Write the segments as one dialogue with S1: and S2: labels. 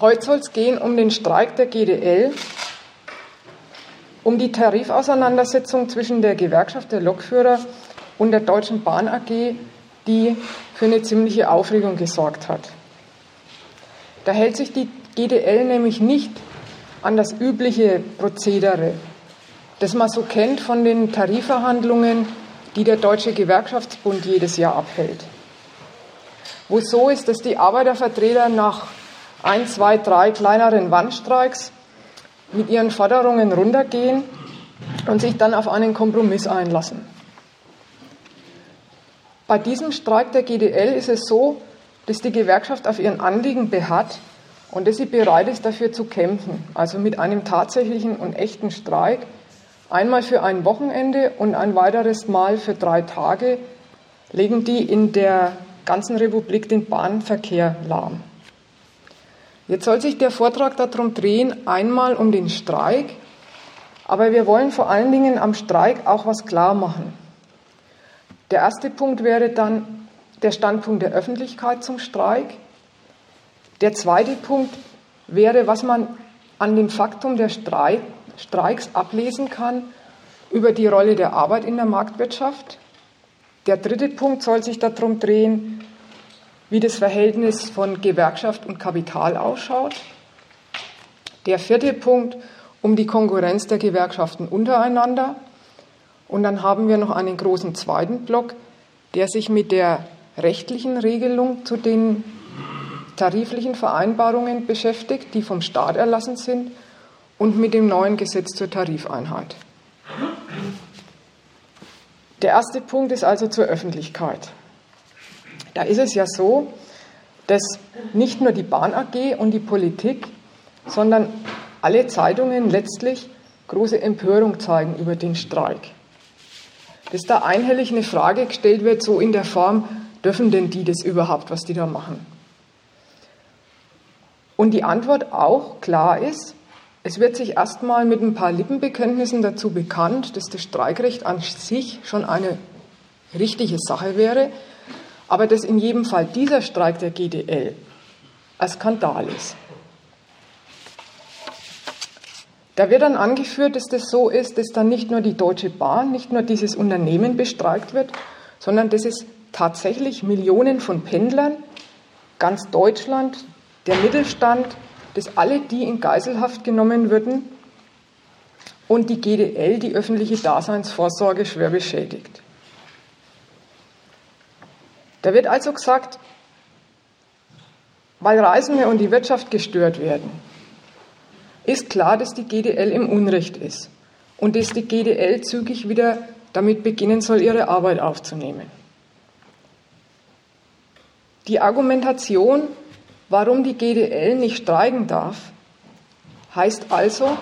S1: Heute soll es gehen um den Streik der GDL, um die Tarifauseinandersetzung zwischen der Gewerkschaft der Lokführer und der Deutschen Bahn AG, die für eine ziemliche Aufregung gesorgt hat. Da hält sich die GDL nämlich nicht an das übliche Prozedere, das man so kennt von den Tarifverhandlungen, die der Deutsche Gewerkschaftsbund jedes Jahr abhält. Wo es so ist, dass die Arbeitervertreter nach ein, zwei, drei kleineren Wandstreiks mit ihren Forderungen runtergehen und sich dann auf einen Kompromiss einlassen. Bei diesem Streik der GDL ist es so, dass die Gewerkschaft auf ihren Anliegen beharrt und dass sie bereit ist, dafür zu kämpfen, also mit einem tatsächlichen und echten Streik, einmal für ein Wochenende und ein weiteres Mal für drei Tage, legen die in der ganzen Republik den Bahnverkehr lahm. Jetzt soll sich der Vortrag darum drehen, einmal um den Streik, aber wir wollen vor allen Dingen am Streik auch was klar machen. Der erste Punkt wäre dann der Standpunkt der Öffentlichkeit zum Streik. Der zweite Punkt wäre, was man an dem Faktum der Streik, Streiks ablesen kann über die Rolle der Arbeit in der Marktwirtschaft. Der dritte Punkt soll sich darum drehen, wie das Verhältnis von Gewerkschaft und Kapital ausschaut. Der vierte Punkt um die Konkurrenz der Gewerkschaften untereinander. Und dann haben wir noch einen großen zweiten Block, der sich mit der rechtlichen Regelung zu den tariflichen Vereinbarungen beschäftigt, die vom Staat erlassen sind, und mit dem neuen Gesetz zur Tarifeinheit. Der erste Punkt ist also zur Öffentlichkeit. Da ist es ja so, dass nicht nur die Bahn AG und die Politik, sondern alle Zeitungen letztlich große Empörung zeigen über den Streik. Dass da einhellig eine Frage gestellt wird, so in der Form, dürfen denn die das überhaupt, was die da machen? Und die Antwort auch klar ist, es wird sich erstmal mit ein paar Lippenbekenntnissen dazu bekannt, dass das Streikrecht an sich schon eine richtige Sache wäre, aber dass in jedem Fall dieser Streik der GDL ein Skandal ist. Da wird dann angeführt, dass das so ist, dass dann nicht nur die Deutsche Bahn, nicht nur dieses Unternehmen bestreikt wird, sondern dass es tatsächlich Millionen von Pendlern, ganz Deutschland, der Mittelstand, dass alle die in Geiselhaft genommen würden und die GDL die öffentliche Daseinsvorsorge schwer beschädigt. Da wird also gesagt, weil Reisende und die Wirtschaft gestört werden, ist klar, dass die GDL im Unrecht ist und dass die GDL zügig wieder damit beginnen soll, ihre Arbeit aufzunehmen. Die Argumentation, warum die GDL nicht streiken darf, heißt also,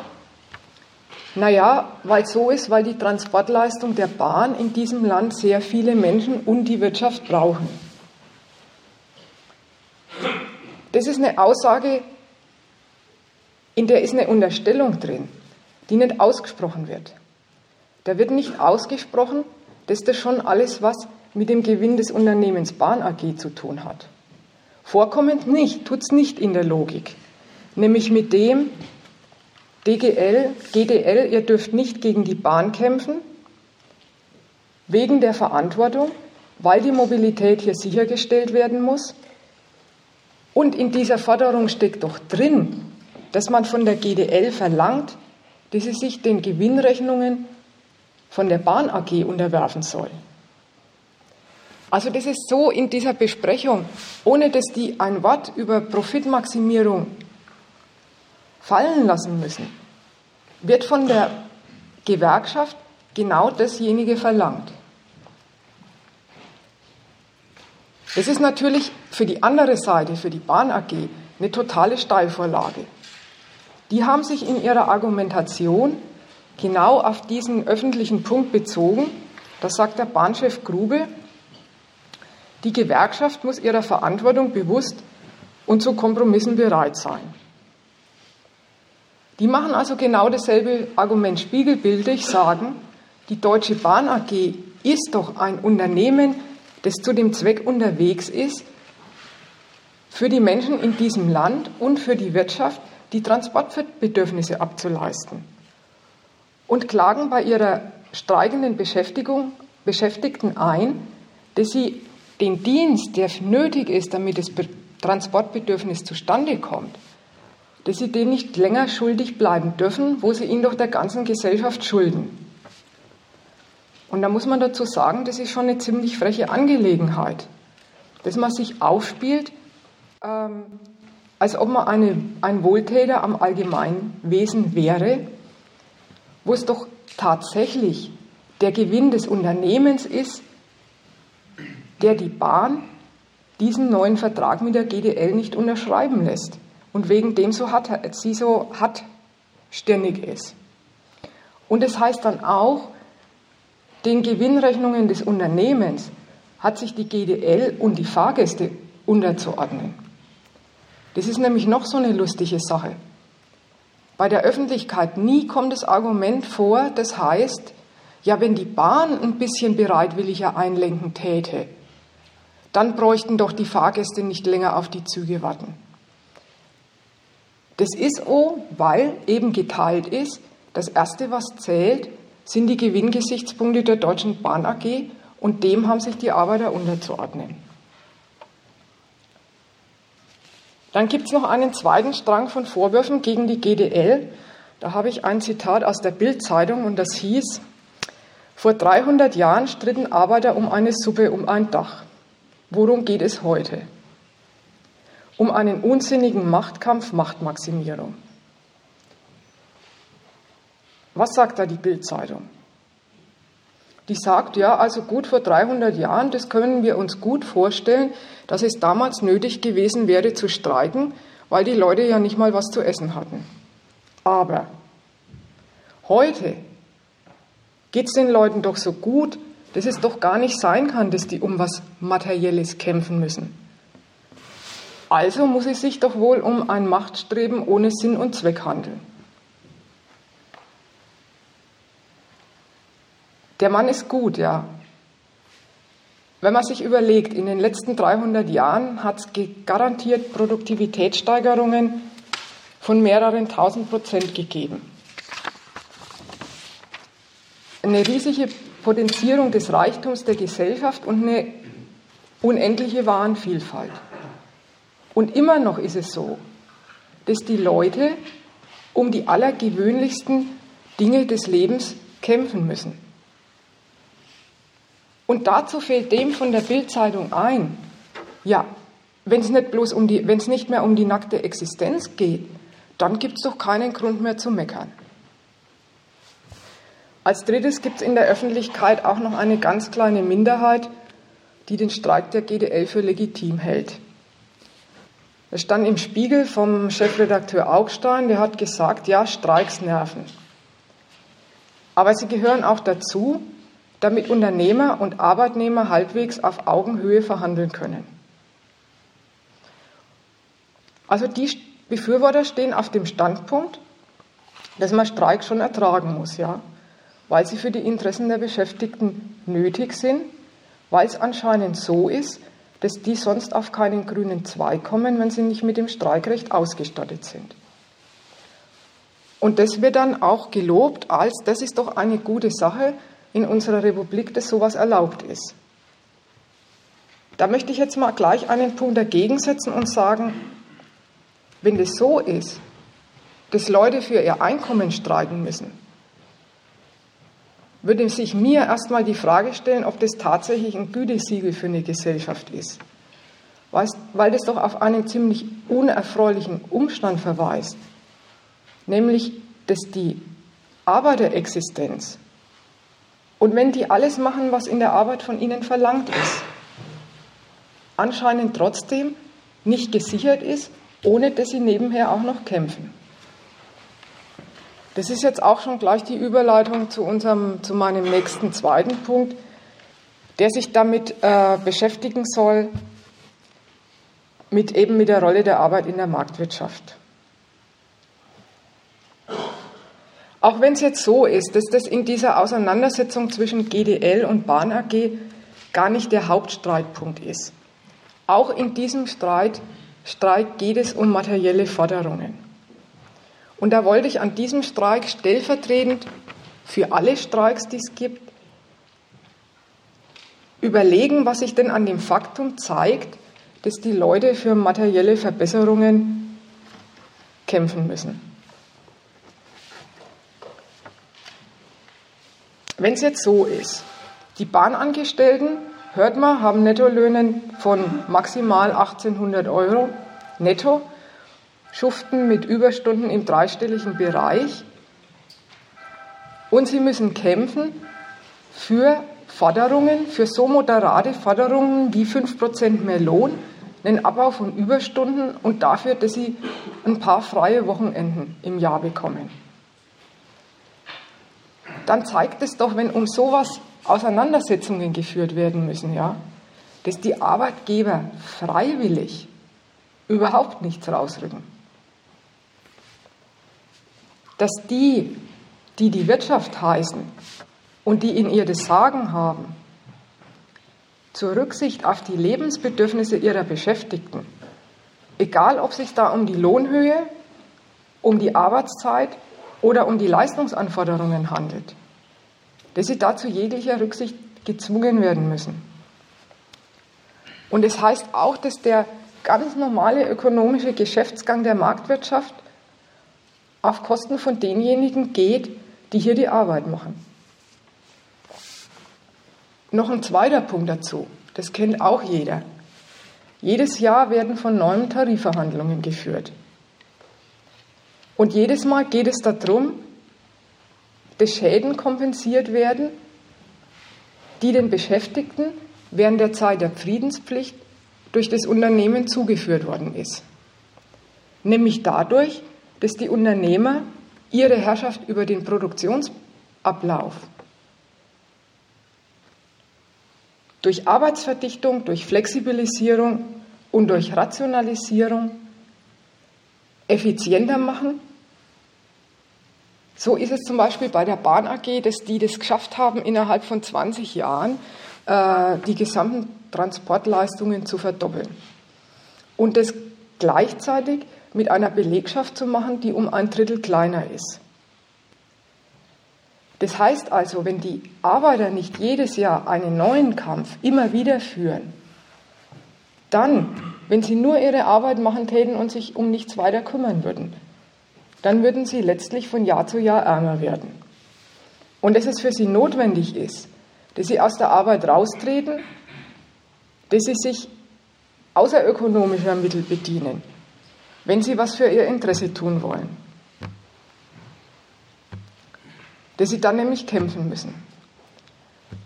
S1: naja, weil es so ist, weil die Transportleistung der Bahn in diesem Land sehr viele Menschen und die Wirtschaft brauchen. Das ist eine Aussage, in der ist eine Unterstellung drin, die nicht ausgesprochen wird. Da wird nicht ausgesprochen, dass das schon alles was mit dem Gewinn des Unternehmens Bahn AG zu tun hat. Vorkommend nicht, tut es nicht in der Logik. Nämlich mit dem, DGL, GDL, ihr dürft nicht gegen die Bahn kämpfen, wegen der Verantwortung, weil die Mobilität hier sichergestellt werden muss. Und in dieser Forderung steckt doch drin, dass man von der GDL verlangt, dass sie sich den Gewinnrechnungen von der Bahn AG unterwerfen soll. Also das ist so in dieser Besprechung, ohne dass die ein Wort über Profitmaximierung fallen lassen müssen, wird von der Gewerkschaft genau dasjenige verlangt. Es ist natürlich für die andere Seite, für die Bahn AG, eine totale Steilvorlage. Die haben sich in ihrer Argumentation genau auf diesen öffentlichen Punkt bezogen. Das sagt der Bahnchef Grube. Die Gewerkschaft muss ihrer Verantwortung bewusst und zu Kompromissen bereit sein. Die machen also genau dasselbe Argument. Spiegelbildlich, sagen, die Deutsche Bahn AG ist doch ein Unternehmen, das zu dem Zweck unterwegs ist, für die Menschen in diesem Land und für die Wirtschaft die Transportbedürfnisse abzuleisten und klagen bei ihrer streikenden Beschäftigung, Beschäftigten ein, dass sie den Dienst, der nötig ist, damit das Transportbedürfnis zustande kommt, dass sie den nicht länger schuldig bleiben dürfen, wo sie ihn doch der ganzen Gesellschaft schulden. Und da muss man dazu sagen, das ist schon eine ziemlich freche Angelegenheit, dass man sich aufspielt, ähm, als ob man eine, ein Wohltäter am Allgemeinwesen wäre, wo es doch tatsächlich der Gewinn des Unternehmens ist, der die Bahn diesen neuen Vertrag mit der GDL nicht unterschreiben lässt und wegen dem so hat, sie so hartstirnig ist. Und es das heißt dann auch, den Gewinnrechnungen des Unternehmens hat sich die GDL und die Fahrgäste unterzuordnen. Das ist nämlich noch so eine lustige Sache. Bei der Öffentlichkeit nie kommt das Argument vor, das heißt, ja, wenn die Bahn ein bisschen bereitwilliger einlenken täte, dann bräuchten doch die Fahrgäste nicht länger auf die Züge warten. Das ist so, weil eben geteilt ist, das Erste, was zählt, sind die Gewinngesichtspunkte der Deutschen Bahn AG und dem haben sich die Arbeiter unterzuordnen. Dann gibt es noch einen zweiten Strang von Vorwürfen gegen die GDL. Da habe ich ein Zitat aus der Bildzeitung und das hieß, vor 300 Jahren stritten Arbeiter um eine Suppe, um ein Dach. Worum geht es heute? Um einen unsinnigen Machtkampf, Machtmaximierung. Was sagt da die Bildzeitung? Die sagt, ja, also gut vor 300 Jahren, das können wir uns gut vorstellen, dass es damals nötig gewesen wäre zu streiken, weil die Leute ja nicht mal was zu essen hatten. Aber heute geht es den Leuten doch so gut, dass es doch gar nicht sein kann, dass die um was Materielles kämpfen müssen. Also muss es sich doch wohl um ein Machtstreben ohne Sinn und Zweck handeln. Der Mann ist gut, ja. Wenn man sich überlegt, in den letzten 300 Jahren hat es garantiert Produktivitätssteigerungen von mehreren tausend Prozent gegeben. Eine riesige Potenzierung des Reichtums der Gesellschaft und eine unendliche Warenvielfalt. Und immer noch ist es so, dass die Leute um die allergewöhnlichsten Dinge des Lebens kämpfen müssen. Und dazu fällt dem von der Bildzeitung ein, ja, wenn es nicht um nicht mehr um die nackte Existenz geht, dann gibt es doch keinen Grund mehr zu meckern. Als drittes gibt es in der Öffentlichkeit auch noch eine ganz kleine Minderheit, die den Streik der GDL für legitim hält. Es stand im Spiegel vom Chefredakteur Augstein, der hat gesagt, ja, Streiks nerven. Aber sie gehören auch dazu, damit Unternehmer und Arbeitnehmer halbwegs auf Augenhöhe verhandeln können. Also die Befürworter stehen auf dem Standpunkt, dass man Streik schon ertragen muss, ja, weil sie für die Interessen der Beschäftigten nötig sind, weil es anscheinend so ist, dass die sonst auf keinen grünen Zweig kommen, wenn sie nicht mit dem Streikrecht ausgestattet sind. Und das wird dann auch gelobt als, das ist doch eine gute Sache, in unserer Republik, dass sowas erlaubt ist. Da möchte ich jetzt mal gleich einen Punkt dagegen setzen und sagen, wenn das so ist, dass Leute für ihr Einkommen streiken müssen, würde sich mir erstmal die Frage stellen, ob das tatsächlich ein Gütesiegel für eine Gesellschaft ist. Weil das doch auf einen ziemlich unerfreulichen Umstand verweist, nämlich dass die Arbeiterexistenz und wenn die alles machen, was in der Arbeit von ihnen verlangt ist, anscheinend trotzdem nicht gesichert ist, ohne dass sie nebenher auch noch kämpfen. Das ist jetzt auch schon gleich die Überleitung zu, unserem, zu meinem nächsten zweiten Punkt, der sich damit äh, beschäftigen soll, mit eben mit der Rolle der Arbeit in der Marktwirtschaft. Auch wenn es jetzt so ist, dass das in dieser Auseinandersetzung zwischen GDL und Bahn AG gar nicht der Hauptstreitpunkt ist. Auch in diesem Streit Streik geht es um materielle Forderungen. Und da wollte ich an diesem Streik stellvertretend für alle Streiks, die es gibt, überlegen, was sich denn an dem Faktum zeigt, dass die Leute für materielle Verbesserungen kämpfen müssen. Wenn es jetzt so ist, die Bahnangestellten, hört man, haben Nettolöhne von maximal 1800 Euro netto, schuften mit Überstunden im dreistelligen Bereich und sie müssen kämpfen für Forderungen, für so moderate Forderungen wie 5% mehr Lohn, einen Abbau von Überstunden und dafür, dass sie ein paar freie Wochenenden im Jahr bekommen. Dann zeigt es doch, wenn um sowas Auseinandersetzungen geführt werden müssen, ja, dass die Arbeitgeber freiwillig überhaupt nichts rausrücken. Dass die, die die Wirtschaft heißen und die in ihr das Sagen haben, zur Rücksicht auf die Lebensbedürfnisse ihrer Beschäftigten, egal ob sich da um die Lohnhöhe, um die Arbeitszeit oder um die Leistungsanforderungen handelt, dass sie dazu jeglicher Rücksicht gezwungen werden müssen. Und es das heißt auch, dass der ganz normale ökonomische Geschäftsgang der Marktwirtschaft auf Kosten von denjenigen geht, die hier die Arbeit machen. Noch ein zweiter Punkt dazu, das kennt auch jeder. Jedes Jahr werden von neuem Tarifverhandlungen geführt. Und jedes Mal geht es darum, dass Schäden kompensiert werden, die den Beschäftigten während der Zeit der Friedenspflicht durch das Unternehmen zugeführt worden ist. Nämlich dadurch, dass die Unternehmer ihre Herrschaft über den Produktionsablauf durch Arbeitsverdichtung, durch Flexibilisierung und durch Rationalisierung effizienter machen. So ist es zum Beispiel bei der Bahn AG, dass die das geschafft haben, innerhalb von 20 Jahren äh, die gesamten Transportleistungen zu verdoppeln. Und das gleichzeitig mit einer Belegschaft zu machen, die um ein Drittel kleiner ist. Das heißt also, wenn die Arbeiter nicht jedes Jahr einen neuen Kampf immer wieder führen, dann, wenn sie nur ihre Arbeit machen täten und sich um nichts weiter kümmern würden, dann würden sie letztlich von Jahr zu Jahr ärmer werden. Und dass es für sie notwendig ist, dass sie aus der Arbeit raustreten, dass sie sich außerökonomischer Mittel bedienen, wenn sie was für ihr Interesse tun wollen. Dass sie dann nämlich kämpfen müssen.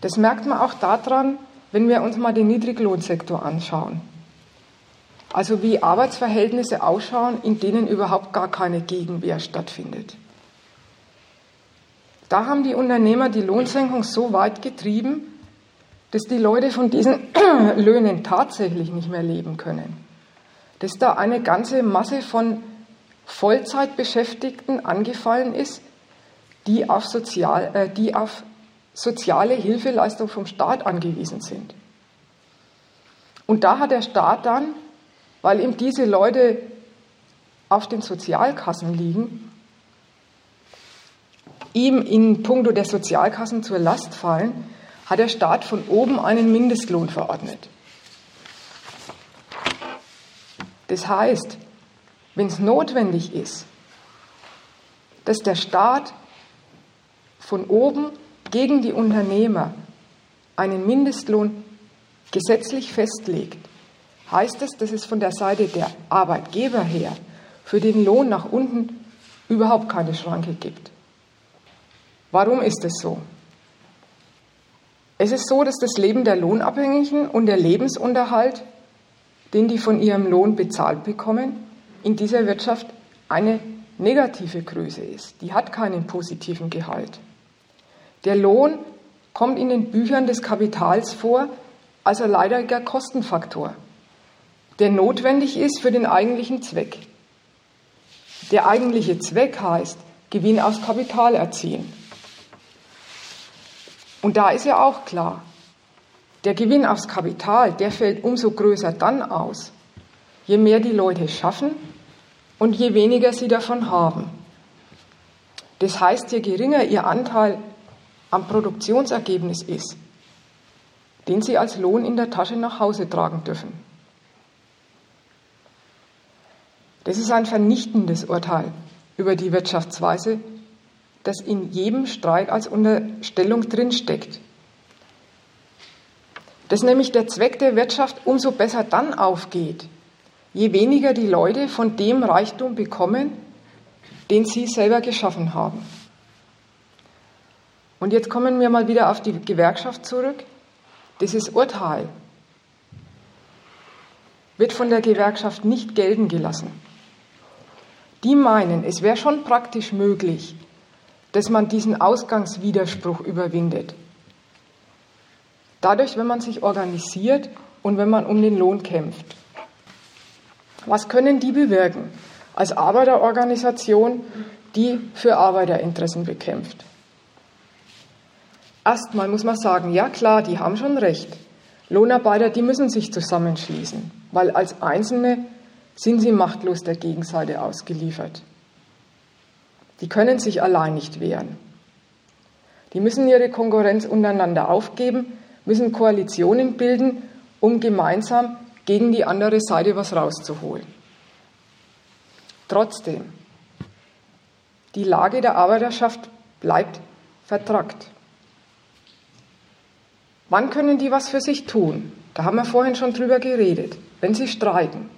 S1: Das merkt man auch daran, wenn wir uns mal den Niedriglohnsektor anschauen. Also wie Arbeitsverhältnisse ausschauen, in denen überhaupt gar keine Gegenwehr stattfindet. Da haben die Unternehmer die Lohnsenkung so weit getrieben, dass die Leute von diesen Löhnen tatsächlich nicht mehr leben können. Dass da eine ganze Masse von Vollzeitbeschäftigten angefallen ist, die auf, Sozial, äh, die auf soziale Hilfeleistung vom Staat angewiesen sind. Und da hat der Staat dann, weil ihm diese Leute auf den Sozialkassen liegen, ihm in puncto der Sozialkassen zur Last fallen, hat der Staat von oben einen Mindestlohn verordnet. Das heißt, wenn es notwendig ist, dass der Staat von oben gegen die Unternehmer einen Mindestlohn gesetzlich festlegt, heißt es, dass es von der Seite der Arbeitgeber her für den Lohn nach unten überhaupt keine Schranke gibt. Warum ist es so? Es ist so, dass das Leben der Lohnabhängigen und der Lebensunterhalt, den die von ihrem Lohn bezahlt bekommen, in dieser Wirtschaft eine negative Größe ist. Die hat keinen positiven Gehalt. Der Lohn kommt in den Büchern des Kapitals vor als ein leidiger Kostenfaktor, der notwendig ist für den eigentlichen Zweck. Der eigentliche Zweck heißt Gewinn aus Kapital erzielen. Und da ist ja auch klar, der Gewinn aufs Kapital, der fällt umso größer dann aus, je mehr die Leute schaffen und je weniger sie davon haben. Das heißt, je geringer ihr Anteil am Produktionsergebnis ist, den sie als Lohn in der Tasche nach Hause tragen dürfen. Das ist ein vernichtendes Urteil über die Wirtschaftsweise, das in jedem Streik als Unterstellung drinsteckt. Dass nämlich der Zweck der Wirtschaft umso besser dann aufgeht, je weniger die Leute von dem Reichtum bekommen, den sie selber geschaffen haben. Und jetzt kommen wir mal wieder auf die Gewerkschaft zurück. Dieses Urteil wird von der Gewerkschaft nicht gelten gelassen. Die meinen, es wäre schon praktisch möglich, dass man diesen Ausgangswiderspruch überwindet. Dadurch, wenn man sich organisiert und wenn man um den Lohn kämpft. Was können die bewirken als Arbeiterorganisation, die für Arbeiterinteressen bekämpft? Erstmal muss man sagen, ja klar, die haben schon recht. Lohnarbeiter, die müssen sich zusammenschließen, weil als Einzelne sind sie machtlos der Gegenseite ausgeliefert. Die können sich allein nicht wehren. Die müssen ihre Konkurrenz untereinander aufgeben, müssen Koalitionen bilden, um gemeinsam gegen die andere Seite was rauszuholen. Trotzdem, die Lage der Arbeiterschaft bleibt vertrackt. Wann können die was für sich tun? Da haben wir vorhin schon drüber geredet. Wenn sie streiken.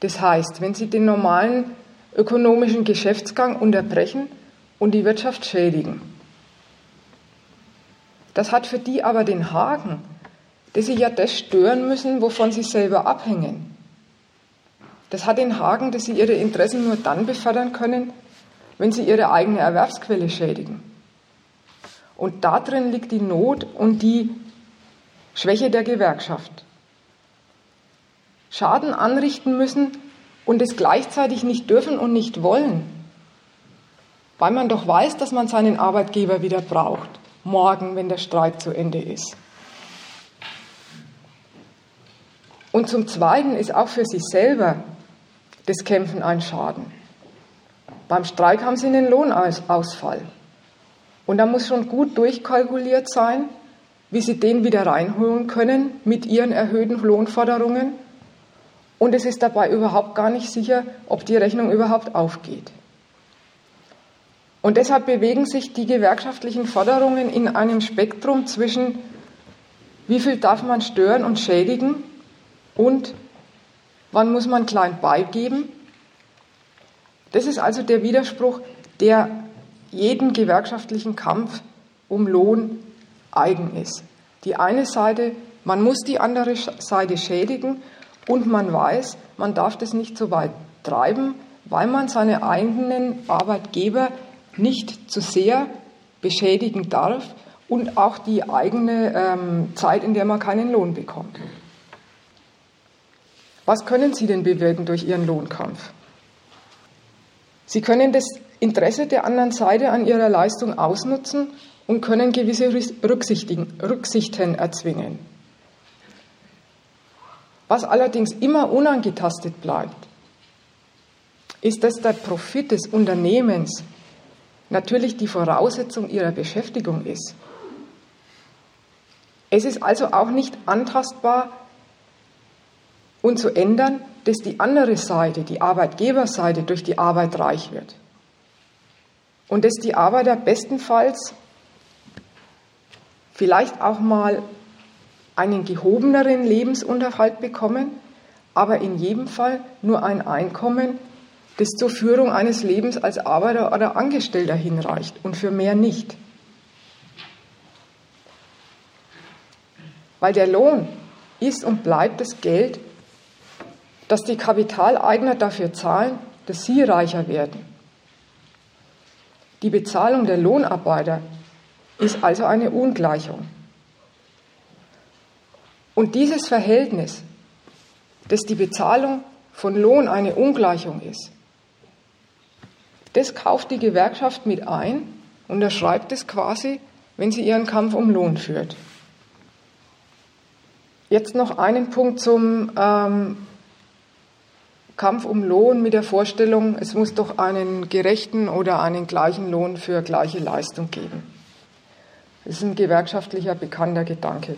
S1: Das heißt, wenn sie den normalen ökonomischen Geschäftsgang unterbrechen und die Wirtschaft schädigen. Das hat für die aber den Haken, dass sie ja das stören müssen, wovon sie selber abhängen. Das hat den Haken, dass sie ihre Interessen nur dann befördern können, wenn sie ihre eigene Erwerbsquelle schädigen. Und darin liegt die Not und die Schwäche der Gewerkschaft. Schaden anrichten müssen und es gleichzeitig nicht dürfen und nicht wollen, weil man doch weiß, dass man seinen Arbeitgeber wieder braucht, morgen, wenn der Streik zu Ende ist. Und zum Zweiten ist auch für sich selber das Kämpfen ein Schaden. Beim Streik haben sie einen Lohnausfall. Und da muss schon gut durchkalkuliert sein, wie sie den wieder reinholen können mit ihren erhöhten Lohnforderungen. Und es ist dabei überhaupt gar nicht sicher, ob die Rechnung überhaupt aufgeht. Und deshalb bewegen sich die gewerkschaftlichen Forderungen in einem Spektrum zwischen, wie viel darf man stören und schädigen und wann muss man klein beigeben? Das ist also der Widerspruch, der jeden gewerkschaftlichen Kampf um Lohn eigen ist. Die eine Seite, man muss die andere Seite schädigen und man weiß, man darf das nicht so weit treiben, weil man seine eigenen Arbeitgeber nicht zu sehr beschädigen darf und auch die eigene ähm, Zeit, in der man keinen Lohn bekommt. Was können Sie denn bewirken durch Ihren Lohnkampf? Sie können das Interesse der anderen Seite an ihrer Leistung ausnutzen und können gewisse Rücksichten erzwingen. Was allerdings immer unangetastet bleibt, ist, dass der Profit des Unternehmens natürlich die Voraussetzung ihrer Beschäftigung ist. Es ist also auch nicht antastbar, und zu ändern, dass die andere Seite, die Arbeitgeberseite, durch die Arbeit reich wird. Und dass die Arbeiter bestenfalls vielleicht auch mal einen gehobeneren Lebensunterhalt bekommen, aber in jedem Fall nur ein Einkommen, das zur Führung eines Lebens als Arbeiter oder Angestellter hinreicht und für mehr nicht. Weil der Lohn ist und bleibt das Geld, dass die Kapitaleigner dafür zahlen, dass sie reicher werden. Die Bezahlung der Lohnarbeiter ist also eine Ungleichung. Und dieses Verhältnis, dass die Bezahlung von Lohn eine Ungleichung ist, das kauft die Gewerkschaft mit ein und erschreibt es quasi, wenn sie ihren Kampf um Lohn führt. Jetzt noch einen Punkt zum ähm, Kampf um Lohn mit der Vorstellung, es muss doch einen gerechten oder einen gleichen Lohn für gleiche Leistung geben. Das ist ein gewerkschaftlicher bekannter Gedanke.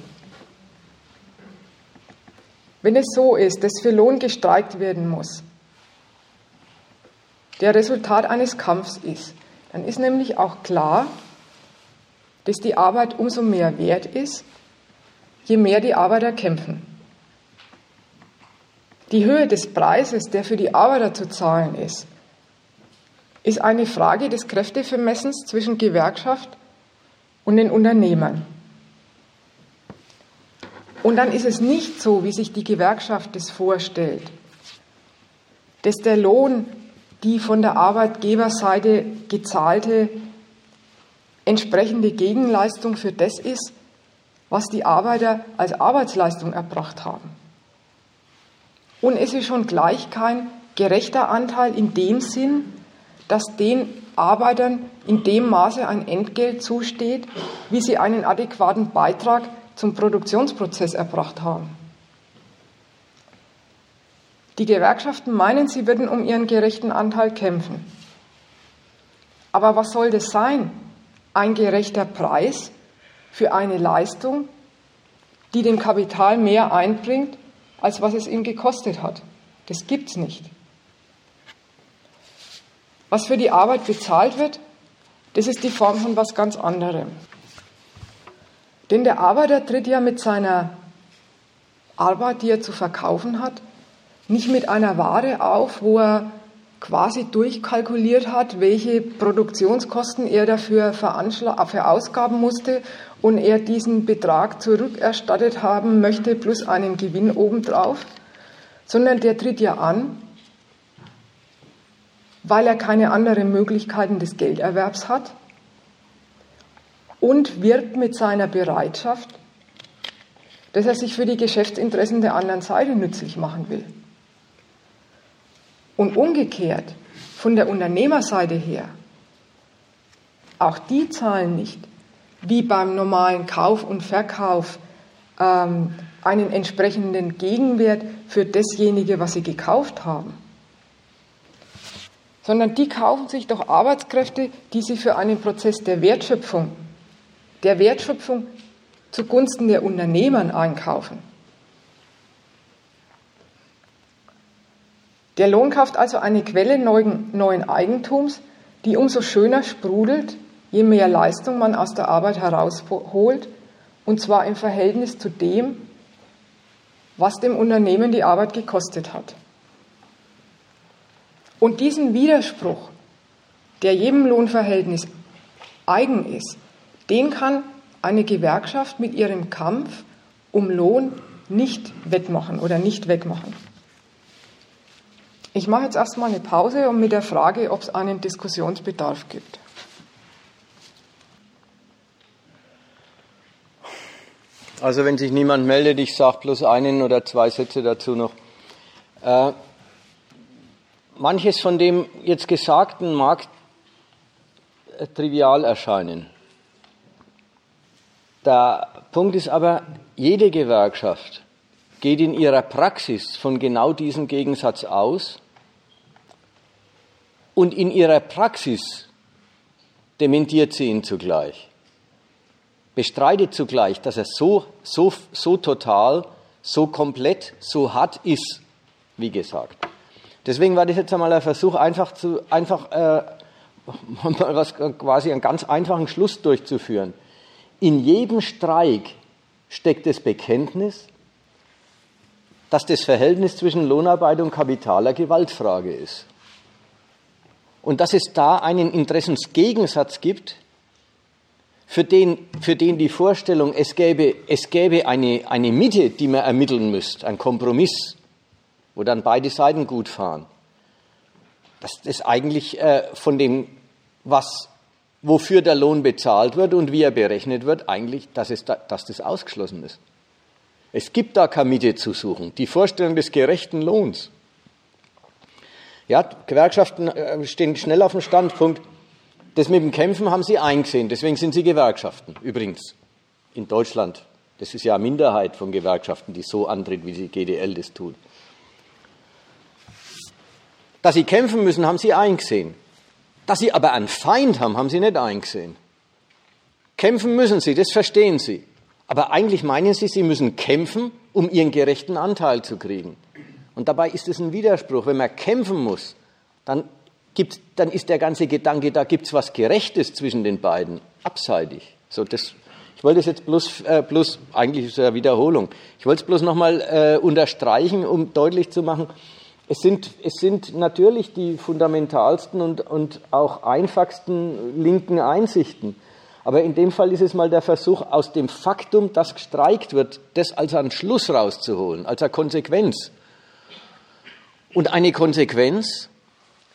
S1: Wenn es so ist, dass für Lohn gestreikt werden muss, der Resultat eines Kampfs ist, dann ist nämlich auch klar, dass die Arbeit umso mehr wert ist, je mehr die Arbeiter kämpfen. Die Höhe des Preises, der für die Arbeiter zu zahlen ist, ist eine Frage des Kräftevermessens zwischen Gewerkschaft und den Unternehmern. Und dann ist es nicht so, wie sich die Gewerkschaft das vorstellt, dass der Lohn die von der Arbeitgeberseite gezahlte entsprechende Gegenleistung für das ist, was die Arbeiter als Arbeitsleistung erbracht haben. Und es ist schon gleich kein gerechter Anteil in dem Sinn, dass den Arbeitern in dem Maße ein Entgelt zusteht, wie sie einen adäquaten Beitrag zum Produktionsprozess erbracht haben. Die Gewerkschaften meinen, sie würden um ihren gerechten Anteil kämpfen. Aber was soll das sein? Ein gerechter Preis für eine Leistung, die dem Kapital mehr einbringt, als was es ihm gekostet hat. Das gibt's nicht. Was für die Arbeit bezahlt wird, das ist die Form von was ganz anderem. Denn der Arbeiter tritt ja mit seiner Arbeit, die er zu verkaufen hat, nicht mit einer Ware auf, wo er quasi durchkalkuliert hat, welche Produktionskosten er dafür verausgaben musste und er diesen Betrag zurückerstattet haben möchte plus einen Gewinn obendrauf, sondern der tritt ja an, weil er keine anderen Möglichkeiten des Gelderwerbs hat und wirbt mit seiner Bereitschaft, dass er sich für die Geschäftsinteressen der anderen Seite nützlich machen will. Und umgekehrt, von der Unternehmerseite her, auch die zahlen nicht, wie beim normalen Kauf und Verkauf, ähm, einen entsprechenden Gegenwert für dasjenige, was sie gekauft haben. Sondern die kaufen sich doch Arbeitskräfte, die sie für einen Prozess der Wertschöpfung, der Wertschöpfung zugunsten der Unternehmern einkaufen. Der Lohn kauft also eine Quelle neuen Eigentums, die umso schöner sprudelt, je mehr Leistung man aus der Arbeit herausholt, und zwar im Verhältnis zu dem, was dem Unternehmen die Arbeit gekostet hat. Und diesen Widerspruch, der jedem Lohnverhältnis eigen ist, den kann eine Gewerkschaft mit ihrem Kampf um Lohn nicht wettmachen oder nicht wegmachen. Ich mache jetzt erstmal eine Pause und mit der Frage, ob es einen Diskussionsbedarf gibt.
S2: Also wenn sich niemand meldet, ich sage bloß einen oder zwei Sätze dazu noch. Äh, manches von dem jetzt Gesagten mag äh, trivial erscheinen. Der Punkt ist aber, jede Gewerkschaft geht in ihrer Praxis von genau diesem Gegensatz aus und in ihrer Praxis dementiert sie ihn zugleich. Bestreitet zugleich, dass er so, so, so total, so komplett, so hart ist, wie gesagt. Deswegen war das jetzt einmal ein Versuch, einfach zu, einfach, äh, mal was, quasi einen ganz einfachen Schluss durchzuführen. In jedem Streik steckt das Bekenntnis, dass das Verhältnis zwischen Lohnarbeit und Kapital eine Gewaltfrage ist und dass es da einen Interessensgegensatz gibt, für den, für den die Vorstellung, es gäbe, es gäbe eine, eine Mitte, die man ermitteln müsste, ein Kompromiss, wo dann beide Seiten gut fahren, dass das eigentlich äh, von dem, was, wofür der Lohn bezahlt wird und wie er berechnet wird, eigentlich, dass, es da, dass das ausgeschlossen ist. Es gibt da keine Mitte zu suchen. Die Vorstellung des gerechten Lohns ja, Gewerkschaften äh, stehen schnell auf dem Standpunkt, das mit dem Kämpfen haben sie eingesehen, deswegen sind sie Gewerkschaften. Übrigens, in Deutschland, das ist ja eine Minderheit von Gewerkschaften, die so antritt, wie die GDL das tut. Dass sie kämpfen müssen, haben sie eingesehen. Dass sie aber einen Feind haben, haben sie nicht eingesehen. Kämpfen müssen sie, das verstehen sie. Aber eigentlich meinen sie, sie müssen kämpfen, um ihren gerechten Anteil zu kriegen. Und dabei ist es ein Widerspruch. Wenn man kämpfen muss, dann, gibt, dann ist der ganze Gedanke, da gibt es was Gerechtes zwischen den beiden, abseitig. So, das, ich wollte es jetzt bloß, äh, bloß eigentlich ist es eine Wiederholung. Ich wollte es bloß nochmal äh, unterstreichen, um deutlich zu machen, es sind, es sind natürlich die fundamentalsten und, und auch einfachsten linken Einsichten. Aber in dem Fall ist es mal der Versuch, aus dem Faktum, dass gestreikt wird, das als einen Schluss rauszuholen, als eine Konsequenz. Und eine Konsequenz,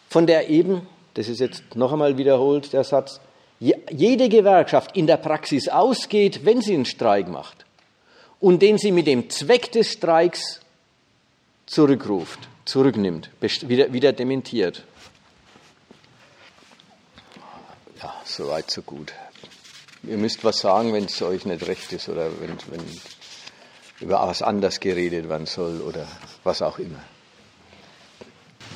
S2: von der eben, das ist jetzt noch einmal wiederholt, der Satz, jede Gewerkschaft in der Praxis ausgeht, wenn sie einen Streik macht und den sie mit dem Zweck des Streiks zurückruft, zurücknimmt, wieder, wieder dementiert. Ja, soweit, so gut ihr müsst was sagen, wenn es euch nicht recht ist oder wenn, wenn über was anders geredet werden soll oder was auch immer.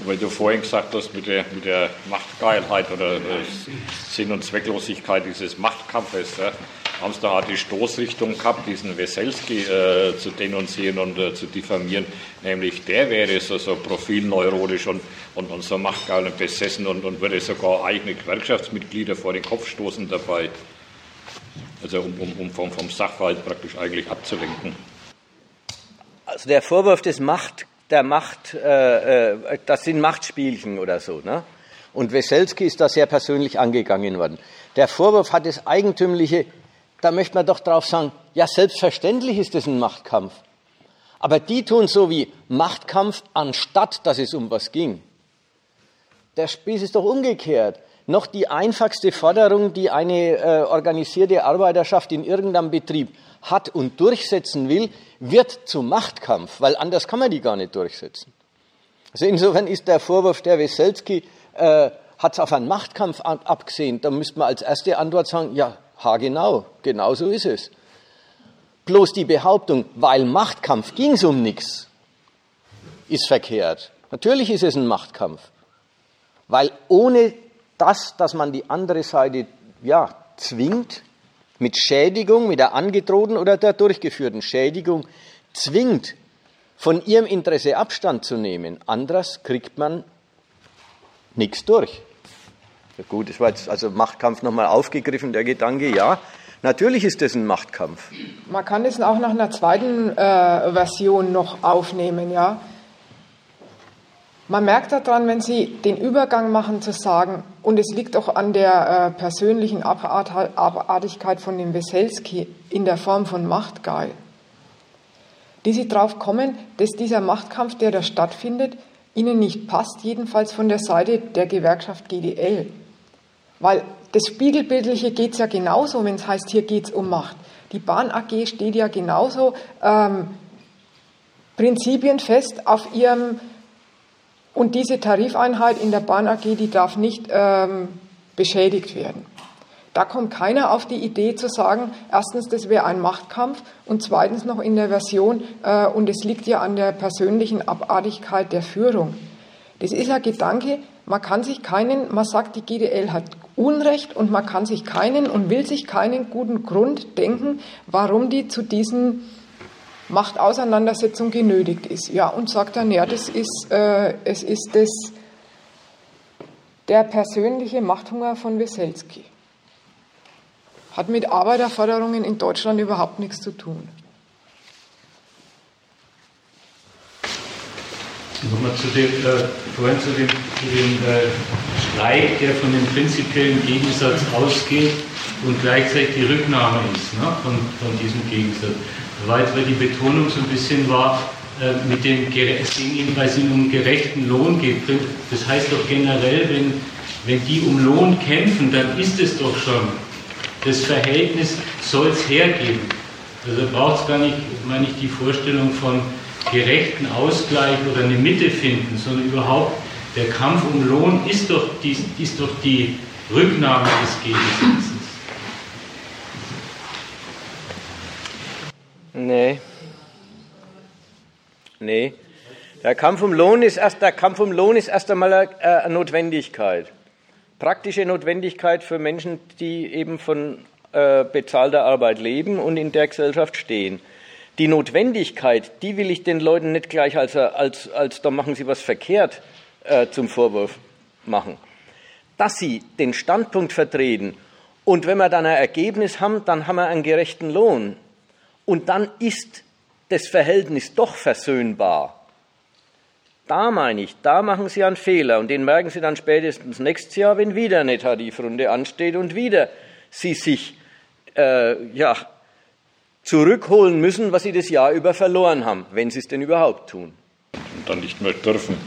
S3: Weil du vorhin gesagt hast, mit der, mit der Machtgeilheit oder Sinn und Zwecklosigkeit dieses Machtkampfes, ja, da die Stoßrichtung gehabt, diesen Weselski äh, zu denunzieren und äh, zu diffamieren. Nämlich der wäre so, so profilneurotisch und, und, und so machtgeil und besessen und, und würde sogar eigene Gewerkschaftsmitglieder vor den Kopf stoßen dabei. Also um, um, um vom, vom Sachverhalt praktisch eigentlich abzulenken.
S2: Also der Vorwurf des Macht, der Macht, äh, äh, das sind Machtspielchen oder so. Ne? Und Weselski ist da sehr persönlich angegangen worden. Der Vorwurf hat das Eigentümliche, da möchte man doch drauf sagen, ja, selbstverständlich ist das ein Machtkampf. Aber die tun so wie Machtkampf, anstatt dass es um was ging. Der Spieß ist doch umgekehrt noch die einfachste Forderung, die eine äh, organisierte Arbeiterschaft in irgendeinem Betrieb hat und durchsetzen will, wird zum Machtkampf, weil anders kann man die gar nicht durchsetzen. Also insofern ist der Vorwurf der Weselski, äh, hat es auf einen Machtkampf abgesehen. Da müsste man als erste Antwort sagen, ja, ha genau, genau so ist es. Bloß die Behauptung, weil Machtkampf ging es um nichts, ist verkehrt. Natürlich ist es ein Machtkampf. Weil ohne das, dass man die andere Seite ja, zwingt, mit Schädigung, mit der angedrohten oder der durchgeführten Schädigung, zwingt, von ihrem Interesse Abstand zu nehmen. Anders kriegt man nichts durch. Ja gut, das war jetzt also Machtkampf nochmal aufgegriffen, der Gedanke, ja, natürlich ist das ein Machtkampf.
S1: Man kann es auch nach einer zweiten äh, Version noch aufnehmen, ja. Man merkt daran, wenn Sie den Übergang machen zu sagen, und es liegt auch an der äh, persönlichen Abartigkeit von dem Weselski in der Form von Machtgeil, die Sie darauf kommen, dass dieser Machtkampf, der da stattfindet, Ihnen nicht passt, jedenfalls von der Seite der Gewerkschaft GDL. Weil das Spiegelbildliche geht es ja genauso, wenn es heißt, hier geht es um Macht. Die Bahn AG steht ja genauso ähm, prinzipienfest auf ihrem und diese Tarifeinheit in der Bahn AG, die darf nicht ähm, beschädigt werden. Da kommt keiner auf die Idee zu sagen, erstens, das wäre ein Machtkampf und zweitens noch in der Version, äh, und es liegt ja an der persönlichen Abartigkeit der Führung. Das ist ein Gedanke, man kann sich keinen, man sagt, die GDL hat Unrecht und man kann sich keinen und will sich keinen guten Grund denken, warum die zu diesen Machtauseinandersetzung genötigt ist. Ja, und sagt dann, ja, das ist, äh, es ist das, der persönliche Machthunger von Weselski. Hat mit Arbeiterforderungen in Deutschland überhaupt nichts zu tun.
S4: Nochmal zu dem, äh, vorhin zu dem, zu dem äh, Streik, der von dem prinzipiellen Gegensatz ausgeht und gleichzeitig die Rücknahme ist ne, von, von diesem Gegensatz weil die Betonung so ein bisschen war, äh, mit dem, es ging ihnen, weil es ihnen um gerechten Lohn geht. Das heißt doch generell, wenn, wenn die um Lohn kämpfen, dann ist es doch schon. Das Verhältnis soll es hergeben. Also braucht es gar nicht, meine ich, die Vorstellung von gerechten Ausgleich oder eine Mitte finden, sondern überhaupt der Kampf um Lohn ist doch die, ist doch die Rücknahme des Gegensatzes.
S2: Nee. Nee. Der Kampf um Lohn ist erst, der Kampf um Lohn ist erst einmal eine, eine Notwendigkeit. Praktische Notwendigkeit für Menschen, die eben von äh, bezahlter Arbeit leben und in der Gesellschaft stehen. Die Notwendigkeit, die will ich den Leuten nicht gleich als, als, als da machen sie was verkehrt äh, zum Vorwurf machen. Dass sie den Standpunkt vertreten und wenn wir dann ein Ergebnis haben, dann haben wir einen gerechten Lohn. Und dann ist das Verhältnis doch versöhnbar. Da meine ich, da machen Sie einen Fehler und den merken Sie dann spätestens nächstes Jahr, wenn wieder eine Tarifrunde ansteht und wieder Sie sich äh, ja, zurückholen müssen, was Sie das Jahr über verloren haben, wenn Sie es denn überhaupt tun.
S3: Und dann nicht mehr dürfen.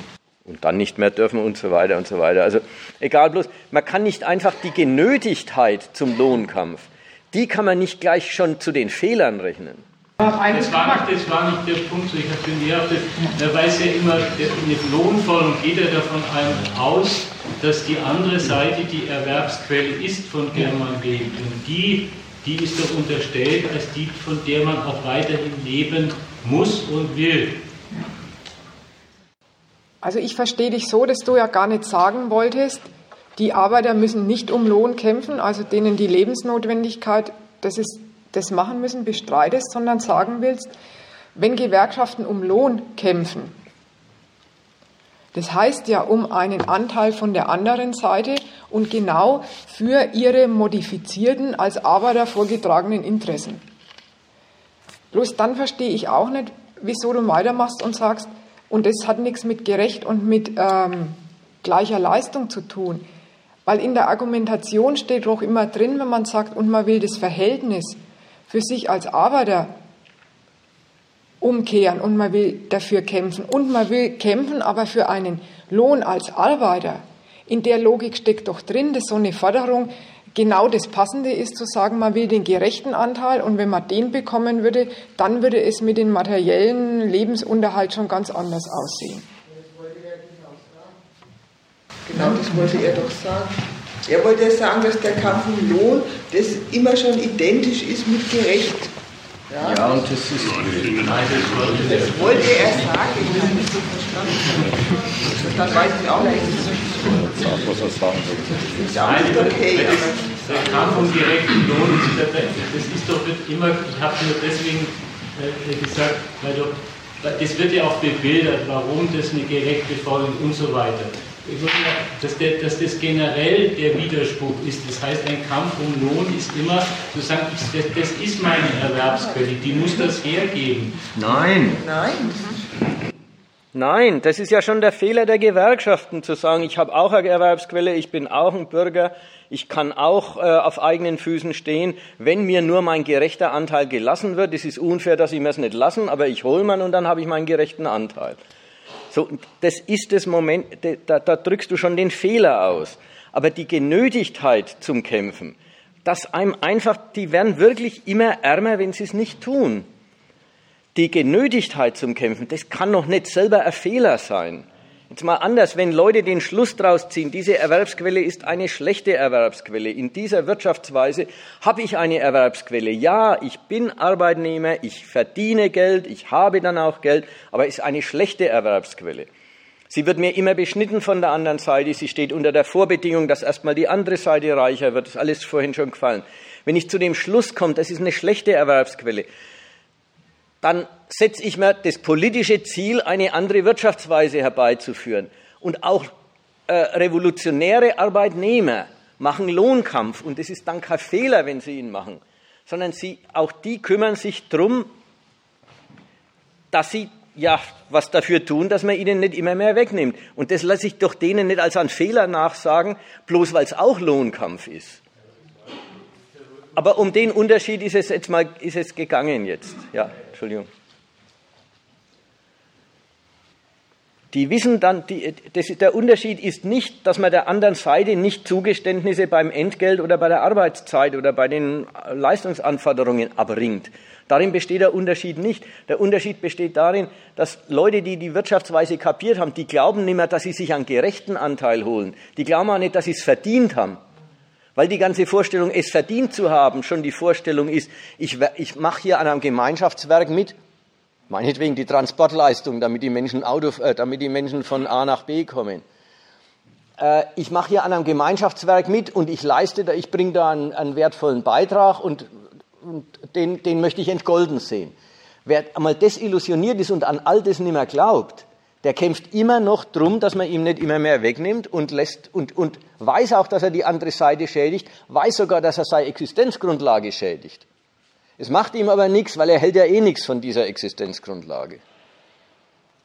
S2: Und dann nicht mehr dürfen und so weiter und so weiter. Also egal bloß, man kann nicht einfach die Genötigtheit zum Lohnkampf, die kann man nicht gleich schon zu den Fehlern rechnen.
S4: Das war, nicht, das war nicht der Punkt, ich habe mir das, er weiß ja immer, mit Lohnforderung geht er davon aus, dass die andere Seite die Erwerbsquelle ist, von der man lebt. Und die, die ist doch unterstellt als die, von der man auch weiterhin leben muss und will.
S1: Also ich verstehe dich so, dass du ja gar nicht sagen wolltest, die Arbeiter müssen nicht um Lohn kämpfen, also denen die Lebensnotwendigkeit, das ist das machen müssen, bestreitest, sondern sagen willst, wenn Gewerkschaften um Lohn kämpfen, das heißt ja um einen Anteil von der anderen Seite und genau für ihre modifizierten, als Arbeiter vorgetragenen Interessen. Bloß dann verstehe ich auch nicht, wieso du weitermachst und sagst, und das hat nichts mit gerecht und mit ähm, gleicher Leistung zu tun. Weil in der Argumentation steht doch immer drin, wenn man sagt, und man will das Verhältnis für sich als Arbeiter umkehren und man will dafür kämpfen. Und man will kämpfen, aber für einen Lohn als Arbeiter. In der Logik steckt doch drin, dass so eine Forderung genau das Passende ist, zu sagen, man will den gerechten Anteil und wenn man den bekommen würde, dann würde es mit dem materiellen Lebensunterhalt schon ganz anders aussehen.
S5: Genau, das wollte er doch sagen. Er wollte sagen, dass der Kampf um Lohn das immer schon identisch ist mit gerecht.
S2: Ja, ja und das ist.
S5: Das wollte er sagen, ich habe nicht so verstanden. Dann weiß ich auch nicht.
S3: Was er sagen will.
S5: Das ist auch nicht okay.
S4: Der Kampf um gerechten Lohn, das ist doch immer, ich habe nur deswegen äh, gesagt, weil doch, das wird ja auch bebildert, warum das eine gerechte Forderung und so weiter dass, der, dass, das generell der Widerspruch ist. Das heißt, ein Kampf um Lohn ist immer zu sagen, das, das ist meine Erwerbsquelle, die muss das hergeben.
S2: Nein.
S5: Nein.
S2: Nein, das ist ja schon der Fehler der Gewerkschaften, zu sagen, ich habe auch eine Erwerbsquelle, ich bin auch ein Bürger, ich kann auch äh, auf eigenen Füßen stehen, wenn mir nur mein gerechter Anteil gelassen wird. Es ist unfair, dass ich mir es nicht lassen, aber ich hole man und dann habe ich meinen gerechten Anteil. So, das ist das Moment, da, da drückst du schon den Fehler aus. Aber die Genötigtheit zum Kämpfen, dass einem einfach, die werden wirklich immer ärmer, wenn sie es nicht tun. Die Genötigtheit zum Kämpfen, das kann doch nicht selber ein Fehler sein. Jetzt mal anders, wenn Leute den Schluss daraus ziehen, diese Erwerbsquelle ist eine schlechte Erwerbsquelle. In dieser Wirtschaftsweise habe ich eine Erwerbsquelle. Ja, ich bin Arbeitnehmer, ich verdiene Geld, ich habe dann auch Geld, aber ist eine schlechte Erwerbsquelle. Sie wird mir immer beschnitten von der anderen Seite. Sie steht unter der Vorbedingung, dass erstmal die andere Seite reicher wird. Das ist alles vorhin schon gefallen. Wenn ich zu dem Schluss komme, das ist eine schlechte Erwerbsquelle, dann setze ich mir das politische Ziel, eine andere Wirtschaftsweise herbeizuführen. Und auch äh, revolutionäre Arbeitnehmer machen Lohnkampf. Und es ist dann kein Fehler, wenn sie ihn machen, sondern sie, auch die kümmern sich darum, dass sie ja was dafür tun, dass man ihnen nicht immer mehr wegnimmt. Und das lasse ich doch denen nicht als einen Fehler nachsagen, bloß weil es auch Lohnkampf ist. Aber um den Unterschied ist es jetzt mal ist es gegangen jetzt. Ja. Entschuldigung. Die wissen dann, die, das, der Unterschied ist nicht, dass man der anderen Seite nicht Zugeständnisse beim Entgelt oder bei der Arbeitszeit oder bei den Leistungsanforderungen abringt. Darin besteht der Unterschied nicht. Der Unterschied besteht darin, dass Leute, die die Wirtschaftsweise kapiert haben, die glauben nicht mehr, dass sie sich einen gerechten Anteil holen. Die glauben auch nicht, dass sie es verdient haben. Weil die ganze Vorstellung, es verdient zu haben, schon die Vorstellung ist, ich, ich mache hier an einem Gemeinschaftswerk mit Meinetwegen die Transportleistung, damit die Menschen, Auto, äh, damit die Menschen von A nach B kommen. Äh, ich mache hier an einem Gemeinschaftswerk mit und ich leiste, da, ich bringe da einen, einen, wertvollen Beitrag und, und den, den möchte ich entgolden sehen. Wer einmal desillusioniert ist und an all das nicht mehr glaubt, der kämpft immer noch drum, dass man ihm nicht immer mehr wegnimmt und lässt und, und weiß auch, dass er die andere Seite schädigt, weiß sogar, dass er seine Existenzgrundlage schädigt. Es macht ihm aber nichts, weil er hält ja eh nichts von dieser Existenzgrundlage.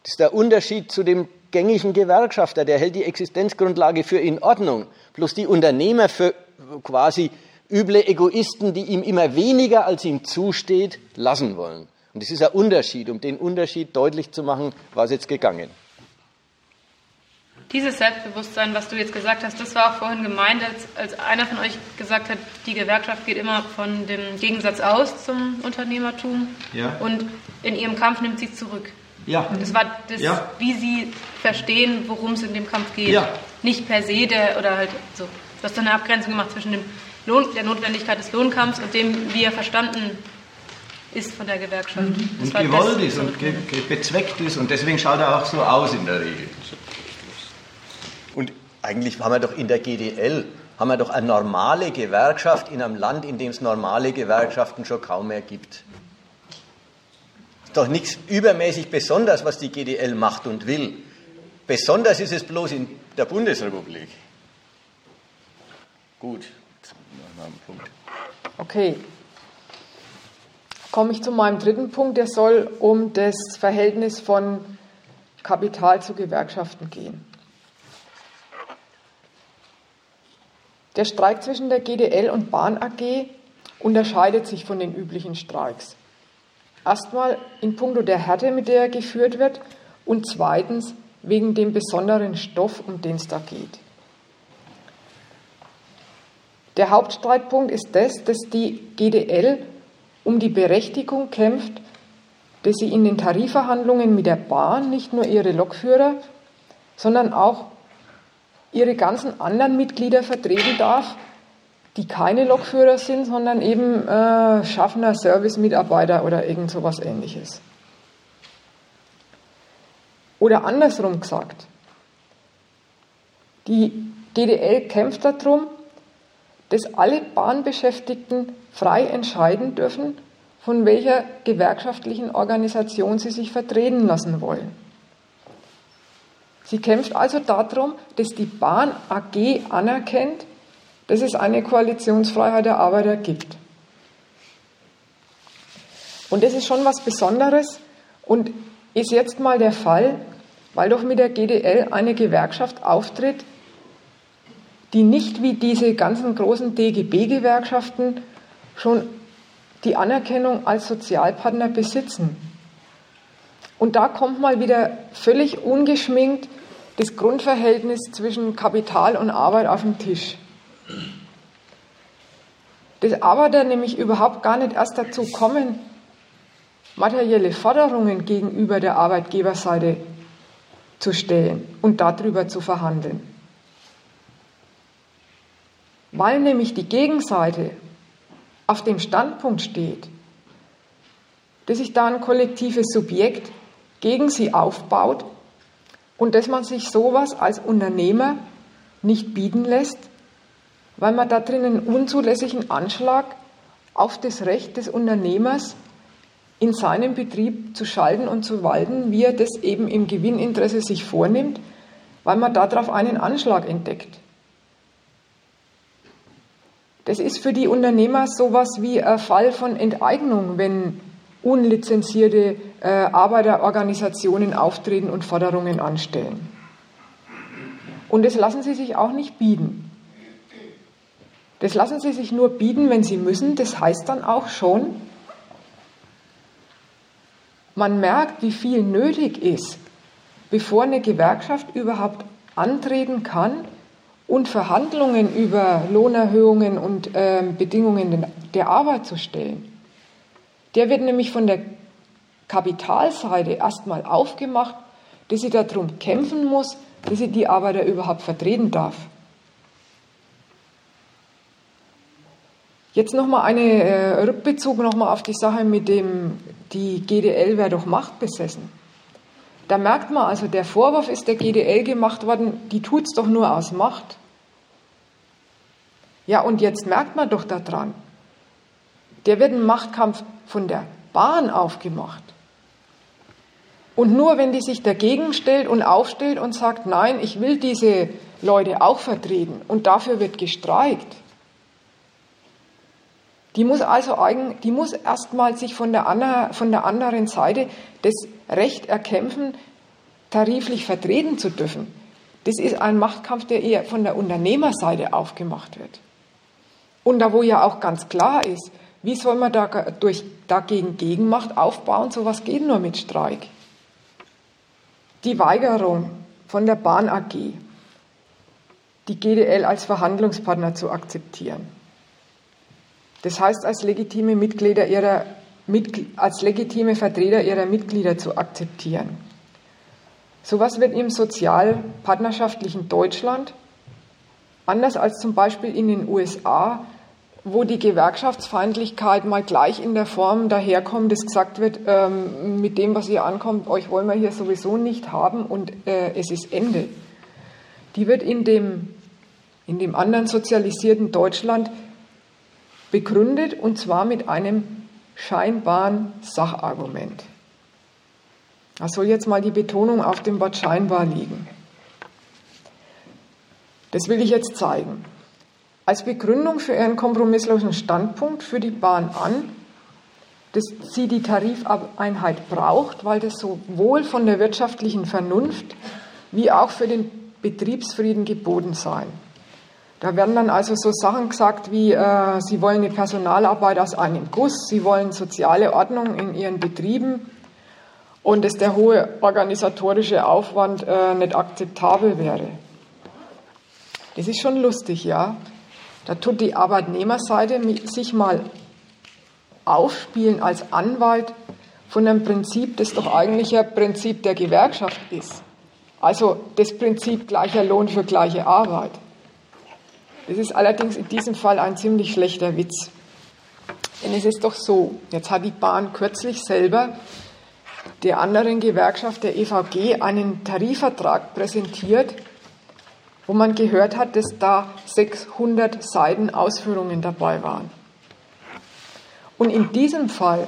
S2: Das ist der Unterschied zu dem gängigen Gewerkschafter, der hält die Existenzgrundlage für in Ordnung. Bloß die Unternehmer für quasi üble Egoisten, die ihm immer weniger als ihm zusteht, lassen wollen. Und das ist ein Unterschied. Um den Unterschied deutlich zu machen, war es jetzt gegangen.
S6: Dieses Selbstbewusstsein, was du jetzt gesagt hast, das war auch vorhin gemeint, als, als einer von euch gesagt hat, die Gewerkschaft geht immer von dem Gegensatz aus zum Unternehmertum ja. und in ihrem Kampf nimmt sie zurück. Ja. Das war das, ja. wie sie verstehen, worum es in dem Kampf geht. Ja. Nicht per se der oder halt so. Du hast dann eine Abgrenzung gemacht zwischen dem Lohn, der Notwendigkeit des Lohnkampfs und dem, wie er verstanden ist von der Gewerkschaft. Mhm.
S2: Und gewollt ist und ge ge bezweckt ist und deswegen schaut er auch so aus in der Regel. Eigentlich haben wir doch in der GDL haben wir doch eine normale Gewerkschaft in einem Land, in dem es normale Gewerkschaften schon kaum mehr gibt. Ist doch nichts übermäßig besonders, was die GDL macht und will. Besonders ist es bloß in der Bundesrepublik. Gut, noch einen
S1: Punkt. Okay, komme ich zu meinem dritten Punkt, der soll um das Verhältnis von Kapital zu Gewerkschaften gehen. Der Streik zwischen der GDL und Bahn AG unterscheidet sich von den üblichen Streiks. Erstmal in puncto der Härte, mit der er geführt wird, und zweitens wegen dem besonderen Stoff, um den es da geht. Der Hauptstreitpunkt ist das, dass die GDL um die Berechtigung kämpft, dass sie in den Tarifverhandlungen mit der Bahn nicht nur ihre Lokführer, sondern auch ihre ganzen anderen Mitglieder vertreten darf, die keine Lokführer sind, sondern eben äh, Schaffner, Service-Mitarbeiter oder irgend so was ähnliches. Oder andersrum gesagt, die GDL kämpft darum, dass alle Bahnbeschäftigten frei entscheiden dürfen, von welcher gewerkschaftlichen Organisation sie sich vertreten lassen wollen. Sie kämpft also darum, dass die Bahn AG anerkennt, dass es eine Koalitionsfreiheit der Arbeiter gibt. Und das ist schon was Besonderes und ist jetzt mal der Fall, weil doch mit der GDL eine Gewerkschaft auftritt, die nicht wie diese ganzen großen DGB-Gewerkschaften schon die Anerkennung als Sozialpartner besitzen. Und da kommt mal wieder völlig ungeschminkt das Grundverhältnis zwischen Kapital und Arbeit auf den Tisch. Dass Arbeiter nämlich überhaupt gar nicht erst dazu kommen, materielle Forderungen gegenüber der Arbeitgeberseite zu stellen und darüber zu verhandeln. Weil nämlich die Gegenseite auf dem Standpunkt steht, dass sich da ein kollektives Subjekt gegen sie aufbaut und dass man sich sowas als Unternehmer nicht bieten lässt, weil man da drin einen unzulässigen Anschlag auf das Recht des Unternehmers in seinem Betrieb zu schalten und zu walten, wie er das eben im Gewinninteresse sich vornimmt, weil man darauf einen Anschlag entdeckt. Das ist für die Unternehmer sowas wie ein Fall von Enteignung, wenn unlizenzierte äh, Arbeiterorganisationen auftreten und Forderungen anstellen. Und das lassen sie sich auch nicht bieten. Das lassen sie sich nur bieten, wenn sie müssen. Das heißt dann auch schon, man merkt, wie viel nötig ist, bevor eine Gewerkschaft überhaupt antreten kann, und Verhandlungen über Lohnerhöhungen und äh, Bedingungen der Arbeit zu stellen. Der wird nämlich von der Kapitalseite erstmal aufgemacht, dass sie darum kämpfen muss, dass sie die Arbeiter überhaupt vertreten darf. Jetzt nochmal eine äh, Rückbezug nochmal auf die Sache mit dem, die GDL wäre doch machtbesessen. Da merkt man also, der Vorwurf ist der GDL gemacht worden, die tut es doch nur aus Macht. Ja, und jetzt merkt man doch daran, der wird ein Machtkampf von der Bahn aufgemacht. Und nur wenn die sich dagegen stellt und aufstellt und sagt, nein, ich will diese Leute auch vertreten und dafür wird gestreikt, die muss also eigen, die muss erstmal sich von der, ander, von der anderen Seite das Recht erkämpfen, tariflich vertreten zu dürfen. Das ist ein Machtkampf, der eher von der Unternehmerseite aufgemacht wird. Und da wo ja auch ganz klar ist, wie soll man da durch, dagegen Gegenmacht aufbauen? Sowas geht nur mit Streik. Die Weigerung von der Bahn AG, die GDL als Verhandlungspartner zu akzeptieren. Das heißt, als legitime Mitglieder ihrer, als legitime Vertreter ihrer Mitglieder zu akzeptieren. Sowas wird im sozialpartnerschaftlichen Deutschland, anders als zum Beispiel in den USA, wo die Gewerkschaftsfeindlichkeit mal gleich in der Form daherkommt, dass gesagt wird, ähm, mit dem, was hier ankommt, euch wollen wir hier sowieso nicht haben und äh, es ist Ende. Die wird in dem, in dem anderen sozialisierten Deutschland begründet und zwar mit einem scheinbaren Sachargument. Da soll jetzt mal die Betonung auf dem Wort scheinbar liegen. Das will ich jetzt zeigen als Begründung für ihren kompromisslosen Standpunkt für die Bahn an, dass sie die Tarifeinheit braucht, weil das sowohl von der wirtschaftlichen Vernunft wie auch für den Betriebsfrieden geboten sei. Da werden dann also so Sachen gesagt wie, äh, sie wollen eine Personalarbeit aus einem Guss, sie wollen soziale Ordnung in ihren Betrieben und dass der hohe organisatorische Aufwand äh, nicht akzeptabel wäre. Das ist schon lustig, ja. Da tut die Arbeitnehmerseite sich mal aufspielen als Anwalt von einem Prinzip, das doch eigentlich ein Prinzip der Gewerkschaft ist. Also das Prinzip gleicher Lohn für gleiche Arbeit. Das ist allerdings in diesem Fall ein ziemlich schlechter Witz. Denn es ist doch so, jetzt hat die Bahn kürzlich selber der anderen Gewerkschaft, der EVG, einen Tarifvertrag präsentiert, wo man gehört hat, dass da 600 Seiten Ausführungen dabei waren. Und in diesem Fall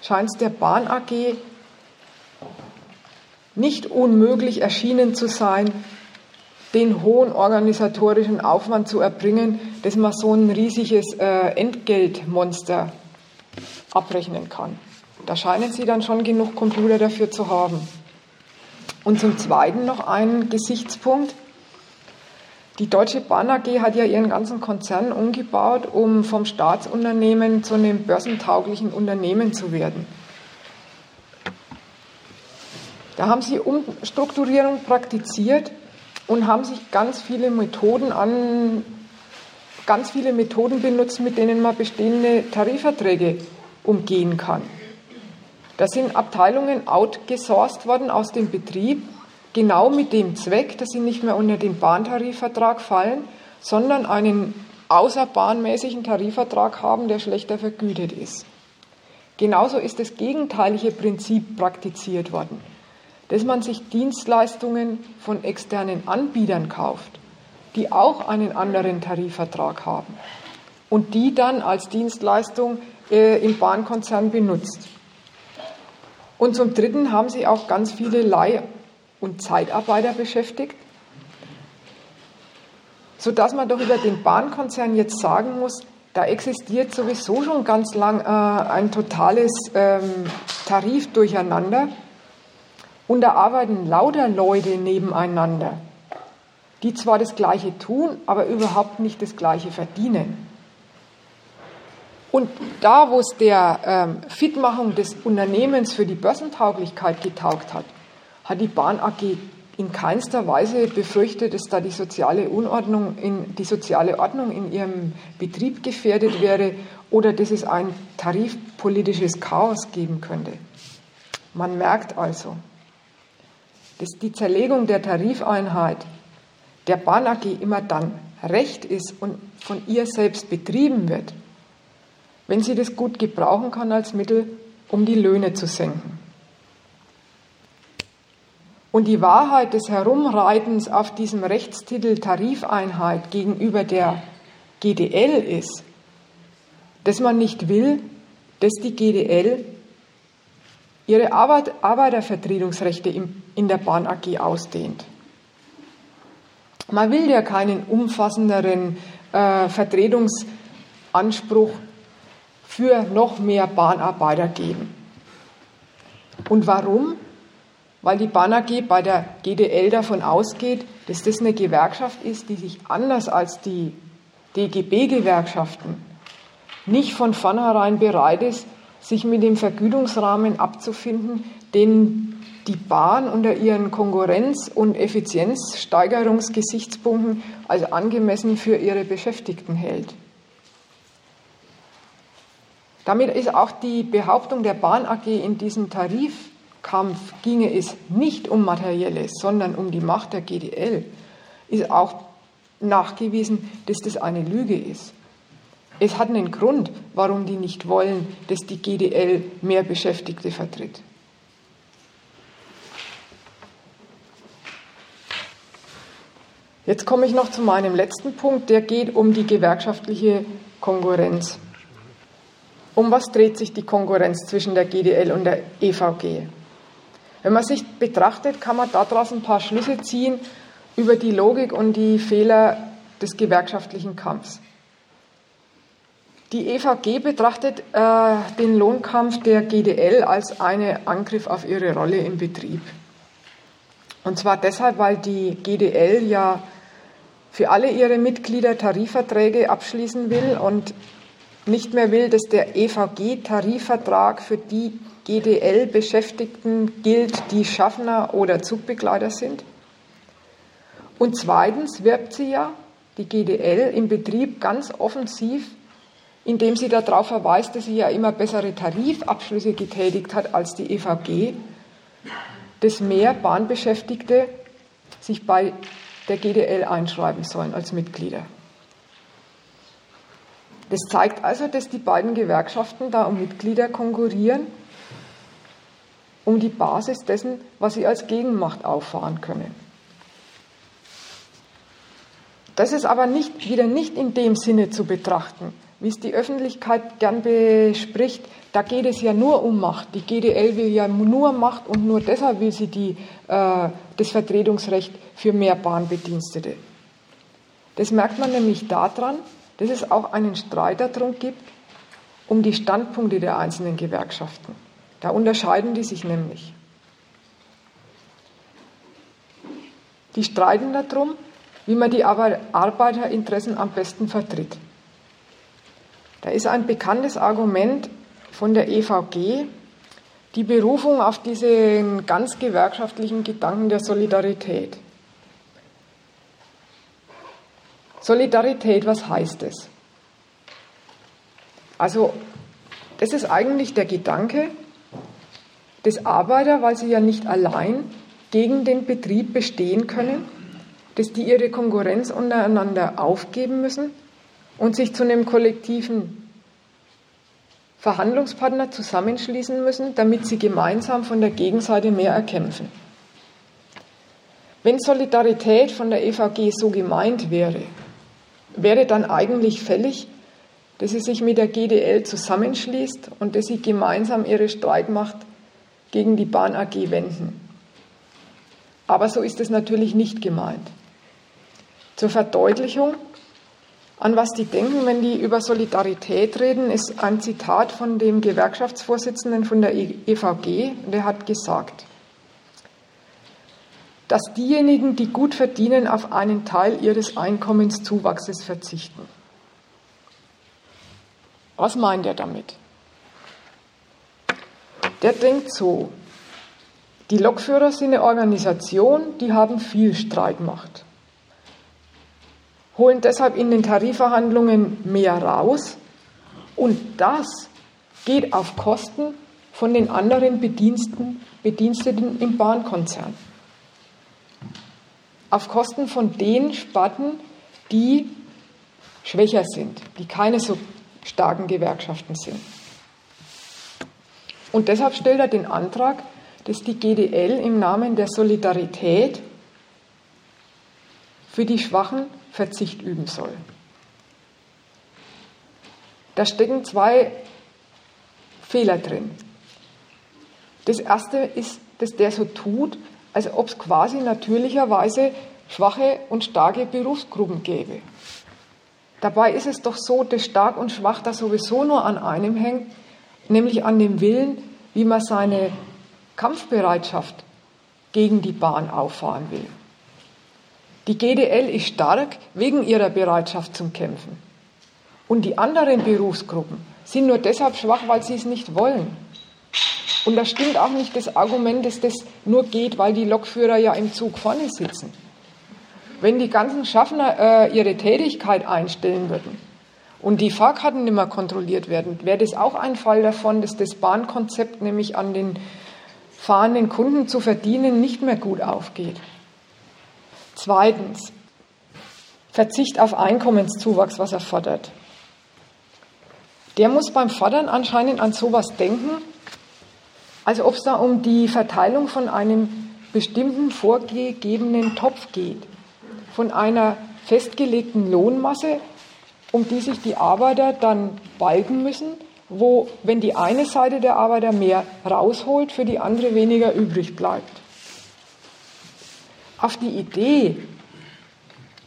S1: scheint es der Bahn AG nicht unmöglich erschienen zu sein, den hohen organisatorischen Aufwand zu erbringen, dass man so ein riesiges äh, Entgeltmonster abrechnen kann. Da scheinen sie dann schon genug Computer dafür zu haben. Und zum Zweiten noch ein Gesichtspunkt. Die Deutsche Bahn AG hat ja ihren ganzen Konzern umgebaut, um vom Staatsunternehmen zu einem börsentauglichen Unternehmen zu werden. Da haben sie Umstrukturierung praktiziert und haben sich ganz viele Methoden an, ganz viele Methoden benutzt, mit denen man bestehende Tarifverträge umgehen kann. Da sind Abteilungen outgesourced worden aus dem Betrieb genau mit dem Zweck, dass sie nicht mehr unter den Bahntarifvertrag fallen, sondern einen außerbahnmäßigen Tarifvertrag haben, der schlechter vergütet ist. Genauso ist das gegenteilige Prinzip praktiziert worden, dass man sich Dienstleistungen von externen Anbietern kauft, die auch einen anderen Tarifvertrag haben und die dann als Dienstleistung äh, im Bahnkonzern benutzt. Und zum Dritten haben sie auch ganz viele Leih- und Zeitarbeiter beschäftigt, sodass man doch über den Bahnkonzern jetzt sagen muss, da existiert sowieso schon ganz lang äh, ein totales ähm, Tarifdurcheinander und da arbeiten lauter Leute nebeneinander, die zwar das Gleiche tun, aber überhaupt nicht das Gleiche verdienen. Und da, wo es der ähm, Fitmachung des Unternehmens für die Börsentauglichkeit getaugt hat, hat die Bahn AG in keinster Weise befürchtet, dass da die soziale Unordnung in, die soziale Ordnung in ihrem Betrieb gefährdet wäre oder dass es ein tarifpolitisches Chaos geben könnte. Man merkt also, dass die Zerlegung der Tarifeinheit der Bahn AG immer dann recht ist und von ihr selbst betrieben wird, wenn sie das gut gebrauchen kann als Mittel, um die Löhne zu senken. Und die Wahrheit des Herumreitens auf diesem Rechtstitel Tarifeinheit gegenüber der GDL ist, dass man nicht will, dass die GDL ihre Arbeit, Arbeitervertretungsrechte in der Bahn AG ausdehnt. Man will ja keinen umfassenderen äh, Vertretungsanspruch für noch mehr Bahnarbeiter geben. Und warum? Weil die Bahn AG bei der GDL davon ausgeht, dass das eine Gewerkschaft ist, die sich anders als die DGB-Gewerkschaften nicht von vornherein bereit ist, sich mit dem Vergütungsrahmen abzufinden, den die Bahn unter ihren Konkurrenz- und Effizienzsteigerungsgesichtspunkten als angemessen für ihre Beschäftigten hält. Damit ist auch die Behauptung der Bahn AG in diesem Tarifkampf ginge es nicht um Materielles, sondern um die Macht der GDL, ist auch nachgewiesen, dass das eine Lüge ist. Es hat einen Grund, warum die nicht wollen, dass die GDL mehr Beschäftigte vertritt. Jetzt komme ich noch zu meinem letzten Punkt, der geht um die gewerkschaftliche Konkurrenz. Um was dreht sich die Konkurrenz zwischen der GDL und der EVG? Wenn man sich betrachtet, kann man daraus ein paar Schlüsse ziehen über die Logik und die Fehler des gewerkschaftlichen Kampfs. Die EVG betrachtet äh, den Lohnkampf der GDL als einen Angriff auf ihre Rolle im Betrieb. Und zwar deshalb, weil die GDL ja für alle ihre Mitglieder Tarifverträge abschließen will und nicht mehr will, dass der EVG-Tarifvertrag für die GDL-Beschäftigten gilt, die Schaffner oder Zugbegleiter sind. Und zweitens wirbt sie ja, die GDL, im Betrieb ganz offensiv indem sie darauf verweist, dass sie ja immer bessere Tarifabschlüsse getätigt hat als die EVG, dass mehr Bahnbeschäftigte sich bei der GDL einschreiben sollen als Mitglieder. Das zeigt also, dass die beiden Gewerkschaften da um Mitglieder konkurrieren, um die Basis dessen, was sie als Gegenmacht auffahren können. Das ist aber nicht, wieder nicht in dem Sinne zu betrachten, wie es die Öffentlichkeit gern bespricht, da geht es ja nur um Macht. Die GDL will ja nur Macht und nur deshalb will sie die, äh, das Vertretungsrecht für mehr Bahnbedienstete. Das merkt man nämlich daran, dass es auch einen Streit darum gibt, um die Standpunkte der einzelnen Gewerkschaften. Da unterscheiden die sich nämlich. Die streiten darum, wie man die Arbeiterinteressen am besten vertritt. Da ist ein bekanntes Argument von der EVG, die Berufung auf diesen ganz gewerkschaftlichen Gedanken der Solidarität. Solidarität, was heißt es? Also, das ist eigentlich der Gedanke des Arbeiter, weil sie ja nicht allein gegen den Betrieb bestehen können, dass die ihre Konkurrenz untereinander aufgeben müssen und sich zu einem kollektiven Verhandlungspartner zusammenschließen müssen, damit sie gemeinsam von der Gegenseite mehr erkämpfen. Wenn Solidarität von der EVG so gemeint wäre, wäre dann eigentlich fällig, dass sie sich mit der GDL zusammenschließt und dass sie gemeinsam ihre Streitmacht gegen die Bahn AG wenden. Aber so ist es natürlich nicht gemeint. Zur Verdeutlichung an was die denken, wenn die über Solidarität reden, ist ein Zitat von dem Gewerkschaftsvorsitzenden von der EVG, der hat gesagt, dass diejenigen, die gut verdienen, auf einen Teil ihres Einkommenszuwachses verzichten. Was meint er damit? Der denkt so, die Lokführer sind eine Organisation, die haben viel Streitmacht holen deshalb in den Tarifverhandlungen mehr raus und das geht auf Kosten von den anderen Bediensteten, Bediensteten im Bahnkonzern. Auf Kosten von den Sparten, die schwächer sind, die keine so starken Gewerkschaften sind. Und deshalb stellt er den Antrag, dass die GDL im Namen der Solidarität für die Schwachen Verzicht üben soll. Da stecken zwei Fehler drin. Das erste ist, dass der so tut, als ob es quasi natürlicherweise schwache und starke Berufsgruppen gäbe. Dabei ist es doch so, dass stark und schwach da sowieso nur an einem hängt, nämlich an dem Willen, wie man seine Kampfbereitschaft gegen die Bahn auffahren will. Die GDL ist stark wegen ihrer Bereitschaft zum Kämpfen. Und die anderen Berufsgruppen sind nur deshalb schwach, weil sie es nicht wollen. Und da stimmt auch nicht das Argument, dass das nur geht, weil die Lokführer ja im Zug vorne sitzen. Wenn die ganzen Schaffner äh, ihre Tätigkeit einstellen würden und die Fahrkarten nicht mehr kontrolliert werden, wäre das auch ein Fall davon, dass das Bahnkonzept nämlich an den fahrenden Kunden zu verdienen nicht mehr gut aufgeht. Zweitens, Verzicht auf Einkommenszuwachs, was er fordert. Der muss beim Fordern anscheinend an sowas denken, als ob es da um die Verteilung von einem bestimmten vorgegebenen Topf geht, von einer festgelegten Lohnmasse, um die sich die Arbeiter dann balgen müssen, wo, wenn die eine Seite der Arbeiter mehr rausholt, für die andere weniger übrig bleibt. Auf die Idee,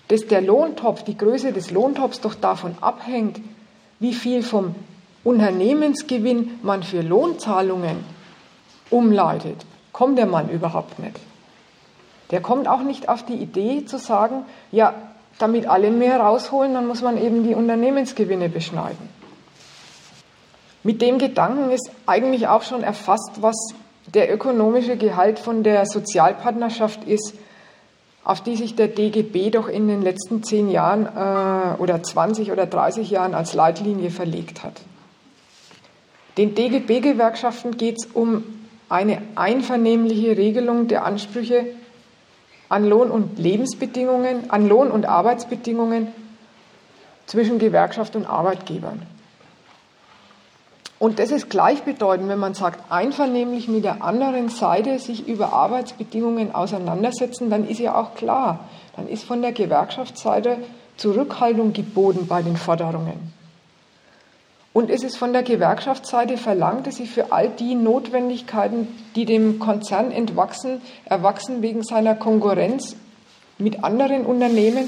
S1: dass der Lohntopf, die Größe des Lohntopfs doch davon abhängt, wie viel vom Unternehmensgewinn man für Lohnzahlungen umleitet, kommt der Mann überhaupt nicht. Der kommt auch nicht auf die Idee zu sagen, ja, damit alle mehr rausholen, dann muss man eben die Unternehmensgewinne beschneiden. Mit dem Gedanken ist eigentlich auch schon erfasst, was der ökonomische Gehalt von der Sozialpartnerschaft ist, auf die sich der DGB doch in den letzten zehn Jahren äh, oder 20 oder 30 Jahren als Leitlinie verlegt hat. Den DGB-Gewerkschaften geht es um eine einvernehmliche Regelung der Ansprüche an Lohn- und Lebensbedingungen, an Lohn- und Arbeitsbedingungen zwischen Gewerkschaft und Arbeitgebern. Und das ist gleichbedeutend, wenn man sagt, einvernehmlich mit der anderen Seite sich über Arbeitsbedingungen auseinandersetzen, dann ist ja auch klar, dann ist von der Gewerkschaftsseite Zurückhaltung geboten bei den Forderungen. Und es ist von der Gewerkschaftsseite verlangt, dass sie für all die Notwendigkeiten, die dem Konzern entwachsen, erwachsen wegen seiner Konkurrenz mit anderen Unternehmen,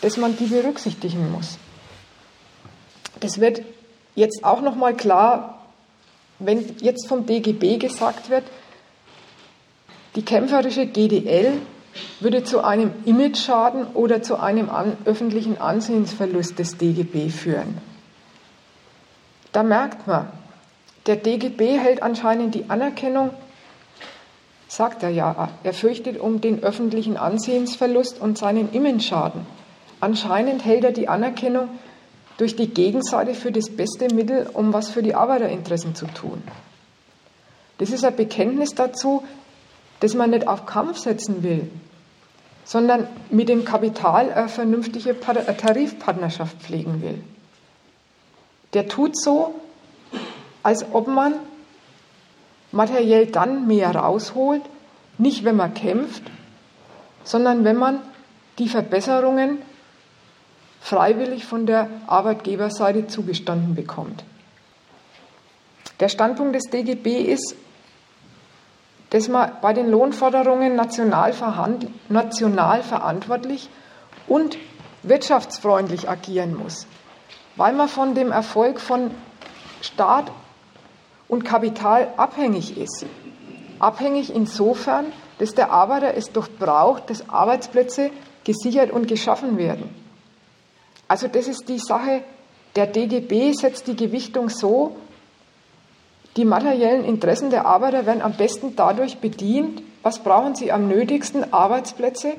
S1: dass man die berücksichtigen muss. Das wird jetzt auch noch mal klar, wenn jetzt vom DGB gesagt wird, die kämpferische GDL würde zu einem Imageschaden oder zu einem öffentlichen Ansehensverlust des DGB führen. Da merkt man, der DGB hält anscheinend die Anerkennung, sagt er ja, er fürchtet um den öffentlichen Ansehensverlust und seinen Imenschaden. Anscheinend hält er die Anerkennung durch die Gegenseite für das beste Mittel, um was für die Arbeiterinteressen zu tun. Das ist ein Bekenntnis dazu, dass man nicht auf Kampf setzen will, sondern mit dem Kapital eine vernünftige Tarifpartnerschaft pflegen will der tut so, als ob man materiell dann mehr rausholt, nicht wenn man kämpft, sondern wenn man die Verbesserungen freiwillig von der Arbeitgeberseite zugestanden bekommt. Der Standpunkt des DGB ist, dass man bei den Lohnforderungen national, national verantwortlich und wirtschaftsfreundlich agieren muss weil man von dem Erfolg von Staat und Kapital abhängig ist. Abhängig insofern, dass der Arbeiter es doch braucht, dass Arbeitsplätze gesichert und geschaffen werden. Also das ist die Sache, der DGB setzt die Gewichtung so, die materiellen Interessen der Arbeiter werden am besten dadurch bedient, was brauchen sie am nötigsten, Arbeitsplätze,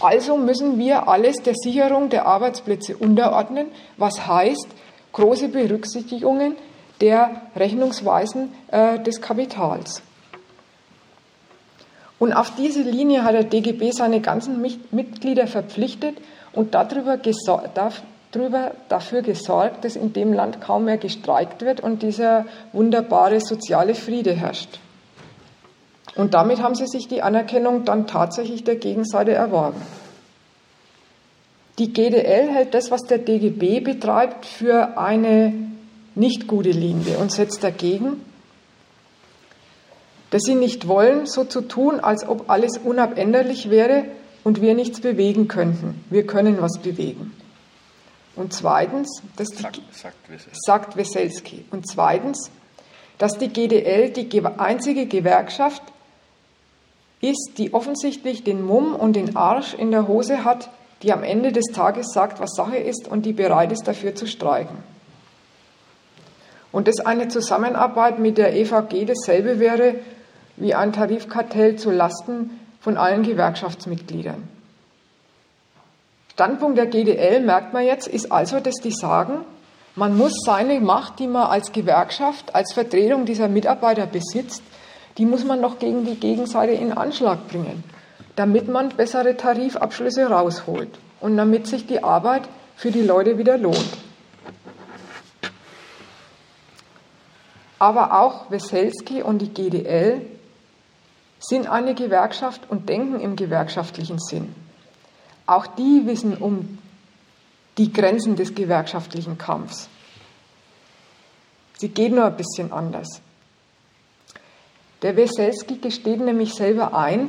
S1: also müssen wir alles der Sicherung der Arbeitsplätze unterordnen, was heißt große Berücksichtigungen der Rechnungsweisen äh, des Kapitals. Und auf diese Linie hat der DGB seine ganzen Mitglieder verpflichtet und darüber darüber dafür gesorgt, dass in dem Land kaum mehr gestreikt wird und dieser wunderbare soziale Friede herrscht. Und damit haben sie sich die Anerkennung dann tatsächlich der Gegenseite erworben. Die GDL hält das, was der DGB betreibt, für eine nicht gute Linie und setzt dagegen, dass sie nicht wollen, so zu tun, als ob alles unabänderlich wäre und wir nichts bewegen könnten. Wir können was bewegen. Und zweitens, dass die, sagt, sagt Weselski. Und zweitens, dass die GDL die einzige Gewerkschaft ist, die offensichtlich den Mumm und den Arsch in der Hose hat, die am Ende des Tages sagt, was Sache ist und die bereit ist, dafür zu streiken. Und dass eine Zusammenarbeit mit der EVG dasselbe wäre wie ein Tarifkartell zu Lasten von allen Gewerkschaftsmitgliedern. Standpunkt der GDL, merkt man jetzt, ist also, dass die sagen, man muss seine Macht, die man als Gewerkschaft, als Vertretung dieser Mitarbeiter besitzt, die muss man noch gegen die Gegenseite in Anschlag bringen, damit man bessere Tarifabschlüsse rausholt und damit sich die Arbeit für die Leute wieder lohnt. Aber auch Weselski und die GDL sind eine Gewerkschaft und denken im gewerkschaftlichen Sinn. Auch die wissen um die Grenzen des gewerkschaftlichen Kampfs. Sie gehen nur ein bisschen anders. Der Weselski gesteht nämlich selber ein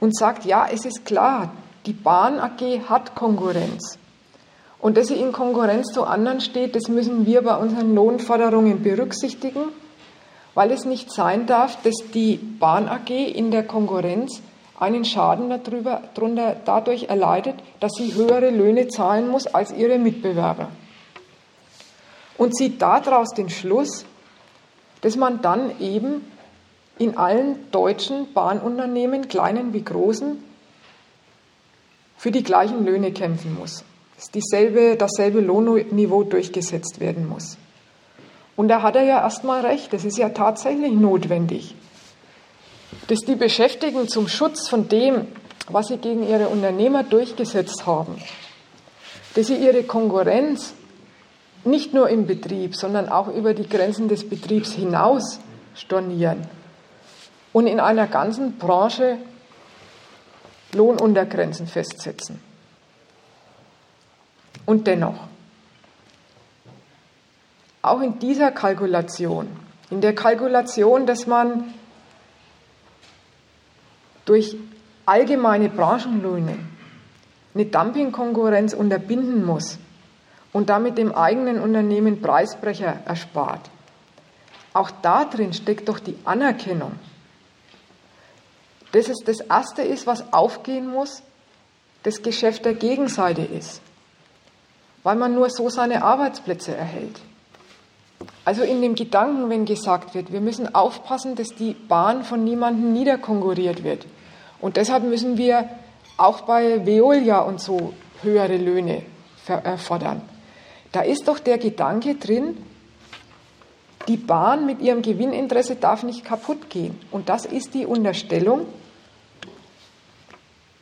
S1: und sagt, ja, es ist klar, die Bahn AG hat Konkurrenz. Und dass sie in Konkurrenz zu anderen steht, das müssen wir bei unseren Lohnforderungen berücksichtigen, weil es nicht sein darf, dass die Bahn AG in der Konkurrenz einen Schaden darüber, darunter, dadurch erleidet, dass sie höhere Löhne zahlen muss als ihre Mitbewerber. Und zieht daraus den Schluss, dass man dann eben in allen deutschen Bahnunternehmen, kleinen wie großen, für die gleichen Löhne kämpfen muss, dass dieselbe, dasselbe Lohnniveau durchgesetzt werden muss. Und da hat er ja erstmal recht, das ist ja tatsächlich notwendig dass die Beschäftigten zum Schutz von dem, was sie gegen ihre Unternehmer durchgesetzt haben, dass sie ihre Konkurrenz nicht nur im Betrieb, sondern auch über die Grenzen des Betriebs hinaus stornieren und in einer ganzen Branche Lohnuntergrenzen festsetzen. Und dennoch, auch in dieser Kalkulation, in der Kalkulation, dass man durch allgemeine Branchenlöhne eine Dumpingkonkurrenz unterbinden muss und damit dem eigenen Unternehmen Preisbrecher erspart. Auch da drin steckt doch die Anerkennung, dass es das Erste ist, was aufgehen muss, das Geschäft der Gegenseite ist, weil man nur so seine Arbeitsplätze erhält. Also in dem Gedanken, wenn gesagt wird, wir müssen aufpassen, dass die Bahn von niemandem niederkonkurriert wird. Und deshalb müssen wir auch bei Veolia und so höhere Löhne äh, fordern. Da ist doch der Gedanke drin, die Bahn mit ihrem Gewinninteresse darf nicht kaputt gehen. Und das ist die Unterstellung,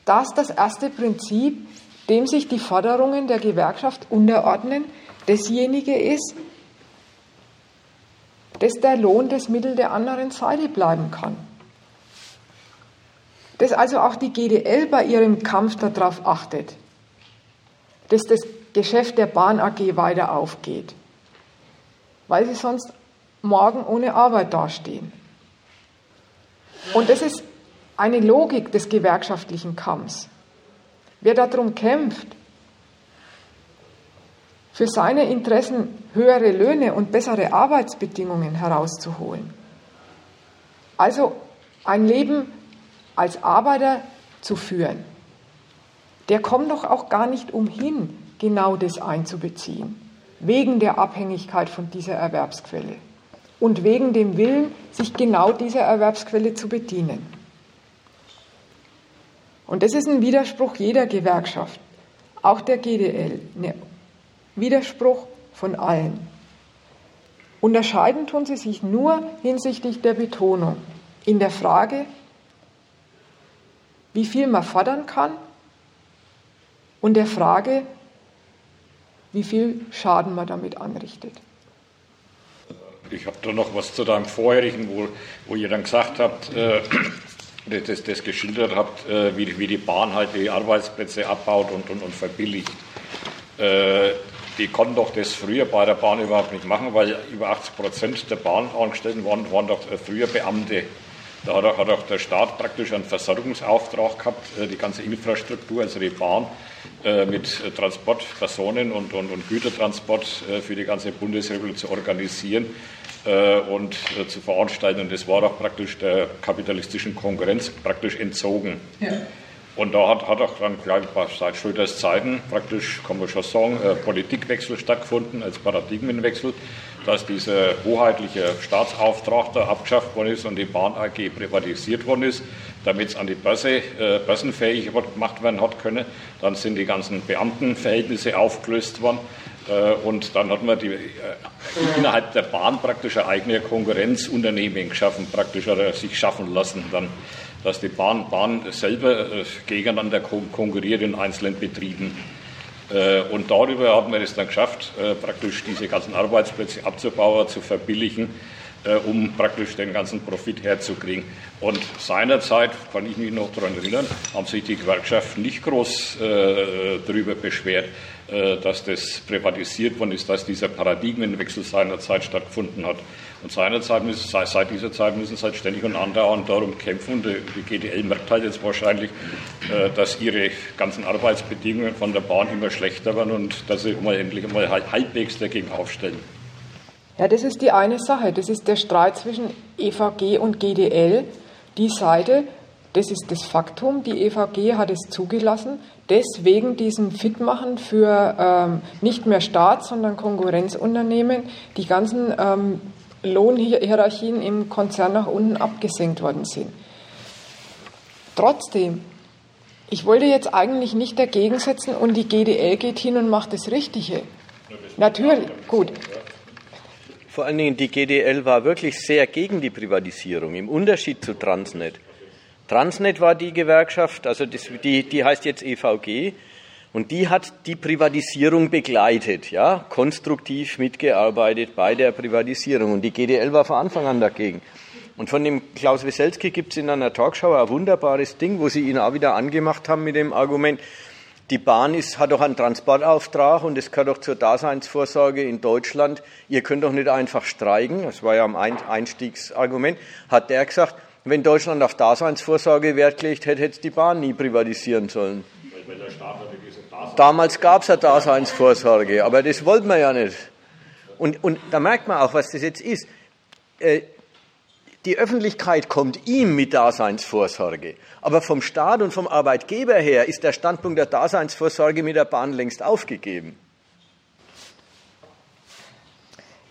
S1: dass das erste Prinzip, dem sich die Forderungen der Gewerkschaft unterordnen, dasjenige ist, dass der Lohn das Mittel der anderen Seite bleiben kann. Dass also auch die GDL bei ihrem Kampf darauf achtet, dass das Geschäft der Bahn AG weiter aufgeht, weil sie sonst morgen ohne Arbeit dastehen. Und das ist eine Logik des gewerkschaftlichen Kampfs. Wer darum kämpft, für seine Interessen höhere Löhne und bessere Arbeitsbedingungen herauszuholen. Also ein Leben als Arbeiter zu führen, der kommt doch auch gar nicht umhin, genau das einzubeziehen, wegen der Abhängigkeit von dieser Erwerbsquelle und wegen dem Willen, sich genau dieser Erwerbsquelle zu bedienen. Und das ist ein Widerspruch jeder Gewerkschaft, auch der GDL, eine Widerspruch von allen. Unterscheiden tun sie sich nur hinsichtlich der Betonung in der Frage, wie viel man fordern kann und der Frage, wie viel Schaden man damit anrichtet.
S3: Ich habe da noch was zu deinem vorherigen, wo, wo ihr dann gesagt habt, äh, das, das geschildert habt, äh, wie, wie die Bahn halt die Arbeitsplätze abbaut und, und, und verbilligt. Äh, die konnten doch das früher bei der Bahn überhaupt nicht machen, weil über 80 Prozent der Bahnangestellten waren, waren doch äh, früher Beamte. Da hat auch, der Staat praktisch einen Versorgungsauftrag gehabt, äh, die ganze Infrastruktur, also die Bahn, äh, mit Transportpersonen und, und, und Gütertransport für die ganze Bundesrepublik zu organisieren und zu veranstalten. Und das war doch praktisch der kapitalistischen Konkurrenz praktisch entzogen. Ja. Und da hat, hat auch dann gleich seit Schröders Zeiten praktisch, kann man schon sagen, äh, Politikwechsel stattgefunden als Paradigmenwechsel, dass dieser hoheitliche Staatsauftrag da abgeschafft worden ist und die Bahn AG privatisiert worden ist, damit es an die Börse äh, börsenfähig gemacht werden hat können. Dann sind die ganzen Beamtenverhältnisse aufgelöst worden. Äh, und dann hat man die, äh, innerhalb der Bahn praktisch ein eigenes Konkurrenzunternehmen geschaffen, praktisch oder sich schaffen lassen. Dann dass die Bahn, Bahn selber äh, gegeneinander konkurriert in einzelnen Betrieben. Äh, und darüber hat man es dann geschafft, äh, praktisch diese ganzen Arbeitsplätze abzubauen, zu verbilligen, um praktisch den ganzen Profit herzukriegen. Und seinerzeit, kann ich mich noch daran erinnern, haben sich die Gewerkschaften nicht groß darüber beschwert, dass das privatisiert worden ist, dass dieser Paradigmenwechsel seinerzeit stattgefunden hat. Und seinerzeit müssen, seit dieser Zeit müssen sie halt ständig und andauernd darum kämpfen. Und die GDL merkt halt jetzt wahrscheinlich, äh, dass ihre ganzen Arbeitsbedingungen von der Bahn immer schlechter werden und dass sie mal endlich mal halbwegs dagegen aufstellen.
S1: Ja, das ist die eine Sache. Das ist der Streit zwischen EVG und GDL. Die Seite, das ist das Faktum. Die EVG hat es zugelassen. Deswegen diesen Fitmachen für ähm, nicht mehr Staat, sondern Konkurrenzunternehmen, die ganzen ähm, Lohnhierarchien im Konzern nach unten abgesenkt worden sind. Trotzdem, ich wollte jetzt eigentlich nicht dagegen setzen und die GDL geht hin und macht das Richtige. Natürlich, gut.
S2: Vor allen Dingen die GDL war wirklich sehr gegen die Privatisierung, im Unterschied zu Transnet. Transnet war die Gewerkschaft, also das, die, die heißt jetzt EVG, und die hat die Privatisierung begleitet, ja, konstruktiv mitgearbeitet bei der Privatisierung. Und die GDL war von Anfang an dagegen. Und von dem Klaus Weselski gibt es in einer Talkshow ein wunderbares Ding, wo sie ihn auch wieder angemacht haben mit dem Argument, die Bahn ist, hat doch einen Transportauftrag und es gehört doch zur Daseinsvorsorge in Deutschland. Ihr könnt doch nicht einfach streiken. Das war ja am Einstiegsargument. Hat der gesagt, wenn Deutschland auf Daseinsvorsorge Wert legt, hätte es die Bahn nie privatisieren sollen. Weil der Staat Damals gab es ja Daseinsvorsorge, aber das wollten wir ja nicht. Und, und da merkt man auch, was das jetzt ist. Äh, die Öffentlichkeit kommt ihm mit Daseinsvorsorge. Aber vom Staat und vom Arbeitgeber her ist der Standpunkt der Daseinsvorsorge mit der Bahn längst aufgegeben.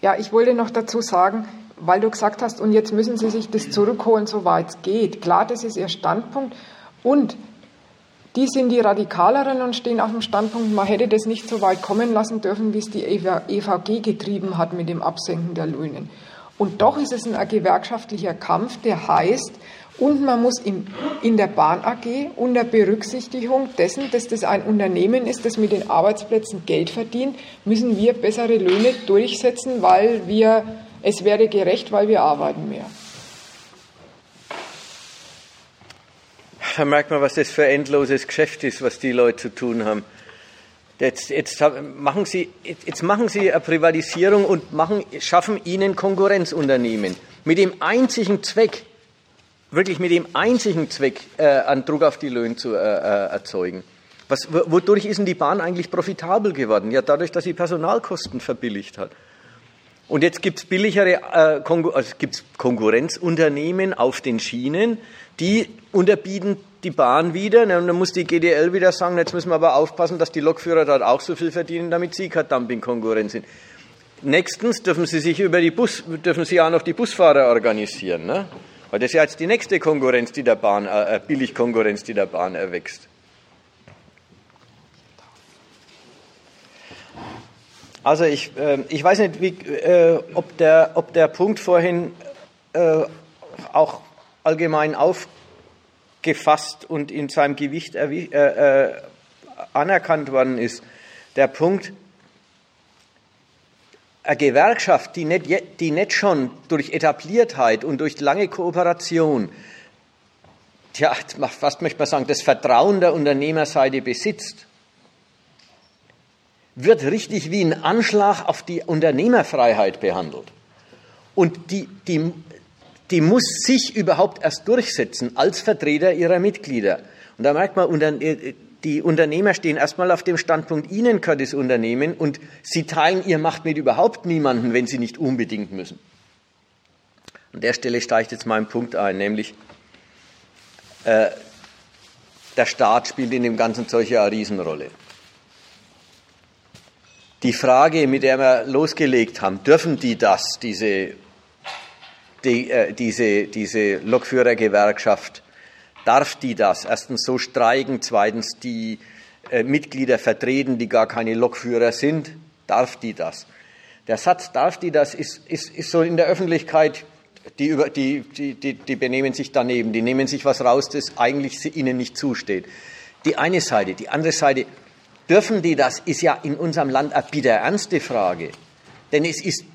S1: Ja, ich wollte noch dazu sagen, weil du gesagt hast, und jetzt müssen Sie sich das zurückholen, soweit es geht. Klar, das ist Ihr Standpunkt. Und die sind die Radikaleren und stehen auf dem Standpunkt, man hätte das nicht so weit kommen lassen dürfen, wie es die EVG getrieben hat mit dem Absenken der Löhne. Und doch ist es ein gewerkschaftlicher Kampf, der heißt, und man muss in, in der Bahn AG unter Berücksichtigung dessen, dass das ein Unternehmen ist, das mit den Arbeitsplätzen Geld verdient, müssen wir bessere Löhne durchsetzen, weil wir, es wäre gerecht, weil wir arbeiten mehr.
S2: Da merkt man, was das für ein endloses Geschäft ist, was die Leute zu tun haben. Jetzt, jetzt, machen Sie, jetzt machen Sie eine Privatisierung und machen, schaffen Ihnen Konkurrenzunternehmen mit dem einzigen Zweck, wirklich mit dem einzigen Zweck, äh, einen Druck auf die Löhne zu äh, äh erzeugen. Was, wodurch ist denn die Bahn eigentlich profitabel geworden? Ja, dadurch, dass sie Personalkosten verbilligt hat. Und jetzt gibt es billigere äh, Konkur also gibt's Konkurrenzunternehmen auf den Schienen, die unterbieten die Bahn wieder. Ne, und dann muss die GDL wieder sagen, jetzt müssen wir aber aufpassen, dass die Lokführer dort auch so viel verdienen, damit sie kein Dumping-Konkurrenz sind. Nächstens dürfen sie sich über die Bus, dürfen sie auch noch die Busfahrer organisieren. Ne? Weil das ist ja jetzt die nächste Konkurrenz, die der Bahn, äh, äh Billigkonkurrenz, die der Bahn erwächst. Also ich, äh, ich weiß nicht, wie, äh, ob, der, ob der Punkt vorhin äh, auch allgemein aufgefasst und in seinem Gewicht äh, äh, anerkannt worden ist. Der Punkt, eine Gewerkschaft, die nicht, die nicht schon durch Etabliertheit und durch lange Kooperation, tja, fast möchte man sagen, das Vertrauen der Unternehmerseite besitzt, wird richtig wie ein Anschlag auf die Unternehmerfreiheit behandelt. Und die, die, die muss sich überhaupt erst durchsetzen als Vertreter ihrer Mitglieder. Und da merkt man, die Unternehmer stehen erstmal auf dem Standpunkt, ihnen gehört das Unternehmen und sie teilen ihr Macht mit überhaupt niemanden, wenn sie nicht unbedingt müssen. An der Stelle steige ich jetzt mal einen Punkt ein, nämlich äh, der Staat spielt in dem ganzen Zeug ja eine Riesenrolle. Die Frage, mit der wir losgelegt haben, dürfen die das, diese, die, äh, diese, diese Lokführergewerkschaft, darf die das? Erstens so streiken, zweitens die äh, Mitglieder vertreten, die gar keine Lokführer sind, darf die das? Der Satz, darf die das, ist, ist, ist so in der Öffentlichkeit, die, über, die, die, die, die benehmen sich daneben, die nehmen sich was raus, das eigentlich ihnen nicht zusteht. Die eine Seite. Die andere Seite, dürfen die das, ist ja in unserem Land eine bitter ernste Frage. Denn es ist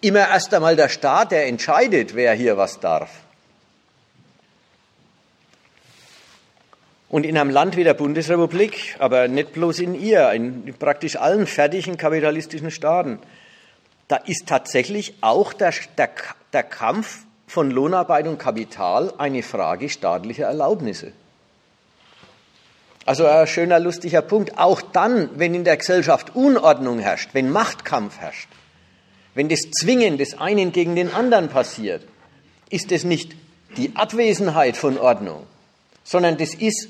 S2: immer erst einmal der Staat, der entscheidet, wer hier was darf. Und in einem Land wie der Bundesrepublik, aber nicht bloß in ihr, in praktisch allen fertigen kapitalistischen Staaten, da ist tatsächlich auch der, der, der Kampf von Lohnarbeit und Kapital eine Frage staatlicher Erlaubnisse. Also ein schöner, lustiger Punkt. Auch dann, wenn in der Gesellschaft Unordnung herrscht, wenn Machtkampf herrscht, wenn das Zwingen des einen gegen den anderen passiert, ist es nicht die Abwesenheit von Ordnung, sondern das ist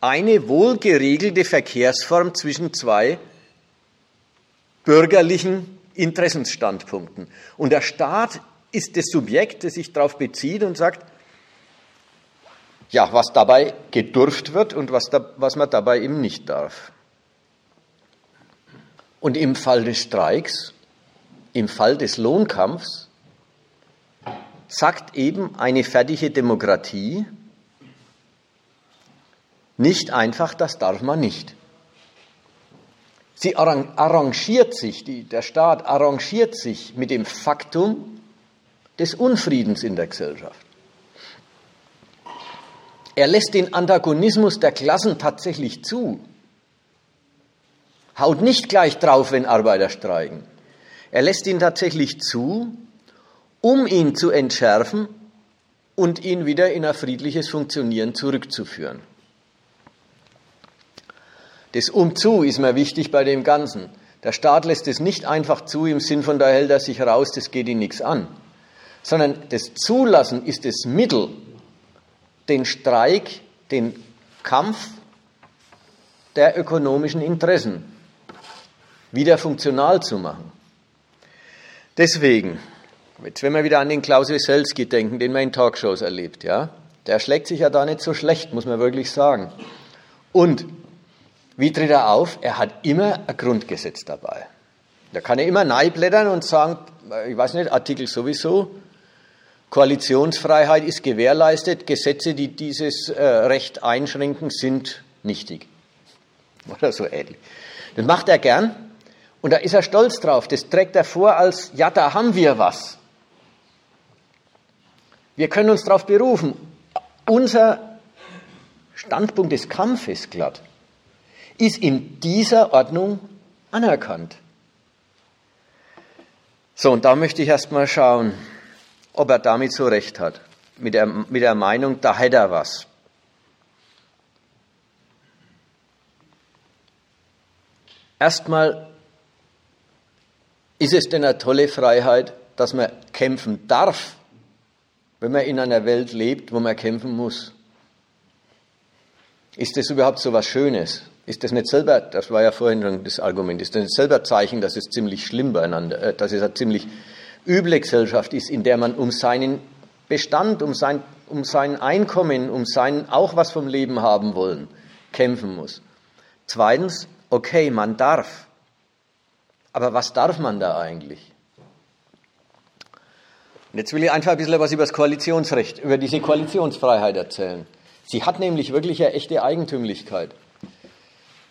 S2: eine wohlgeregelte Verkehrsform zwischen zwei bürgerlichen Interessensstandpunkten. Und der Staat ist das Subjekt, das sich darauf bezieht und sagt, ja, was dabei gedurft wird und was, da, was man dabei eben nicht darf. Und im Fall des Streiks, im Fall des Lohnkampfs, sagt eben eine fertige Demokratie, nicht einfach, das darf man nicht. Sie arrangiert sich, die, der Staat arrangiert sich mit dem Faktum des Unfriedens in der Gesellschaft. Er lässt den Antagonismus der Klassen tatsächlich zu. Haut nicht gleich drauf, wenn Arbeiter streiken. Er lässt ihn tatsächlich zu, um ihn zu entschärfen und ihn wieder in ein friedliches Funktionieren zurückzuführen. Das Umzu ist mir wichtig bei dem Ganzen. Der Staat lässt es nicht einfach zu im Sinn von, da hält er sich raus, das geht ihn nichts an. Sondern das Zulassen ist das Mittel, den Streik, den Kampf der ökonomischen Interessen wieder funktional zu machen. Deswegen, jetzt wenn wir wieder an den Klaus Weselski denken, den man in Talkshows erlebt, ja, der schlägt sich ja da nicht so schlecht, muss man wirklich sagen. Und wie tritt er auf? Er hat immer ein Grundgesetz dabei. Da kann er immer neiblättern und sagen, ich weiß nicht, Artikel sowieso, Koalitionsfreiheit ist gewährleistet, Gesetze, die dieses äh, Recht einschränken, sind nichtig. Oder so ähnlich. Das macht er gern und da ist er stolz drauf. Das trägt er vor als, ja, da haben wir was. Wir können uns darauf berufen. Unser Standpunkt des Kampfes glatt ist in dieser Ordnung anerkannt. So, und da möchte ich erst mal schauen, ob er damit so recht hat. Mit der, mit der Meinung, da hätte er was. Erstmal ist es denn eine tolle Freiheit, dass man kämpfen darf, wenn man in einer Welt lebt, wo man kämpfen muss. Ist das überhaupt so was Schönes? Ist das nicht selber, das war ja vorhin schon das Argument, ist das nicht selber Zeichen, dass es ziemlich schlimm beieinander, äh, dass es eine ziemlich üble Gesellschaft ist, in der man um seinen Bestand, um sein, um sein Einkommen, um sein auch was vom Leben haben wollen, kämpfen muss. Zweitens, okay, man darf. Aber was darf man da eigentlich? Und jetzt will ich einfach ein bisschen was über das Koalitionsrecht, über diese Koalitionsfreiheit erzählen. Sie hat nämlich wirklich eine echte Eigentümlichkeit.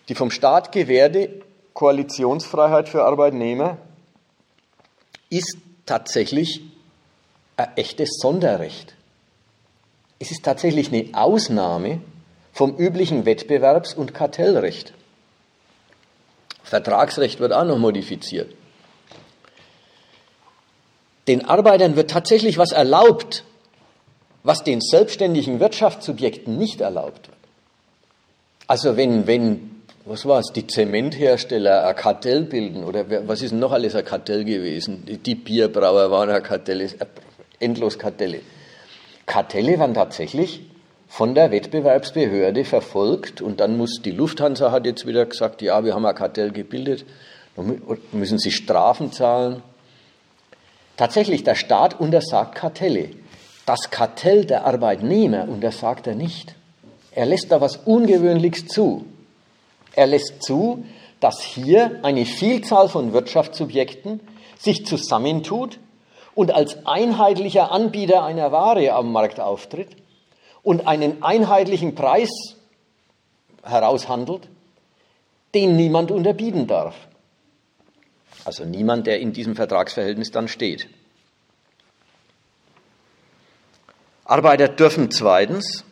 S2: Die vom Staat gewährte Koalitionsfreiheit für Arbeitnehmer ist tatsächlich ein echtes Sonderrecht. Es ist tatsächlich eine Ausnahme vom üblichen Wettbewerbs- und Kartellrecht. Vertragsrecht wird auch noch modifiziert. Den Arbeitern wird tatsächlich was erlaubt, was den selbstständigen Wirtschaftssubjekten nicht erlaubt wird. Also wenn, wenn was war es, die Zementhersteller ein Kartell bilden oder was ist noch alles ein Kartell gewesen? Die Bierbrauer waren ein Kartell, äh, endlos Kartelle. Kartelle waren tatsächlich von der Wettbewerbsbehörde verfolgt und dann muss die Lufthansa hat jetzt wieder gesagt, ja, wir haben ein Kartell gebildet, müssen sie Strafen zahlen. Tatsächlich, der Staat untersagt Kartelle. Das Kartell der Arbeitnehmer untersagt er nicht. Er lässt da was Ungewöhnliches zu. Er lässt zu, dass hier eine Vielzahl von Wirtschaftssubjekten sich zusammentut und als einheitlicher Anbieter einer Ware am Markt auftritt und einen einheitlichen Preis heraushandelt, den niemand unterbieten darf. Also niemand, der in diesem Vertragsverhältnis dann steht. Arbeiter dürfen zweitens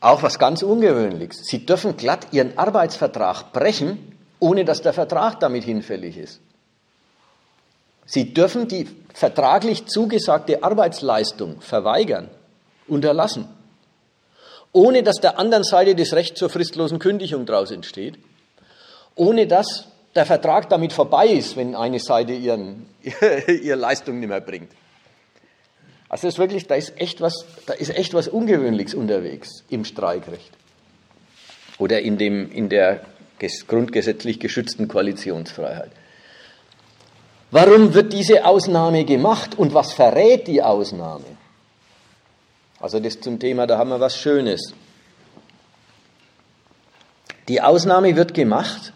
S2: auch was ganz Ungewöhnliches. Sie dürfen glatt ihren Arbeitsvertrag brechen, ohne dass der Vertrag damit hinfällig ist. Sie dürfen die vertraglich zugesagte Arbeitsleistung verweigern, unterlassen, ohne dass der anderen Seite das Recht zur fristlosen Kündigung daraus entsteht, ohne dass der Vertrag damit vorbei ist, wenn eine Seite ihren, ihre Leistung nicht mehr bringt. Also ist wirklich, da ist echt was, da ist echt was Ungewöhnliches unterwegs im Streikrecht oder in, dem, in der grundgesetzlich geschützten Koalitionsfreiheit. Warum wird diese Ausnahme gemacht und was verrät die Ausnahme? Also das zum Thema, da haben wir was Schönes. Die Ausnahme wird gemacht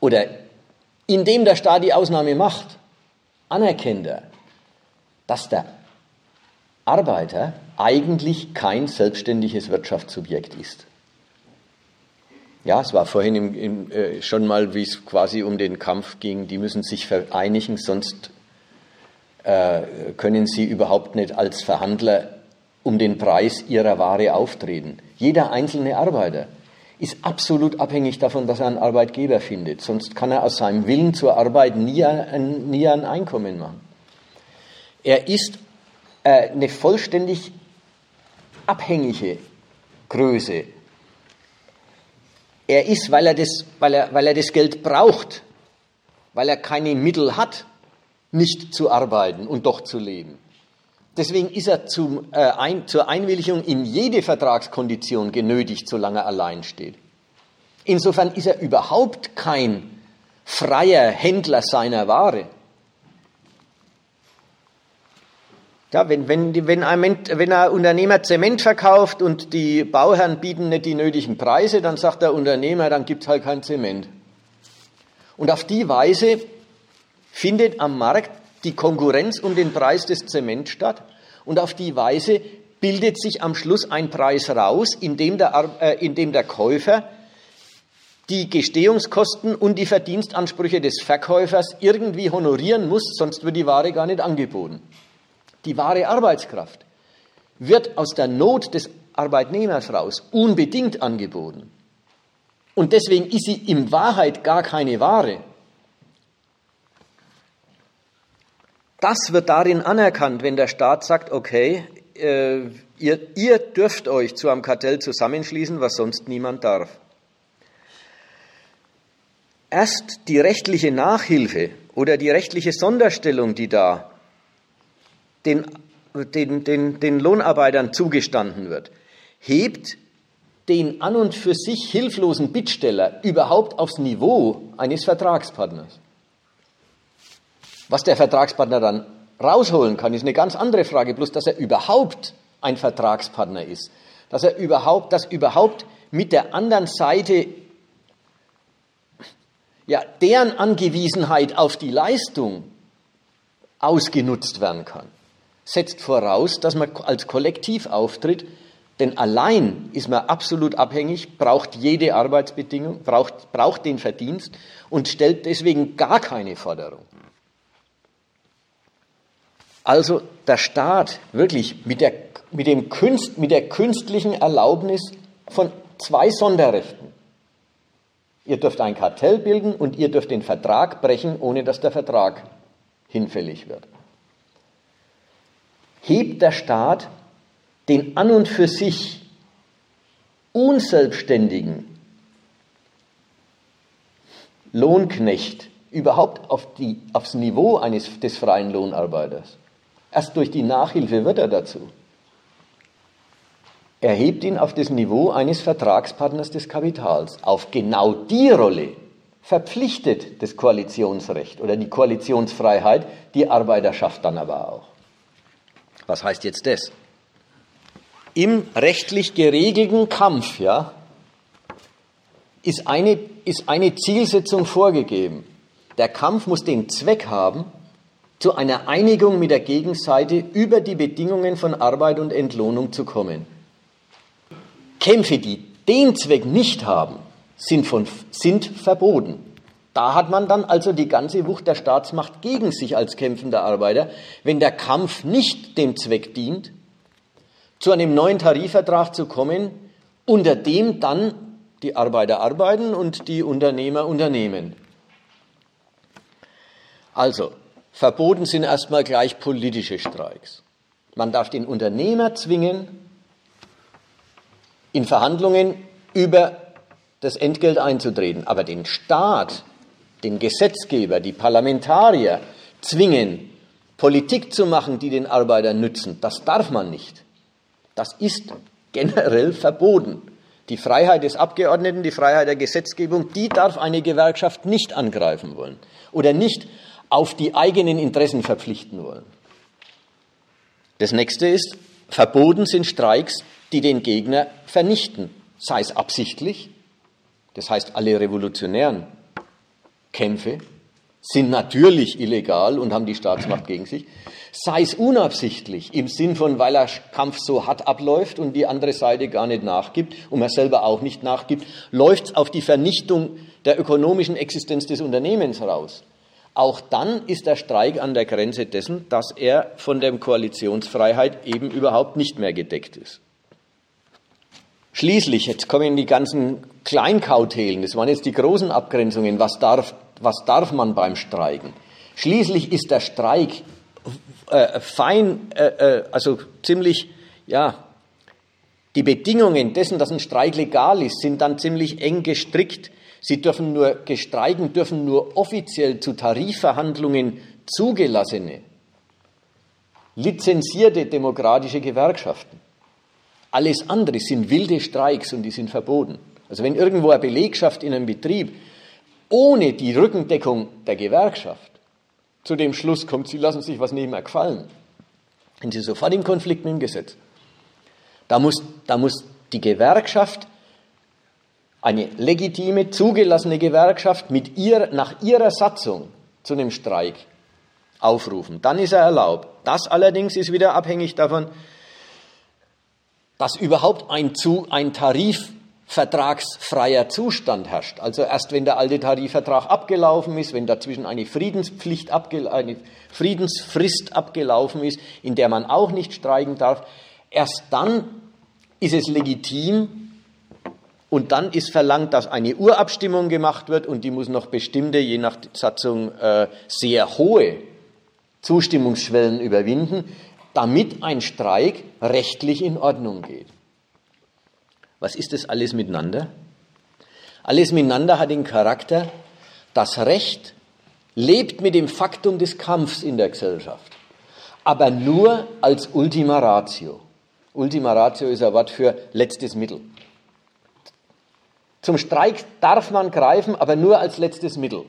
S2: oder indem der Staat die Ausnahme macht, anerkennt er, dass der Arbeiter eigentlich kein selbstständiges Wirtschaftssubjekt ist. Ja, es war vorhin im, im, äh, schon mal, wie es quasi um den Kampf ging, die müssen sich vereinigen, sonst äh, können sie überhaupt nicht als Verhandler um den Preis ihrer Ware auftreten. Jeder einzelne Arbeiter ist absolut abhängig davon, dass er einen Arbeitgeber findet. Sonst kann er aus seinem Willen zur Arbeit nie ein, nie ein Einkommen machen. Er ist äh, eine vollständig abhängige Größe. Er ist, weil er, das, weil, er, weil er das Geld braucht, weil er keine Mittel hat, nicht zu arbeiten und doch zu leben. Deswegen ist er zum, äh, ein, zur Einwilligung in jede Vertragskondition genötigt, solange er allein steht. Insofern ist er überhaupt kein freier Händler seiner Ware. Ja, wenn, wenn, wenn, ein, wenn ein Unternehmer Zement verkauft und die Bauherren bieten nicht die nötigen Preise, dann sagt der Unternehmer, dann gibt es halt kein Zement. Und auf die Weise findet am Markt die Konkurrenz um den Preis des Zements statt. Und auf die Weise bildet sich am Schluss ein Preis raus, in dem der, äh, in dem der Käufer die Gestehungskosten und die Verdienstansprüche des Verkäufers irgendwie honorieren muss, sonst wird die Ware gar nicht angeboten. Die wahre Arbeitskraft wird aus der Not des Arbeitnehmers raus unbedingt angeboten. Und deswegen ist sie in Wahrheit gar keine Ware. Das wird darin anerkannt, wenn der Staat sagt, okay, äh, ihr, ihr dürft euch zu einem Kartell zusammenschließen, was sonst niemand darf. Erst die rechtliche Nachhilfe oder die rechtliche Sonderstellung, die da den, den, den, den Lohnarbeitern zugestanden wird, hebt den an und für sich hilflosen Bittsteller überhaupt aufs Niveau eines Vertragspartners. Was der Vertragspartner dann rausholen kann, ist eine ganz andere Frage, bloß dass er überhaupt ein Vertragspartner ist, dass er überhaupt, dass überhaupt mit der anderen Seite ja, deren Angewiesenheit auf die Leistung ausgenutzt werden kann setzt voraus, dass man als Kollektiv auftritt, Denn allein ist man absolut abhängig, braucht jede Arbeitsbedingung, braucht, braucht den Verdienst und stellt deswegen gar keine Forderung. Also der Staat wirklich mit der, mit, dem Künst, mit der künstlichen Erlaubnis von zwei Sonderrechten. Ihr dürft ein Kartell bilden und ihr dürft den Vertrag brechen, ohne dass der Vertrag hinfällig wird. Hebt der Staat den an und für sich unselbstständigen Lohnknecht überhaupt auf die, aufs Niveau eines, des freien Lohnarbeiters. Erst durch die Nachhilfe wird er dazu. Er hebt ihn auf das Niveau eines Vertragspartners des Kapitals. Auf genau die Rolle verpflichtet das Koalitionsrecht oder die Koalitionsfreiheit die Arbeiterschaft dann aber auch. Was heißt jetzt das? im rechtlich geregelten Kampf, ja, ist eine, ist eine Zielsetzung vorgegeben. Der Kampf muss den Zweck haben, zu einer Einigung mit der Gegenseite über die Bedingungen von Arbeit und Entlohnung zu kommen. Kämpfe, die den Zweck nicht haben, sind, von, sind verboten. Da hat man dann also die ganze Wucht der Staatsmacht gegen sich als kämpfender Arbeiter, wenn der Kampf nicht dem Zweck dient, zu einem neuen Tarifvertrag zu kommen, unter dem dann die Arbeiter arbeiten und die Unternehmer unternehmen. Also, verboten sind erstmal gleich politische Streiks. Man darf den Unternehmer zwingen, in Verhandlungen über das Entgelt einzutreten, aber den Staat, den Gesetzgeber, die Parlamentarier zwingen, Politik zu machen, die den Arbeitern nützen, das darf man nicht. Das ist generell verboten. Die Freiheit des Abgeordneten, die Freiheit der Gesetzgebung, die darf eine Gewerkschaft nicht angreifen wollen oder nicht auf die eigenen Interessen verpflichten wollen. Das nächste ist, verboten sind Streiks, die den Gegner vernichten, sei es absichtlich, das heißt alle revolutionären Kämpfe sind natürlich illegal und haben die Staatsmacht gegen sich, sei es unabsichtlich, im Sinn von, weil der Kampf so hart abläuft und die andere Seite gar nicht nachgibt und man selber auch nicht nachgibt, läuft es auf die Vernichtung der ökonomischen Existenz des Unternehmens raus. Auch dann ist der Streik an der Grenze dessen, dass er von der Koalitionsfreiheit eben überhaupt nicht mehr gedeckt ist. Schließlich, jetzt kommen die ganzen Kleinkautelen, das waren jetzt die großen Abgrenzungen, was darf was darf man beim Streiken? Schließlich ist der Streik äh, fein, äh, äh, also ziemlich, ja, die Bedingungen dessen, dass ein Streik legal ist, sind dann ziemlich eng gestrickt. Sie dürfen nur, gestreiken dürfen nur offiziell zu Tarifverhandlungen zugelassene, lizenzierte demokratische Gewerkschaften. Alles andere sind wilde Streiks und die sind verboten. Also wenn irgendwo eine Belegschaft in einem Betrieb ohne die Rückendeckung der Gewerkschaft zu dem Schluss kommt, sie lassen sich was nebenher gefallen, sind sie sofort im Konflikt mit dem Gesetz. Da muss, da muss die Gewerkschaft, eine legitime, zugelassene Gewerkschaft mit ihr, nach ihrer Satzung zu einem Streik aufrufen. Dann ist er erlaubt. Das allerdings ist wieder abhängig davon, dass überhaupt ein, ein Tarif vertragsfreier Zustand herrscht. Also erst wenn der alte Tarifvertrag abgelaufen ist, wenn dazwischen eine Friedenspflicht, eine Friedensfrist abgelaufen ist, in der man auch nicht streiken darf, erst dann ist es legitim und dann ist verlangt, dass eine Urabstimmung gemacht wird und die muss noch bestimmte, je nach Satzung, äh, sehr hohe Zustimmungsschwellen überwinden, damit ein Streik rechtlich in Ordnung geht. Was ist das alles miteinander? Alles miteinander hat den Charakter, das Recht lebt mit dem Faktum des Kampfs in der Gesellschaft, aber nur als Ultima Ratio. Ultima Ratio ist ein Wort für letztes Mittel. Zum Streik darf man greifen, aber nur als letztes Mittel.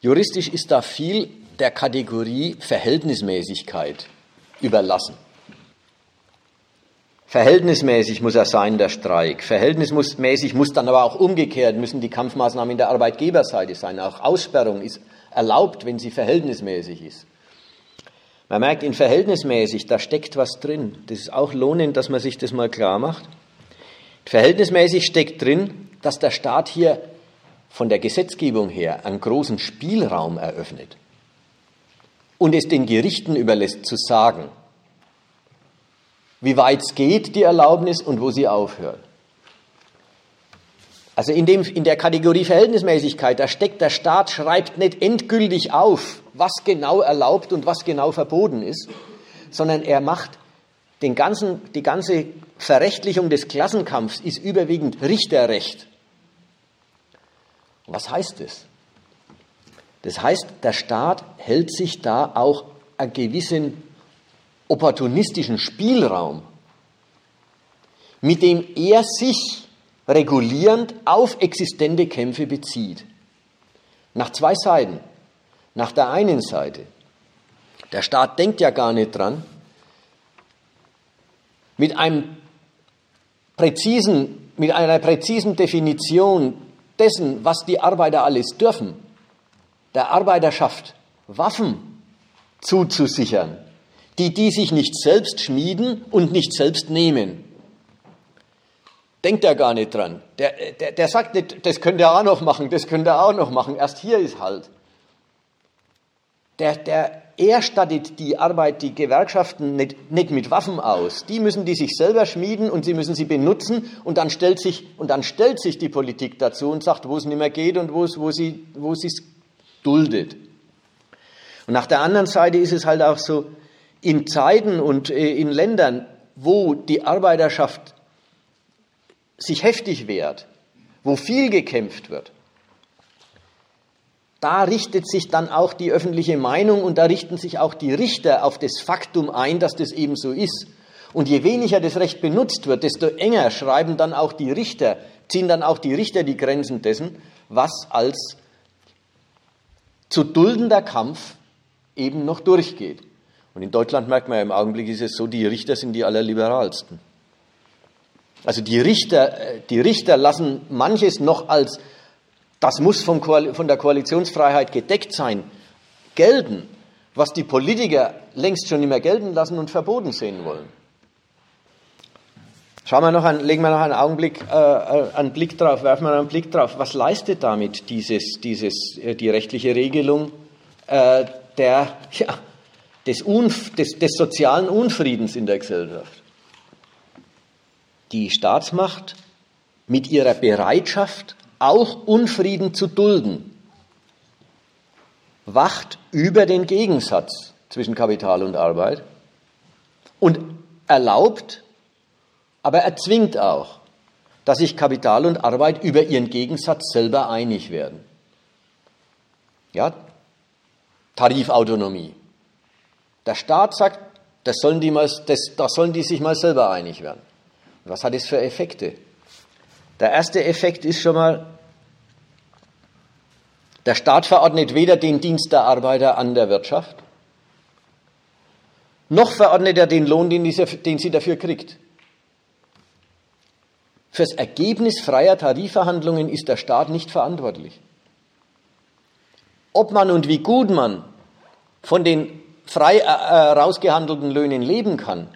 S2: Juristisch ist da viel der Kategorie Verhältnismäßigkeit überlassen. Verhältnismäßig muss er sein, der Streik. Verhältnismäßig muss dann aber auch umgekehrt, müssen die Kampfmaßnahmen der Arbeitgeberseite sein. Auch Aussperrung ist erlaubt, wenn sie verhältnismäßig ist. Man merkt in verhältnismäßig, da steckt was drin. Das ist auch lohnend, dass man sich das mal klar macht. Verhältnismäßig steckt drin, dass der Staat hier von der Gesetzgebung her einen großen Spielraum eröffnet und es den Gerichten überlässt zu sagen, wie weit es geht, die Erlaubnis, und wo sie aufhört. Also in, dem, in der Kategorie Verhältnismäßigkeit, da steckt der Staat, schreibt nicht endgültig auf, was genau erlaubt und was genau verboten ist, sondern er macht den ganzen, die ganze Verrechtlichung des Klassenkampfs ist überwiegend Richterrecht. Was heißt das? Das heißt, der Staat hält sich da auch einen gewissen opportunistischen Spielraum, mit dem er sich regulierend auf existente Kämpfe bezieht. Nach zwei Seiten. Nach der einen Seite, der Staat denkt ja gar nicht dran, mit einem präzisen, mit einer präzisen Definition dessen, was die Arbeiter alles dürfen, der Arbeiterschaft Waffen zuzusichern, die die sich nicht selbst schmieden und nicht selbst nehmen denkt er gar nicht dran. Der, der, der sagt nicht, das könnt ihr auch noch machen, das könnt ihr auch noch machen. Erst hier ist halt. Der, der, er stattet die Arbeit, die Gewerkschaften nicht, nicht mit Waffen aus. Die müssen die sich selber schmieden und sie müssen sie benutzen und dann stellt sich, und dann stellt sich die Politik dazu und sagt, wo es nicht mehr geht und wo sie, wo sie es duldet. Und nach der anderen Seite ist es halt auch so, in Zeiten und äh, in Ländern, wo die Arbeiterschaft sich heftig wehrt, wo viel gekämpft wird, da richtet sich dann auch die öffentliche Meinung und da richten sich auch die Richter auf das Faktum ein, dass das eben so ist. Und je weniger das Recht benutzt wird, desto enger schreiben dann auch die Richter, ziehen dann auch die Richter die Grenzen dessen, was als zu duldender Kampf eben noch durchgeht. Und in Deutschland merkt man ja im Augenblick ist es so, die Richter sind die allerliberalsten. Also die Richter, äh, die Richter lassen manches noch als, das muss von, der Koalitionsfreiheit gedeckt sein, gelten, was die Politiker längst schon nicht mehr gelten lassen und verboten sehen wollen. Schauen wir noch an, legen wir noch einen Augenblick, äh, äh einen Blick drauf, werfen wir einen Blick drauf. Was leistet damit dieses, dieses, äh, die rechtliche Regelung äh, der, ja, des, Unf des, des sozialen Unfriedens in der Gesellschaft? die Staatsmacht mit ihrer Bereitschaft, auch Unfrieden zu dulden, wacht über den Gegensatz zwischen Kapital und Arbeit und erlaubt, aber erzwingt auch, dass sich Kapital und Arbeit über ihren Gegensatz selber einig werden. Ja, Tarifautonomie. Der Staat sagt, das sollen die, mal, das, das sollen die sich mal selber einig werden. Was hat es für Effekte? Der erste Effekt ist schon mal, der Staat verordnet weder den Dienst der Arbeiter an der Wirtschaft, noch verordnet er den Lohn, den, den sie dafür kriegt. Fürs Ergebnis freier Tarifverhandlungen ist der Staat nicht verantwortlich. Ob man und wie gut man von den frei äh, äh rausgehandelten Löhnen leben kann,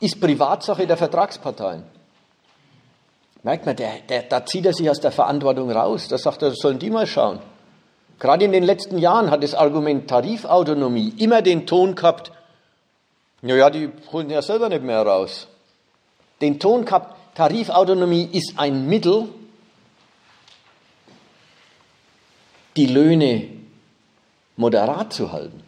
S2: ist Privatsache der Vertragsparteien. Merkt man, der, der, da zieht er sich aus der Verantwortung raus. Da sagt er, sollen die mal schauen. Gerade in den letzten Jahren hat das Argument Tarifautonomie immer den Ton gehabt, naja, die holen ja selber nicht mehr raus. Den Ton gehabt, Tarifautonomie ist ein Mittel, die Löhne moderat zu halten.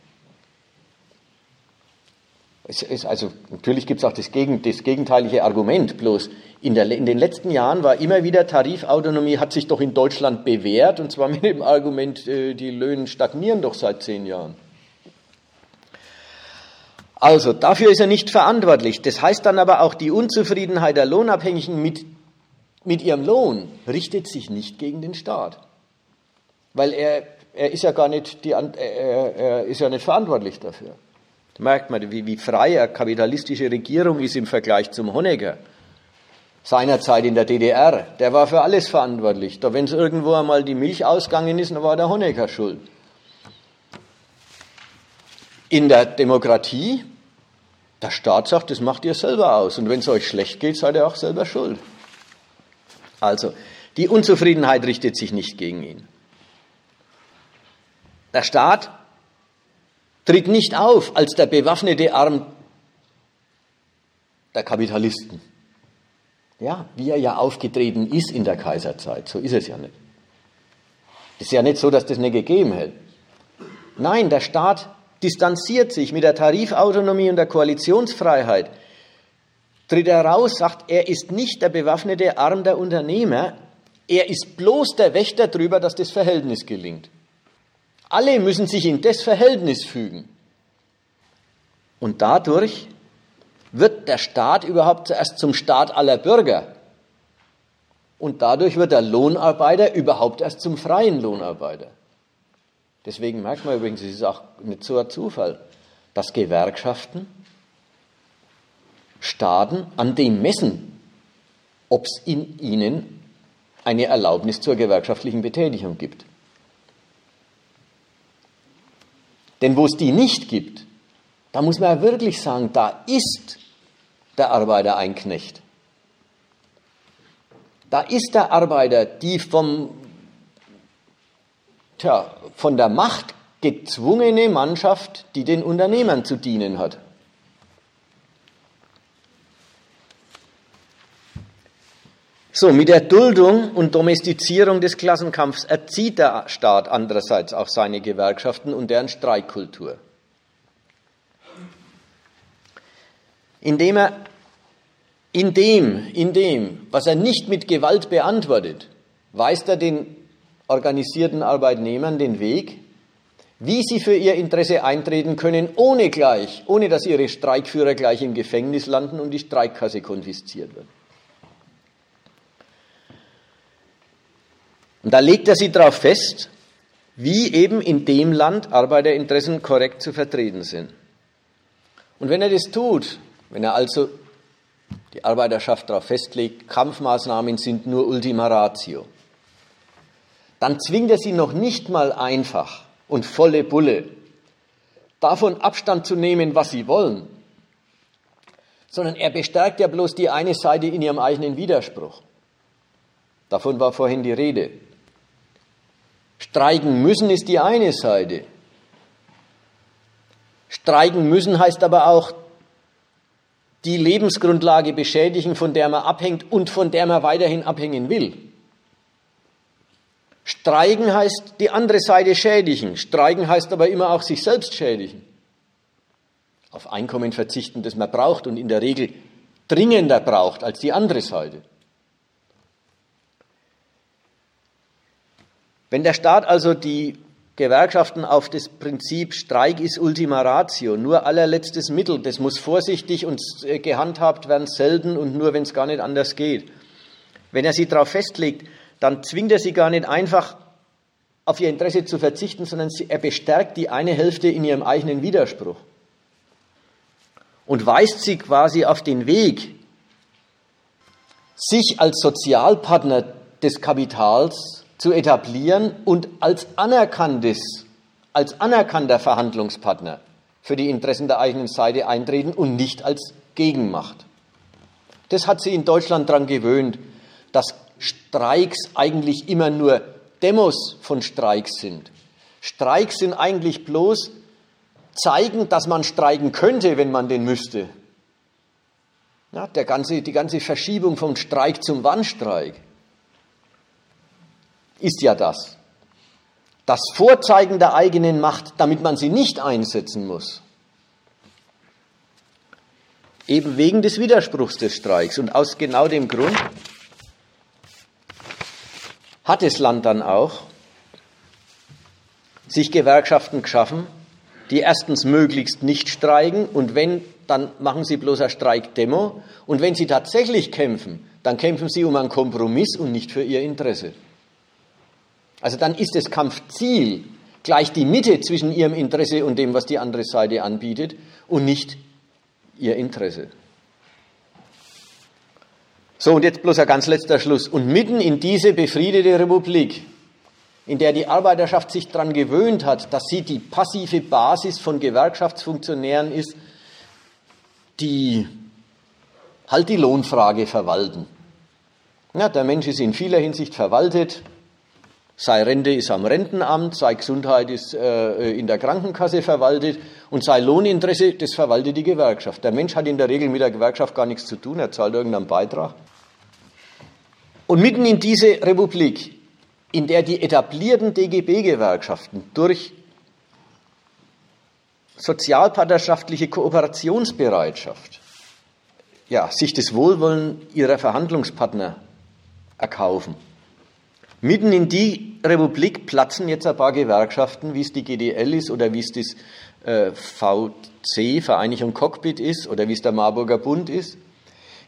S2: Es ist also, natürlich gibt es auch das, Gegen, das, gegenteilige Argument, bloß in, der, in, den letzten Jahren war immer wieder Tarifautonomie, hat sich doch in Deutschland bewährt, und zwar mit dem Argument, äh, die Löhne stagnieren doch seit zehn Jahren. Also, dafür ist er nicht verantwortlich. Das heißt dann aber auch, die Unzufriedenheit der Lohnabhängigen mit, mit ihrem Lohn richtet sich nicht gegen den Staat. Weil er, er ist ja gar nicht, die, er, er ist ja nicht verantwortlich dafür. Da merkt man, wie, wie frei eine kapitalistische Regierung ist im Vergleich zum Honecker. Seinerzeit in der DDR, der war für alles verantwortlich. Da wenn es irgendwo einmal die Milch ausgegangen ist, dann war der Honecker schuld. In der Demokratie, der Staat sagt, das macht ihr selber aus. Und wenn es euch schlecht geht, seid ihr auch selber schuld. Also, die Unzufriedenheit richtet sich nicht gegen ihn. Der Staat tritt nicht auf als der bewaffnete Arm der Kapitalisten. Ja, wie er ja aufgetreten ist in der Kaiserzeit. So ist es ja nicht. Es ist ja nicht so, dass das nicht gegeben hätte. Nein, der Staat distanziert sich mit der Tarifautonomie und der Koalitionsfreiheit. Tritt er raus, sagt, er ist nicht der bewaffnete Arm der Unternehmer, er ist bloß der Wächter darüber, dass das Verhältnis gelingt. Alle müssen sich in das Verhältnis fügen. Und dadurch wird der Staat überhaupt zuerst zum Staat aller Bürger. Und dadurch wird der Lohnarbeiter überhaupt erst zum freien Lohnarbeiter. Deswegen merkt man übrigens, es ist auch nicht so ein Zufall, dass Gewerkschaften Staaten an dem messen, ob es in ihnen eine Erlaubnis zur gewerkschaftlichen Betätigung gibt. Denn wo es die nicht gibt, da muss man ja wirklich sagen, da ist der Arbeiter ein Knecht. Da ist der Arbeiter die vom, tja, von der Macht gezwungene Mannschaft, die den Unternehmern zu dienen hat. So, mit der Duldung und Domestizierung des Klassenkampfs erzieht der Staat andererseits auch seine Gewerkschaften und deren Streikkultur. Indem er in dem, in dem, was er nicht mit Gewalt beantwortet, weist er den organisierten Arbeitnehmern den Weg, wie sie für ihr Interesse eintreten können, ohne gleich, ohne dass ihre Streikführer gleich im Gefängnis landen und die Streikkasse konfisziert wird. Und da legt er sie darauf fest, wie eben in dem Land Arbeiterinteressen korrekt zu vertreten sind. Und wenn er das tut, wenn er also die Arbeiterschaft darauf festlegt, Kampfmaßnahmen sind nur Ultima Ratio, dann zwingt er sie noch nicht mal einfach und volle Bulle davon Abstand zu nehmen, was sie wollen, sondern er bestärkt ja bloß die eine Seite in ihrem eigenen Widerspruch. Davon war vorhin die Rede. Streiken müssen ist die eine Seite. Streiken müssen heißt aber auch die Lebensgrundlage beschädigen, von der man abhängt und von der man weiterhin abhängen will. Streiken heißt die andere Seite schädigen. Streiken heißt aber immer auch sich selbst schädigen. Auf Einkommen verzichten, das man braucht und in der Regel dringender braucht als die andere Seite. Wenn der Staat also die Gewerkschaften auf das Prinzip Streik ist Ultima Ratio, nur allerletztes Mittel, das muss vorsichtig und äh, gehandhabt werden, selten und nur, wenn es gar nicht anders geht. Wenn er sie darauf festlegt, dann zwingt er sie gar nicht einfach auf ihr Interesse zu verzichten, sondern er bestärkt die eine Hälfte in ihrem eigenen Widerspruch und weist sie quasi auf den Weg, sich als Sozialpartner des Kapitals zu etablieren und als anerkanntes, als anerkannter Verhandlungspartner für die Interessen der eigenen Seite eintreten und nicht als Gegenmacht. Das hat sie in Deutschland daran gewöhnt, dass Streiks eigentlich immer nur Demos von Streiks sind. Streiks sind eigentlich bloß zeigen, dass man streiken könnte, wenn man den müsste. Ja, der ganze, die ganze Verschiebung vom Streik zum Warnstreik ist ja das. Das Vorzeigen der eigenen Macht, damit man sie nicht einsetzen muss. Eben wegen des Widerspruchs des Streiks und aus genau dem Grund hat das Land dann auch sich Gewerkschaften geschaffen, die erstens möglichst nicht streiken und wenn, dann machen sie bloß eine Streikdemo und wenn sie tatsächlich kämpfen, dann kämpfen sie um einen Kompromiss und nicht für ihr Interesse. Also dann ist das Kampfziel gleich die Mitte zwischen ihrem Interesse und dem, was die andere Seite anbietet und nicht ihr Interesse. So, und jetzt bloß ein ganz letzter Schluss. Und mitten in diese befriedete Republik in der die Arbeiterschaft sich daran gewöhnt hat, dass sie die passive Basis von Gewerkschaftsfunktionären ist, die halt die Lohnfrage verwalten. Ja, der Mensch ist in vieler Hinsicht verwaltet. Sei Rente ist am Rentenamt, sei Gesundheit ist äh, in der Krankenkasse verwaltet und sei Lohninteresse, das verwaltet die Gewerkschaft. Der Mensch hat in der Regel mit der Gewerkschaft gar nichts zu tun, er zahlt irgendeinen Beitrag. Und mitten in diese Republik, in der die etablierten DGB-Gewerkschaften durch sozialpartnerschaftliche Kooperationsbereitschaft ja, sich das Wohlwollen ihrer Verhandlungspartner erkaufen. Mitten in die Republik platzen jetzt ein paar Gewerkschaften, wie es die GDL ist oder wie es das äh, VC, Vereinigung Cockpit ist oder wie es der Marburger Bund ist.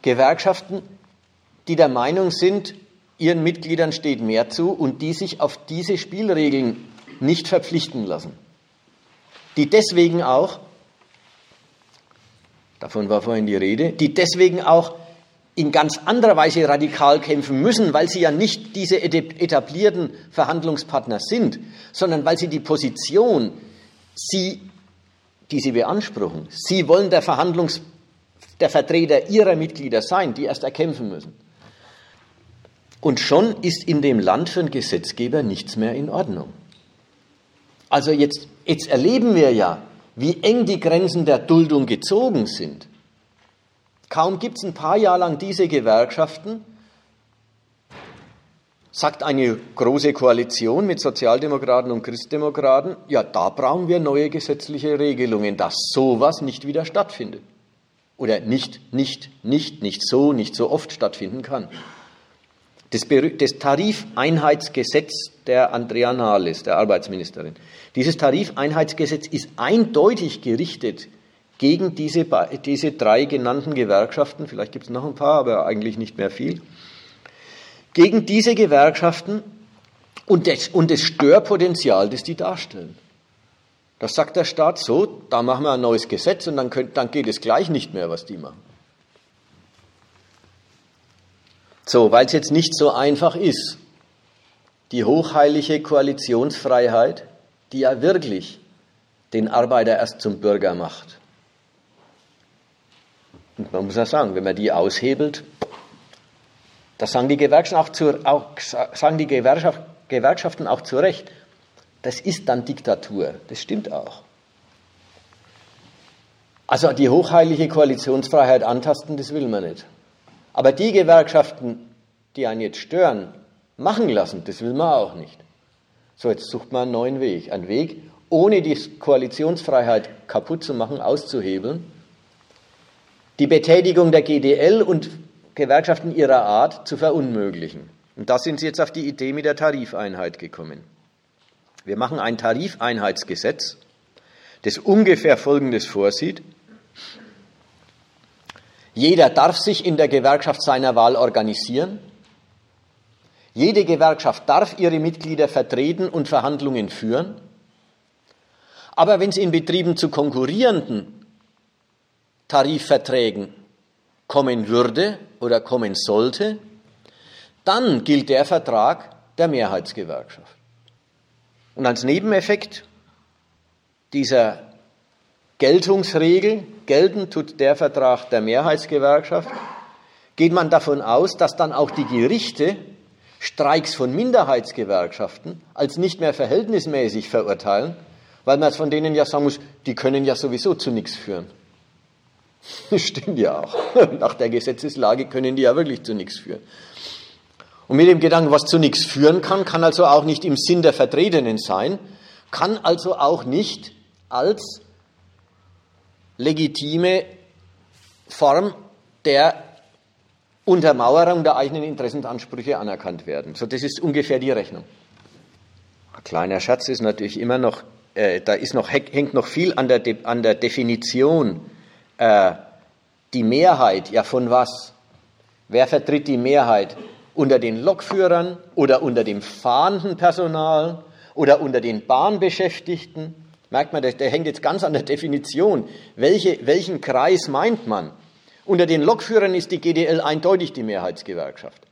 S2: Gewerkschaften, die der Meinung sind, ihren Mitgliedern steht mehr zu und die sich auf diese Spielregeln nicht verpflichten lassen. Die deswegen auch, davon war vorhin die Rede, die deswegen auch in ganz anderer Weise radikal kämpfen müssen, weil sie ja nicht diese etablierten Verhandlungspartner sind, sondern weil sie die Position, sie, die sie beanspruchen, sie wollen der Verhandlungs, der Vertreter ihrer Mitglieder sein, die erst erkämpfen müssen. Und schon ist in dem Land für einen Gesetzgeber nichts mehr in Ordnung. Also jetzt, jetzt erleben wir ja, wie eng die Grenzen der Duldung gezogen sind. Kaum gibt es ein paar Jahre lang diese Gewerkschaften, sagt eine große Koalition mit Sozialdemokraten und Christdemokraten, ja, da brauchen wir neue gesetzliche Regelungen, dass sowas nicht wieder stattfindet. Oder nicht, nicht, nicht, nicht so, nicht so oft stattfinden kann das, das Tarifeinheitsgesetz der Andrea Nahles, der Arbeitsministerin. Dieses Tarifeinheitsgesetz ist eindeutig gerichtet gegen diese, diese drei genannten Gewerkschaften, vielleicht gibt es noch ein paar, aber eigentlich nicht mehr viel, gegen diese Gewerkschaften und das, und das Störpotenzial, das die darstellen. Das sagt der Staat so, da machen wir ein neues Gesetz und dann, könnt, dann geht es gleich nicht mehr, was die machen. So, weil es jetzt nicht so einfach ist, die hochheilige Koalitionsfreiheit, die ja wirklich den Arbeiter erst zum Bürger macht. Und man muss ja sagen, wenn man die aushebelt, das sagen die Gewerkschaften auch zu, auch, sagen die Gewerkschaft, Gewerkschaften auch zu Recht, das ist dann Diktatur. Das stimmt auch. Also die hochheilige Koalitionsfreiheit antasten, das will man nicht. Aber die Gewerkschaften, die einen jetzt stören, machen lassen, das will man auch nicht. So, jetzt sucht man einen neuen Weg. Einen Weg, ohne die Koalitionsfreiheit kaputt zu machen, auszuhebeln, die Betätigung der GDL und Gewerkschaften ihrer Art zu verunmöglichen. Und da sind sie jetzt auf die Idee mit der Tarifeinheit gekommen. Wir machen ein Tarifeinheitsgesetz, das ungefähr Folgendes vorsieht. Jeder darf sich in der Gewerkschaft seiner Wahl organisieren. Jede Gewerkschaft darf ihre Mitglieder vertreten und Verhandlungen führen. Aber wenn es in Betrieben zu konkurrierenden Tarifverträgen kommen würde oder kommen sollte, dann gilt der Vertrag der Mehrheitsgewerkschaft. Und als Nebeneffekt dieser Geltungsregel, gelten tut der Vertrag der Mehrheitsgewerkschaft, geht man davon aus, dass dann auch die Gerichte Streiks von Minderheitsgewerkschaften als nicht mehr verhältnismäßig verurteilen, weil man von denen ja sagen muss, die können ja sowieso zu nichts führen. Stimmt ja auch. Nach der Gesetzeslage können die ja wirklich zu nichts führen. Und mit dem Gedanken, was zu nichts führen kann, kann also auch nicht im Sinn der Vertretenen sein, kann also auch nicht als legitime Form der Untermauerung der eigenen Interessenansprüche anerkannt werden. So, das ist ungefähr die Rechnung. Ein kleiner Schatz ist natürlich immer noch, äh, da ist noch, hängt noch viel an der, De an der Definition. Äh, die Mehrheit, ja von was? Wer vertritt die Mehrheit? Unter den Lokführern oder unter dem fahrenden Personal oder unter den Bahnbeschäftigten? Merkt man, der, der hängt jetzt ganz an der Definition. Welche, welchen Kreis meint man? Unter den Lokführern ist die GDL eindeutig die Mehrheitsgewerkschaft.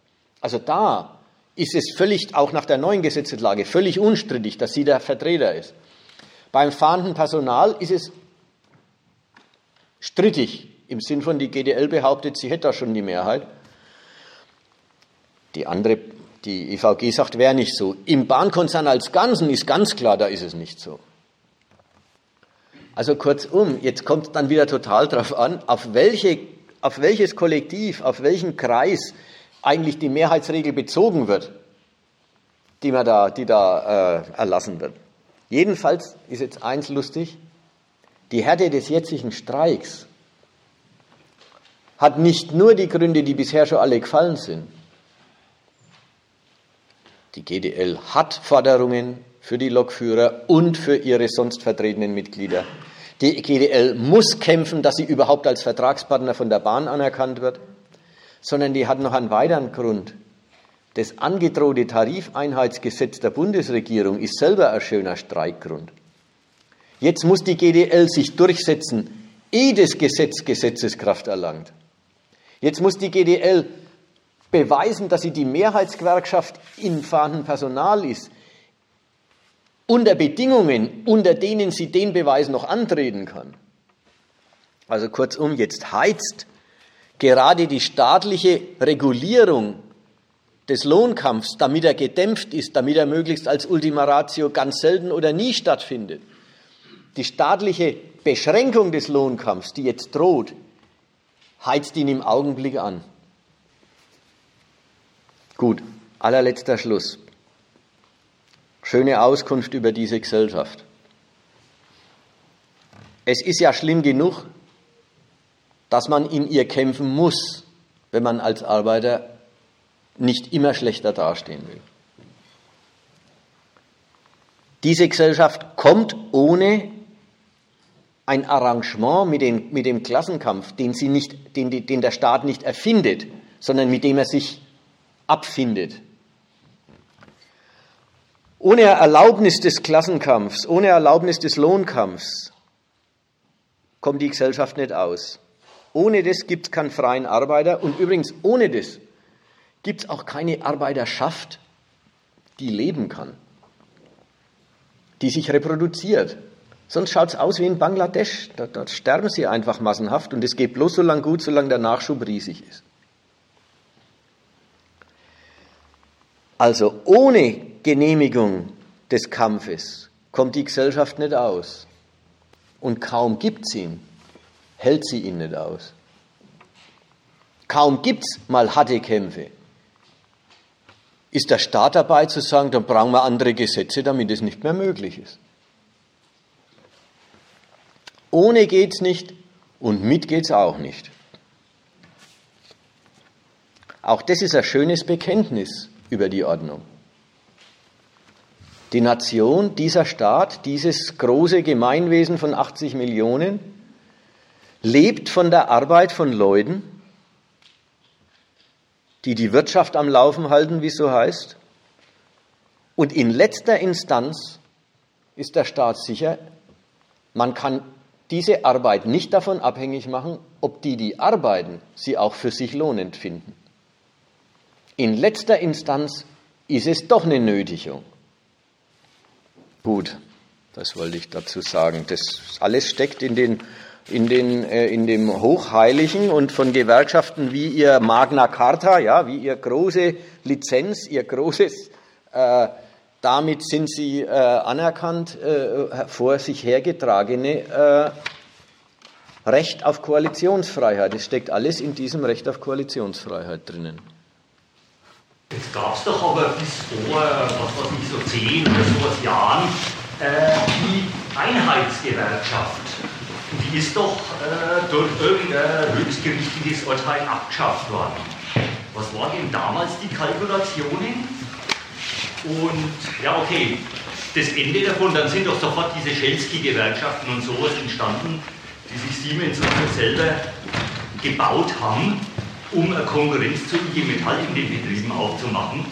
S2: Also da ist es völlig, auch nach der neuen Gesetzeslage, völlig unstrittig, dass sie der Vertreter ist. Beim fahrenden Personal ist es strittig, im Sinn von, die GDL behauptet, sie hätte da schon die Mehrheit. Die andere, die EVG sagt, wäre nicht so. Im Bahnkonzern als Ganzen ist ganz klar, da ist es nicht so. Also kurzum, jetzt kommt es dann wieder total darauf an, auf, welche, auf welches Kollektiv, auf welchen Kreis eigentlich die Mehrheitsregel bezogen wird, die, man da, die da äh, erlassen wird. Jedenfalls ist jetzt eins lustig, die Härte des jetzigen Streiks hat nicht nur die Gründe, die bisher schon alle gefallen sind. Die GDL hat Forderungen für die Lokführer und für ihre sonst vertretenen Mitglieder. Die GDL muss kämpfen, dass sie überhaupt als Vertragspartner von der Bahn anerkannt wird, sondern die hat noch einen weiteren Grund. Das angedrohte Tarifeinheitsgesetz der Bundesregierung ist selber ein schöner Streikgrund. Jetzt muss die GDL sich durchsetzen, ehe das Gesetz Gesetzeskraft erlangt. Jetzt muss die GDL beweisen, dass sie die Mehrheitsgewerkschaft im fahrenden Personal ist, unter Bedingungen, unter denen sie den Beweis noch antreten kann. Also kurzum, jetzt heizt gerade die staatliche Regulierung des Lohnkampfs, damit er gedämpft ist, damit er möglichst als Ultima Ratio ganz selten oder nie stattfindet. Die staatliche Beschränkung des Lohnkampfs, die jetzt droht, heizt ihn im Augenblick an. Gut, allerletzter Schluss. Schöne Auskunft über diese Gesellschaft. Es ist ja schlimm genug, dass man in ihr kämpfen muss, wenn man als Arbeiter nicht immer schlechter dastehen will. Diese Gesellschaft kommt ohne ein Arrangement mit, den, mit dem Klassenkampf, den, sie nicht, den, den der Staat nicht erfindet, sondern mit dem er sich abfindet. Ohne Erlaubnis des Klassenkampfs, ohne Erlaubnis des Lohnkampfs kommt die Gesellschaft nicht aus. Ohne das gibt es keinen freien Arbeiter und übrigens ohne das gibt es auch keine Arbeiterschaft, die leben kann, die sich reproduziert. Sonst schaut es aus wie in Bangladesch. Dort, dort sterben sie einfach massenhaft und es geht bloß so lange gut, solange der Nachschub riesig ist. Also ohne Genehmigung des Kampfes kommt die Gesellschaft nicht aus. Und kaum gibt sie ihn, hält sie ihn nicht aus. Kaum gibt es mal harte Kämpfe. Ist der Staat dabei zu sagen, dann brauchen wir andere Gesetze, damit es nicht mehr möglich ist. Ohne geht's nicht und mit geht's auch nicht. Auch das ist ein schönes Bekenntnis über die Ordnung. Die Nation, dieser Staat, dieses große Gemeinwesen von 80 Millionen lebt von der Arbeit von Leuten, die die Wirtschaft am Laufen halten, wie es so heißt. Und in letzter Instanz ist der Staat sicher, man kann diese Arbeit nicht davon abhängig machen, ob die, die arbeiten, sie auch für sich lohnend finden. In letzter Instanz ist es doch eine Nötigung. Gut, das wollte ich dazu sagen. Das alles steckt in, den, in, den, äh, in dem Hochheiligen und von Gewerkschaften wie ihr Magna Carta, ja, wie ihr große Lizenz, ihr großes äh, damit sind sie äh, anerkannt, äh, vor sich hergetragene äh, Recht auf Koalitionsfreiheit. Es steckt alles in diesem Recht auf Koalitionsfreiheit drinnen.
S7: Jetzt gab es doch aber bis vor, was weiß ich, so zehn oder sowas Jahren äh, die Einheitsgewerkschaft. Die ist doch äh, durch irgendein höchstgerichtliches Urteil abgeschafft worden. Was waren denn damals die Kalkulationen? Und ja, okay, das Ende davon, dann sind doch sofort diese Schelsky-Gewerkschaften und sowas entstanden, die sich Siemens und so selber gebaut haben, um eine Konkurrenz zu IG Metall in den Betrieben aufzumachen.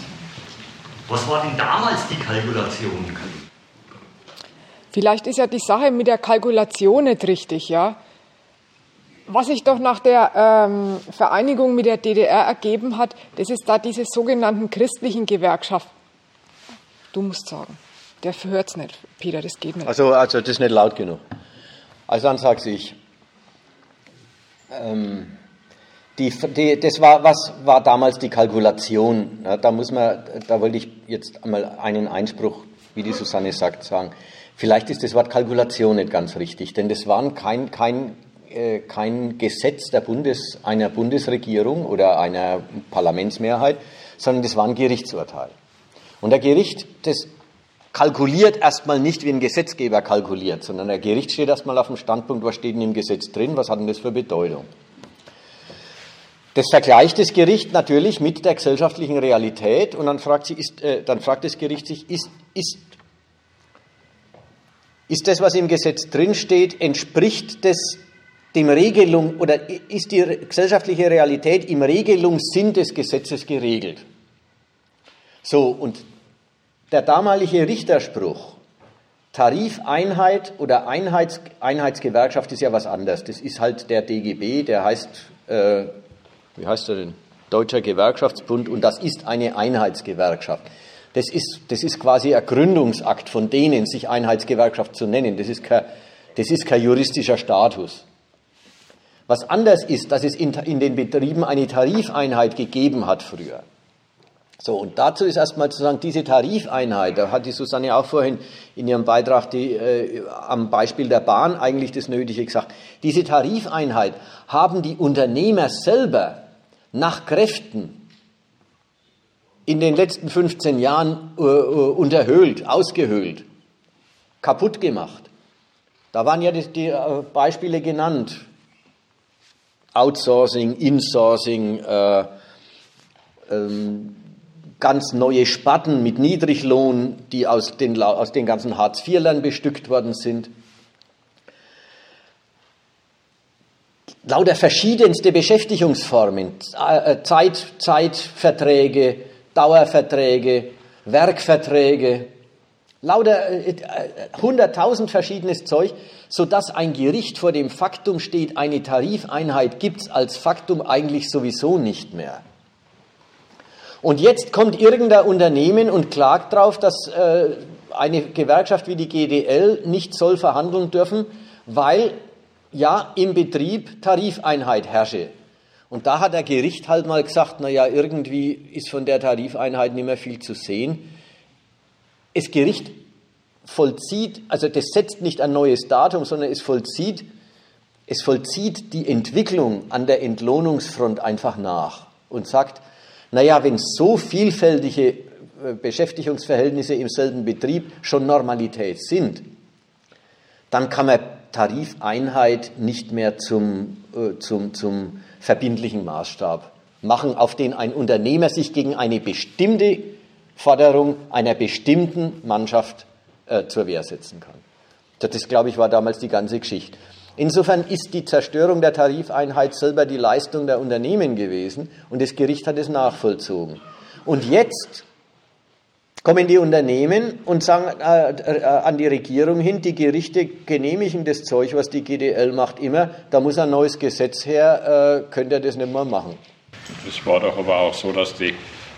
S7: Was war denn damals die Kalkulation?
S1: Vielleicht ist ja die Sache mit der Kalkulation nicht richtig, ja. was sich doch nach der ähm, Vereinigung mit der DDR ergeben hat, das ist da diese sogenannten christlichen Gewerkschaften. Du musst sagen. Der hört es nicht, Peter, das geht nicht.
S2: Also, also das ist nicht laut genug. Also dann sage ich, ähm, die, die, das war, was war damals die Kalkulation? Ja, da muss man, da wollte ich jetzt einmal einen Einspruch, wie die Susanne sagt, sagen. Vielleicht ist das Wort Kalkulation nicht ganz richtig, denn das war kein, kein, äh, kein Gesetz der Bundes, einer Bundesregierung oder einer Parlamentsmehrheit, sondern das war ein Gerichtsurteil. Und der Gericht, das kalkuliert erstmal nicht, wie ein Gesetzgeber kalkuliert, sondern der Gericht steht erstmal auf dem Standpunkt, was steht denn im Gesetz drin, was hat denn das für Bedeutung. Das vergleicht das Gericht natürlich mit der gesellschaftlichen Realität und dann fragt, sie, ist, äh, dann fragt das Gericht sich, ist, ist, ist das, was im Gesetz drinsteht, entspricht das dem Regelung oder ist die gesellschaftliche Realität im Regelungssinn des Gesetzes geregelt? So, und der damalige Richterspruch, Tarifeinheit oder Einheits, Einheitsgewerkschaft ist ja was anderes. Das ist halt der DGB, der heißt äh, wie heißt er denn? Deutscher Gewerkschaftsbund und das ist eine Einheitsgewerkschaft. Das ist, das ist quasi ein Gründungsakt von denen, sich Einheitsgewerkschaft zu nennen. Das ist kein, das ist kein juristischer Status. Was anders ist, dass es in, in den Betrieben eine Tarifeinheit gegeben hat früher. So, und dazu ist erstmal zu sagen, diese Tarifeinheit, da hat die Susanne auch vorhin in ihrem Beitrag die, äh, am Beispiel der Bahn eigentlich das Nötige gesagt. Diese Tarifeinheit haben die Unternehmer selber nach Kräften in den letzten 15 Jahren äh, äh, unterhöhlt, ausgehöhlt, kaputt gemacht. Da waren ja die, die äh, Beispiele genannt. Outsourcing, Insourcing, äh, ähm, ganz neue Sparten mit Niedriglohn, die aus den, aus den ganzen Hartz-IV-Lern bestückt worden sind. lauter verschiedenste Beschäftigungsformen, äh, Zeit, Zeitverträge, Dauerverträge, Werkverträge, lauter äh, hunderttausend verschiedenes Zeug, sodass ein Gericht vor dem Faktum steht, eine Tarifeinheit gibt es als Faktum eigentlich sowieso nicht mehr. Und jetzt kommt irgendein Unternehmen und klagt darauf, dass äh, eine Gewerkschaft wie die GDL nicht soll verhandeln dürfen, weil ja im Betrieb Tarifeinheit herrsche. Und da hat der Gericht halt mal gesagt, na ja, irgendwie ist von der Tarifeinheit nicht mehr viel zu sehen. Das Gericht vollzieht, also das setzt nicht ein neues Datum, sondern es vollzieht, es vollzieht die Entwicklung an der Entlohnungsfront einfach nach und sagt, naja, wenn so vielfältige äh, Beschäftigungsverhältnisse im selben Betrieb schon Normalität sind, dann kann man Tarifeinheit nicht mehr zum, äh, zum, zum verbindlichen Maßstab machen, auf den ein Unternehmer sich gegen eine bestimmte Forderung einer bestimmten Mannschaft äh, zur Wehr setzen kann. Das, glaube ich, war damals die ganze Geschichte. Insofern ist die Zerstörung der Tarifeinheit selber die Leistung der Unternehmen gewesen und das Gericht hat es nachvollzogen. Und jetzt kommen die Unternehmen und sagen äh, äh, an die Regierung hin, die Gerichte genehmigen das Zeug, was die GDL macht, immer, da muss ein neues Gesetz her, äh, könnt ihr das nicht mehr machen.
S3: Es war doch aber auch so, dass die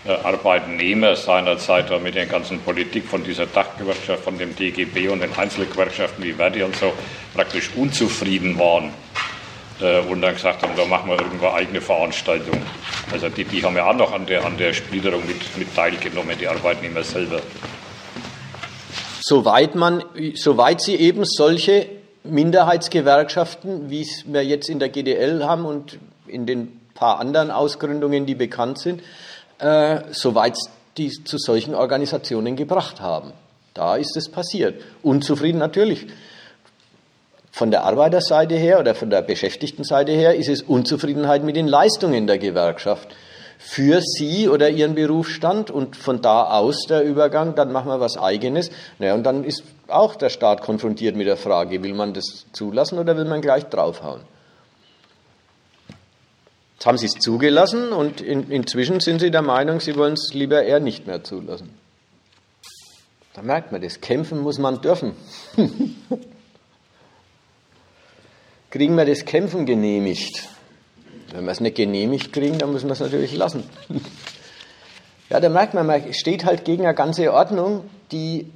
S3: Arbeitnehmer seinerzeit mit der ganzen Politik von dieser Dachgewerkschaft, von dem DGB und den Einzelgewerkschaften wie Verdi und so praktisch unzufrieden waren äh, und dann gesagt haben, da machen wir irgendwo eigene Veranstaltungen. Also die, die haben ja auch noch an der, an der Splitterung mit, mit teilgenommen, die Arbeitnehmer selber.
S2: Soweit, man, soweit sie eben solche Minderheitsgewerkschaften, wie es wir jetzt in der GDL haben und in den paar anderen Ausgründungen, die bekannt sind, äh, soweit die zu solchen Organisationen gebracht haben. Da ist es passiert. Unzufrieden natürlich. Von der Arbeiterseite her oder von der Beschäftigtenseite her ist es Unzufriedenheit mit den Leistungen der Gewerkschaft für sie oder ihren Berufsstand und von da aus der Übergang, dann machen wir was Eigenes. Naja, und dann ist auch der Staat konfrontiert mit der Frage, will man das zulassen oder will man gleich draufhauen? Jetzt haben sie es zugelassen und in, inzwischen sind sie der Meinung, sie wollen es lieber eher nicht mehr zulassen. Da merkt man das. Kämpfen muss man dürfen. kriegen wir das Kämpfen genehmigt. Wenn wir es nicht genehmigt kriegen, dann müssen wir es natürlich lassen. Ja, da merkt man, man steht halt gegen eine ganze Ordnung, die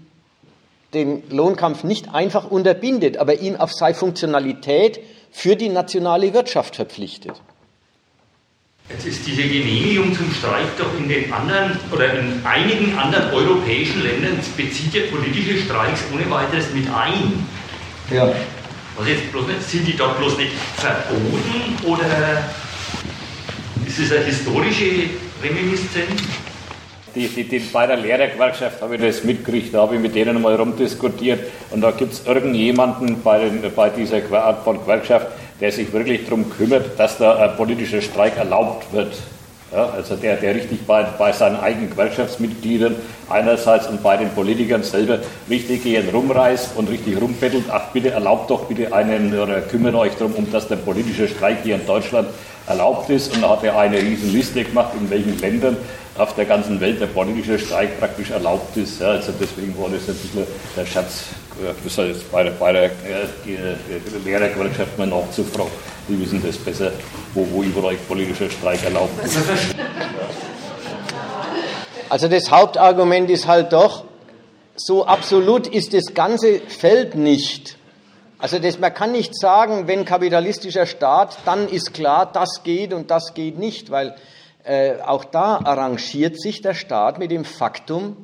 S2: den Lohnkampf nicht einfach unterbindet, aber ihn auf seine Funktionalität für die nationale Wirtschaft verpflichtet.
S7: Jetzt ist diese Genehmigung zum Streik doch in den anderen oder in einigen anderen europäischen Ländern bezieht ja politische Streiks ohne weiteres mit ein.
S2: Ja.
S7: Also jetzt bloß nicht, sind die dort bloß nicht verboten oder ist es eine historische Reminiszenz?
S3: Die, die, die, bei der Lehrergewerkschaft habe ich das mitgekriegt, da habe ich mit denen mal rumdiskutiert und da gibt es irgendjemanden bei, den, bei dieser Art von Gewerkschaft, der sich wirklich darum kümmert, dass da ein politischer Streik erlaubt wird. Ja, also der, der richtig bei, bei seinen eigenen Gewerkschaftsmitgliedern einerseits und bei den Politikern selber richtig gehen rumreist und richtig rumbettelt, ach bitte erlaubt doch bitte einen oder kümmert euch darum, um dass der politische Streik hier in Deutschland erlaubt ist. Und da hat er eine riesen Liste gemacht, in welchen Ländern auf der ganzen Welt der politische Streik praktisch erlaubt ist. Ja, also deswegen war das ein bisschen der Schatz, das heißt bei der, bei der, der Lehrergewerkschaft mal nachzufragen. Die wissen das besser, wo, wo überall politischer Streik erlaubt ist.
S2: Also das Hauptargument ist halt doch, so absolut ist das ganze Feld nicht. Also das, man kann nicht sagen, wenn kapitalistischer Staat, dann ist klar, das geht und das geht nicht, weil äh, auch da arrangiert sich der Staat mit dem Faktum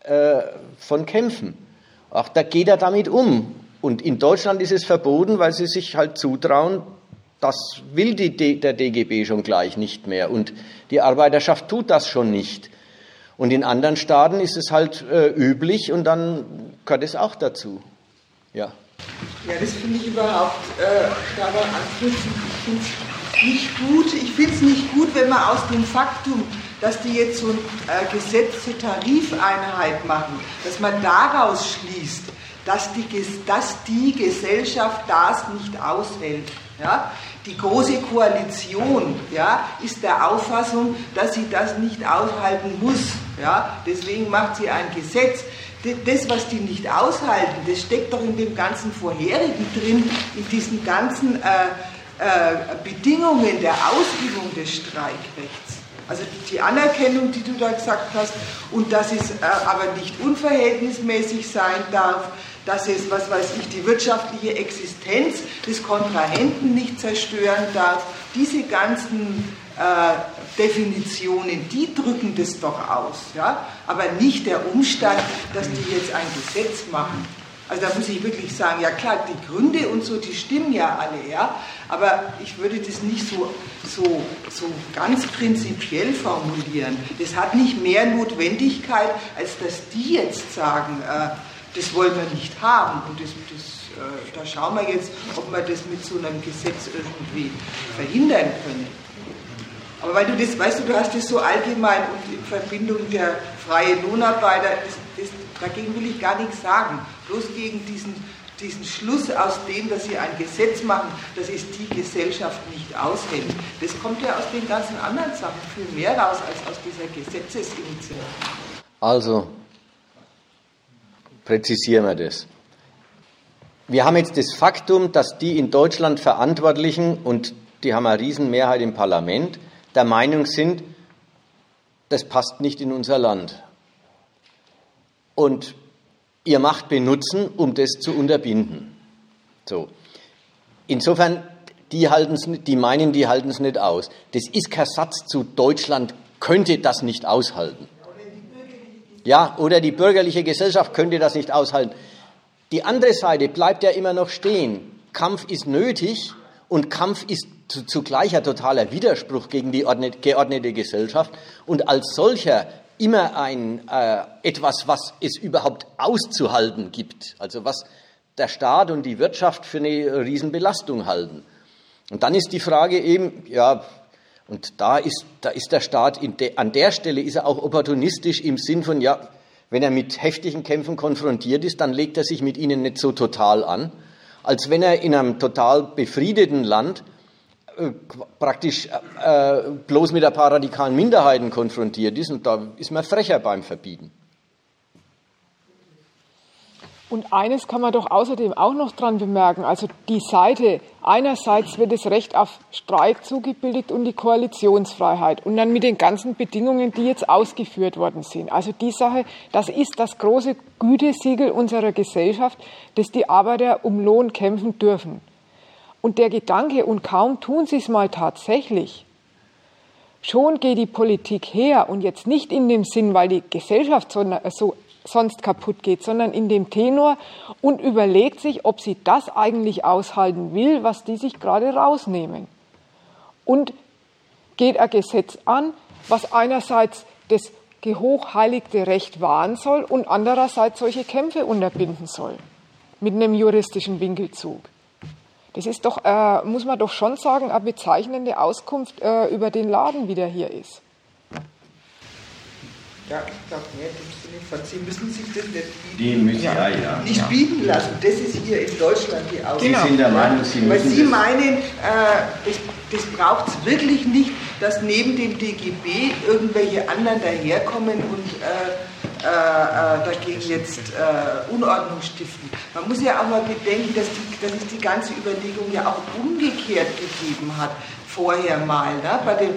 S2: äh, von Kämpfen. Auch da geht er damit um. Und in Deutschland ist es verboten, weil sie sich halt zutrauen, das will die, der DGB schon gleich nicht mehr. Und die Arbeiterschaft tut das schon nicht. Und in anderen Staaten ist es halt äh, üblich und dann gehört es auch dazu. Ja.
S5: Ja, das finde ich überhaupt äh, daran anknüpfen. Nicht gut. Ich finde es nicht gut, wenn man aus dem Faktum, dass die jetzt so ein äh, Gesetz zur Tarifeinheit machen, dass man daraus schließt, dass die, dass die Gesellschaft das nicht aushält. Ja? Die große Koalition ja, ist der Auffassung, dass sie das nicht aushalten muss. Ja? Deswegen macht sie ein Gesetz. Das, was die nicht aushalten, das steckt doch in dem ganzen Vorherigen drin, in diesen ganzen äh, Bedingungen der Ausübung des Streikrechts. Also die Anerkennung, die du da gesagt hast, und dass es äh, aber nicht unverhältnismäßig sein darf, dass es, was weiß ich, die wirtschaftliche Existenz des Kontrahenten nicht zerstören darf. Diese ganzen äh, Definitionen, die drücken das doch aus. Ja? Aber nicht der Umstand, dass die jetzt ein Gesetz machen. Also da muss ich wirklich sagen, ja klar, die Gründe und so, die stimmen ja alle, ja, aber ich würde das nicht so, so, so ganz prinzipiell formulieren. Das hat nicht mehr Notwendigkeit, als dass die jetzt sagen, äh, das wollen wir nicht haben und das, das, äh, da schauen wir jetzt, ob wir das mit so einem Gesetz irgendwie verhindern können. Aber weil du das, weißt du, du hast das so allgemein und in Verbindung der freien Lohnarbeiter, das, das, dagegen will ich gar nichts sagen bloß gegen diesen, diesen Schluss aus dem, dass sie ein Gesetz machen, dass es die Gesellschaft nicht aushält. Das kommt ja aus den ganzen anderen Sachen viel mehr raus als aus dieser Gesetzesinitiative.
S2: Also, präzisieren wir das. Wir haben jetzt das Faktum, dass die in Deutschland Verantwortlichen, und die haben eine Riesenmehrheit im Parlament, der Meinung sind, das passt nicht in unser Land. Und ihr Macht benutzen, um das zu unterbinden. So. Insofern, die, halten's, die meinen, die halten es nicht aus. Das ist kein Satz zu Deutschland könnte das nicht aushalten. Ja, oder die bürgerliche Gesellschaft könnte das nicht aushalten. Die andere Seite bleibt ja immer noch stehen. Kampf ist nötig und Kampf ist zugleich ein totaler Widerspruch gegen die geordnete Gesellschaft. Und als solcher immer ein, äh, etwas, was es überhaupt auszuhalten gibt, also was der Staat und die Wirtschaft für eine Riesenbelastung halten. Und dann ist die Frage eben, ja, und da ist, da ist der Staat, de, an der Stelle ist er auch opportunistisch im Sinn von, ja, wenn er mit heftigen Kämpfen konfrontiert ist, dann legt er sich mit ihnen nicht so total an, als wenn er in einem total befriedeten Land praktisch äh, bloß mit ein paar radikalen Minderheiten konfrontiert ist und da ist man frecher beim Verbieten.
S1: Und eines kann man doch außerdem auch noch dran bemerken, also die Seite Einerseits wird das Recht auf Streik zugebilligt und die Koalitionsfreiheit und dann mit den ganzen Bedingungen, die jetzt ausgeführt worden sind. Also die Sache, das ist das große Gütesiegel unserer Gesellschaft, dass die Arbeiter um Lohn kämpfen dürfen. Und der Gedanke, und kaum tun sie es mal tatsächlich, schon geht die Politik her und jetzt nicht in dem Sinn, weil die Gesellschaft so, so sonst kaputt geht, sondern in dem Tenor und überlegt sich, ob sie das eigentlich aushalten will, was die sich gerade rausnehmen. Und geht ein Gesetz an, was einerseits das gehochheiligte Recht wahren soll und andererseits solche Kämpfe unterbinden soll. Mit einem juristischen Winkelzug. Das ist doch, äh, muss man doch schon sagen, eine bezeichnende Auskunft äh, über den Laden, wie der hier ist.
S5: Ja, ich glaube mehr im Sinne von, Sie müssen sich das nicht bieten.
S2: Müssen ja, ja,
S5: Nicht
S2: ja.
S5: bieten lassen. Das ist hier in Deutschland die Aussage.
S2: Sie sind der Meinung, Sie müssen
S5: Weil Sie
S2: das
S5: meinen, äh, das, das braucht es wirklich nicht, dass neben dem DGB irgendwelche anderen daherkommen und äh, äh, dagegen jetzt äh, Unordnung stiften. Man muss ja auch mal bedenken, dass, die, dass es die ganze Überlegung ja auch umgekehrt gegeben hat, vorher mal. Ne? Bei dem,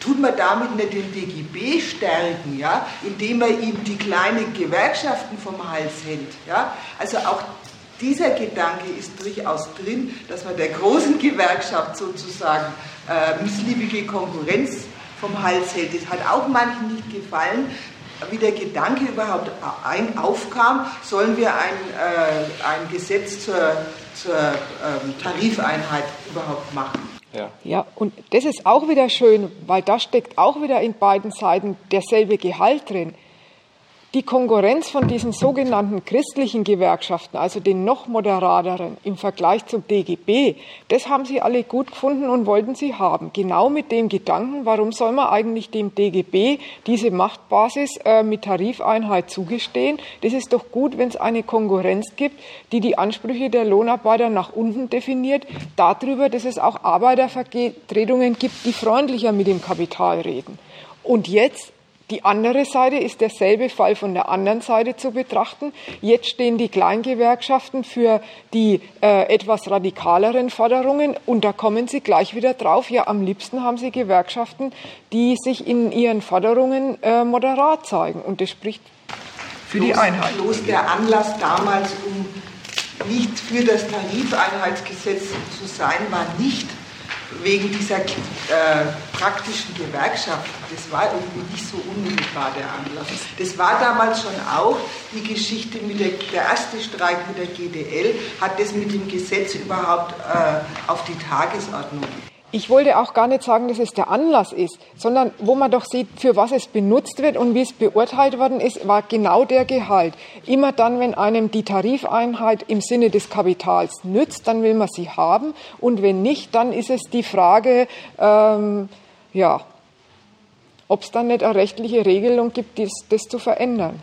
S5: tut man damit nicht den DGB stärken, ja, indem man ihm die kleinen Gewerkschaften vom Hals hält. Ja? Also auch dieser Gedanke ist durchaus drin, dass man der großen Gewerkschaft sozusagen äh, missliebige Konkurrenz vom Hals hält. Das hat auch manchen nicht gefallen, wie der Gedanke überhaupt ein, aufkam, sollen wir ein, äh, ein Gesetz zur, zur ähm, Tarifeinheit überhaupt machen.
S1: Ja. ja, und das ist auch wieder schön, weil da steckt auch wieder in beiden Seiten derselbe Gehalt drin. Die Konkurrenz von diesen sogenannten christlichen Gewerkschaften, also den noch moderateren im Vergleich zum DGB, das haben sie alle gut gefunden und wollten sie haben. Genau mit dem Gedanken, warum soll man eigentlich dem DGB diese Machtbasis äh, mit Tarifeinheit zugestehen? Das ist doch gut, wenn es eine Konkurrenz gibt, die die Ansprüche der Lohnarbeiter nach unten definiert, darüber, dass es auch Arbeitervertretungen gibt, die freundlicher mit dem Kapital reden. Und jetzt die andere Seite ist derselbe Fall von der anderen Seite zu betrachten. Jetzt stehen die Kleingewerkschaften für die äh, etwas radikaleren Forderungen und da kommen sie gleich wieder drauf. Ja, am liebsten haben sie Gewerkschaften, die sich in ihren Forderungen äh, moderat zeigen und das spricht für bloß, die Einheit.
S5: Bloß der Anlass damals, um nicht für das Tarifeinheitsgesetz zu sein, war nicht wegen dieser äh, praktischen Gewerkschaft, das war irgendwie nicht so unmittelbar der Anlass. Das war damals schon auch die Geschichte mit der, der erste Streik mit der GDL, hat das mit dem Gesetz überhaupt äh, auf die Tagesordnung
S1: ich wollte auch gar nicht sagen, dass es der Anlass ist, sondern wo man doch sieht, für was es benutzt wird und wie es beurteilt worden ist, war genau der Gehalt. Immer dann, wenn einem die Tarifeinheit im Sinne des Kapitals nützt, dann will man sie haben und wenn nicht, dann ist es die Frage, ähm, ja, ob es dann nicht eine rechtliche Regelung gibt, das, das zu verändern.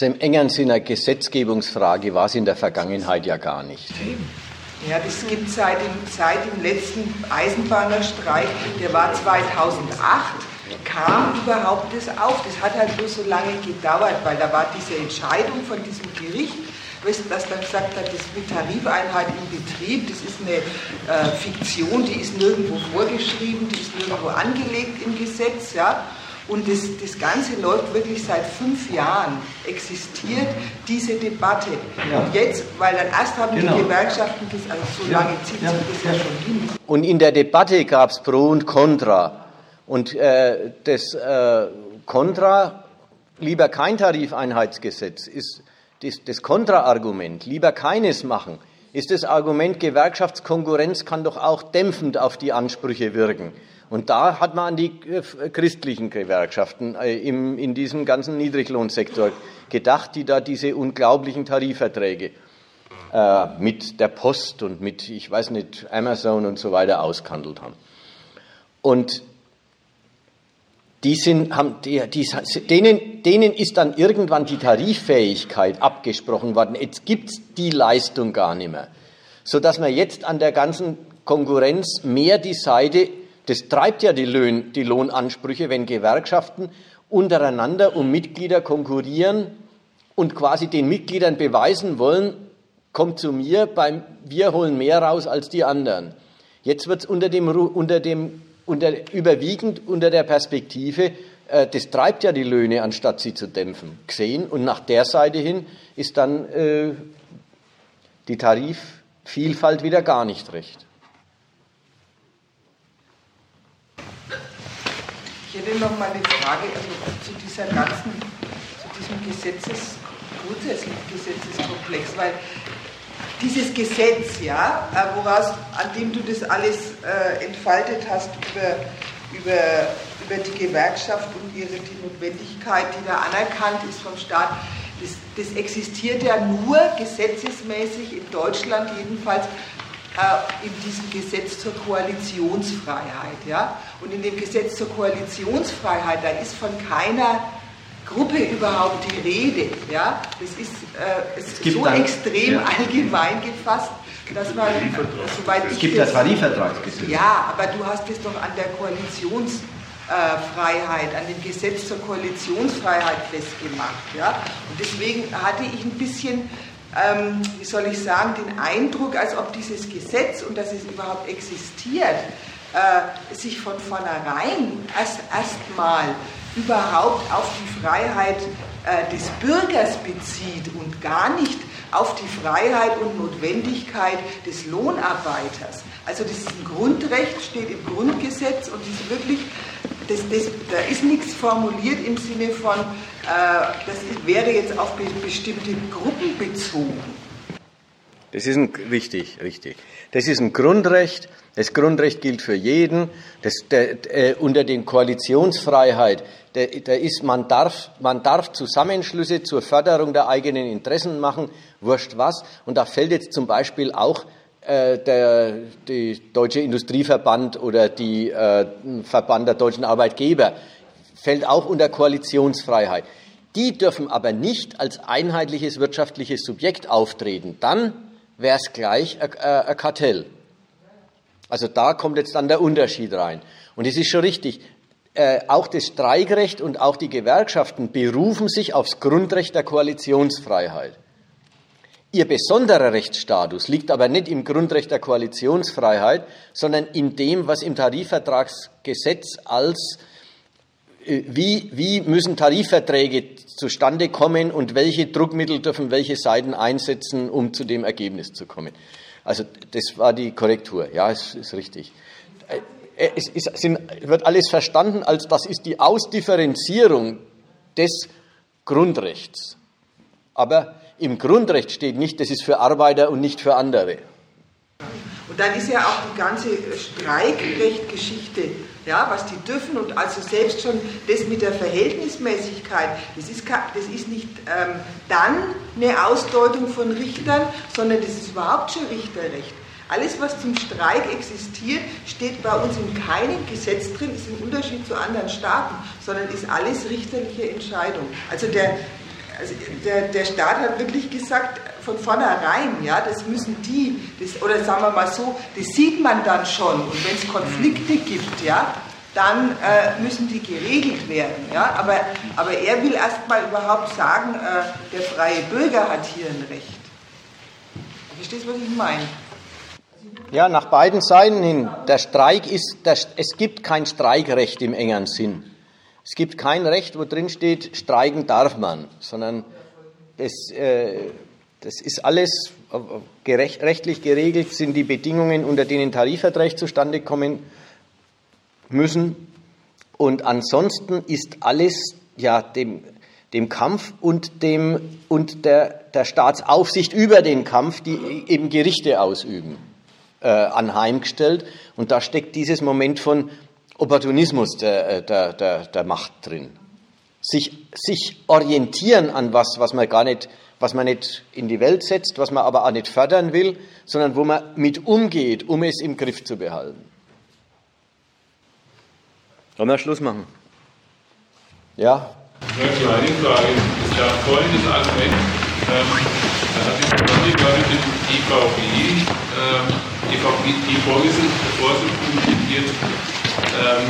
S2: Im engeren Sinne Gesetzgebungsfrage war es in der Vergangenheit ja gar nicht.
S5: Ja, das gibt seit dem, seit dem letzten Eisenbahnerstreik, der war 2008, kam überhaupt das auf. Das hat halt nur so lange gedauert, weil da war diese Entscheidung von diesem Gericht, das dann gesagt hat, das mit Tarifeinheit im Betrieb, das ist eine äh, Fiktion, die ist nirgendwo vorgeschrieben, die ist nirgendwo angelegt im Gesetz, ja. Und das, das Ganze läuft wirklich seit fünf Jahren, existiert diese Debatte. Ja. Und jetzt, weil dann erst haben genau. die Gewerkschaften das, also so lange zieht ja. sich das ja schon hin.
S2: Und in der Debatte gab es Pro und Contra. Und äh, das äh, Contra, lieber kein Tarifeinheitsgesetz, ist das, das Kontraargument, lieber keines machen, ist das Argument, Gewerkschaftskonkurrenz kann doch auch dämpfend auf die Ansprüche wirken. Und da hat man an die äh, christlichen Gewerkschaften äh, in diesem ganzen Niedriglohnsektor gedacht, die da diese unglaublichen Tarifverträge äh, mit der Post und mit, ich weiß nicht, Amazon und so weiter ausgehandelt haben. Und die sind, haben, die, die, denen, denen ist dann irgendwann die Tariffähigkeit abgesprochen worden. Jetzt gibt's die Leistung gar nicht mehr. Sodass man jetzt an der ganzen Konkurrenz mehr die Seite das treibt ja die, Löhn, die Lohnansprüche, wenn Gewerkschaften untereinander um Mitglieder konkurrieren und quasi den Mitgliedern beweisen wollen, kommt zu mir beim Wir holen mehr raus als die anderen. Jetzt wird es unter dem, unter dem, unter, überwiegend unter der Perspektive, äh, das treibt ja die Löhne, anstatt sie zu dämpfen, gesehen. Und nach der Seite hin ist dann äh, die Tarifvielfalt wieder gar nicht recht.
S5: Ich hätte noch mal eine Frage also zu dieser ganzen, zu diesem Gesetzes, grundsätzlichen Gesetzeskomplex, weil dieses Gesetz, ja, äh, woraus, an dem du das alles äh, entfaltet hast über, über, über die Gewerkschaft und ihre, die Notwendigkeit, die da anerkannt ist vom Staat, das, das existiert ja nur gesetzesmäßig in Deutschland jedenfalls in diesem Gesetz zur Koalitionsfreiheit. Ja? Und in dem Gesetz zur Koalitionsfreiheit, da ist von keiner Gruppe überhaupt die Rede. Ja? Das ist, äh, es ist so dann, extrem ja. allgemein gefasst, dass man,
S2: soweit es gibt das Tarifvertragsgesetz.
S5: Ja, aber du hast es doch an der Koalitionsfreiheit, an dem Gesetz zur Koalitionsfreiheit festgemacht. Ja? Und deswegen hatte ich ein bisschen, ähm, wie soll ich sagen, den Eindruck, als ob dieses Gesetz und dass es überhaupt existiert, äh, sich von vornherein erst erstmal überhaupt auf die Freiheit äh, des Bürgers bezieht und gar nicht auf die Freiheit und Notwendigkeit des Lohnarbeiters. Also das ist ein Grundrecht, steht im Grundgesetz und ist wirklich, das, das, da ist nichts formuliert im Sinne von, äh, das wäre jetzt auf bestimmte Gruppen bezogen.
S2: Das ist ein, richtig, richtig. Das ist ein Grundrecht. Das Grundrecht gilt für jeden. Das, der, äh, unter den Koalitionsfreiheit der, der ist, man darf, man darf Zusammenschlüsse zur Förderung der eigenen Interessen machen, wurscht was. Und da fällt jetzt zum Beispiel auch äh, der die Deutsche Industrieverband oder die äh, Verband der deutschen Arbeitgeber, fällt auch unter Koalitionsfreiheit. Die dürfen aber nicht als einheitliches wirtschaftliches Subjekt auftreten. Dann wäre es gleich ein, Kartell. Also da kommt jetzt dann der Unterschied rein. Und es ist schon richtig, äh, auch das Streikrecht und auch die Gewerkschaften berufen sich aufs Grundrecht der Koalitionsfreiheit. Ihr besonderer Rechtsstatus liegt aber nicht im Grundrecht der Koalitionsfreiheit, sondern in dem, was im Tarifvertragsgesetz als äh, wie, wie müssen Tarifverträge zustande kommen und welche Druckmittel dürfen welche Seiten einsetzen, um zu dem Ergebnis zu kommen. Also das war die Korrektur. Ja, es ist richtig. Äh, es ist, sind, wird alles verstanden als das ist die Ausdifferenzierung des Grundrechts. Aber im Grundrecht steht nicht, das ist für Arbeiter und nicht für andere.
S5: Und dann ist ja auch die ganze Streikrechtgeschichte, ja, was die dürfen und also selbst schon das mit der Verhältnismäßigkeit, das ist, das ist nicht ähm, dann eine Ausdeutung von Richtern, sondern das ist überhaupt schon Richterrecht. Alles, was zum Streik existiert, steht bei uns in keinem Gesetz drin, ist im Unterschied zu anderen Staaten, sondern ist alles richterliche Entscheidung. Also der, also der, der Staat hat wirklich gesagt, von vornherein, ja, das müssen die, das, oder sagen wir mal so, das sieht man dann schon. Und wenn es Konflikte gibt, ja, dann äh, müssen die geregelt werden. Ja? Aber, aber er will erst mal überhaupt sagen, äh, der freie Bürger hat hier ein Recht. Verstehst du, was ich meine?
S2: Ja, nach beiden Seiten hin. Der Streik ist, der, es gibt kein Streikrecht im engeren Sinn. Es gibt kein Recht, wo drin steht, streiken darf man, sondern es, äh, das ist alles gerecht, rechtlich geregelt, sind die Bedingungen, unter denen Tarifverträge zustande kommen müssen. Und ansonsten ist alles ja dem, dem Kampf und, dem, und der, der Staatsaufsicht über den Kampf, die eben Gerichte ausüben äh, anheimgestellt. Und da steckt dieses Moment von Opportunismus der, äh, der, der, der Macht drin. Sich, sich orientieren an was, was man gar nicht, was man nicht in die Welt setzt, was man aber auch nicht fördern will, sondern wo man mit umgeht, um es im Griff zu behalten. Wollen wir Schluss machen? Ja?
S8: Eine kleine Frage. Es gab das Argument, ähm, da hat die Freunde, glaube ich, den IVB ähm, die, die Vorsitzenden zitiert, ähm,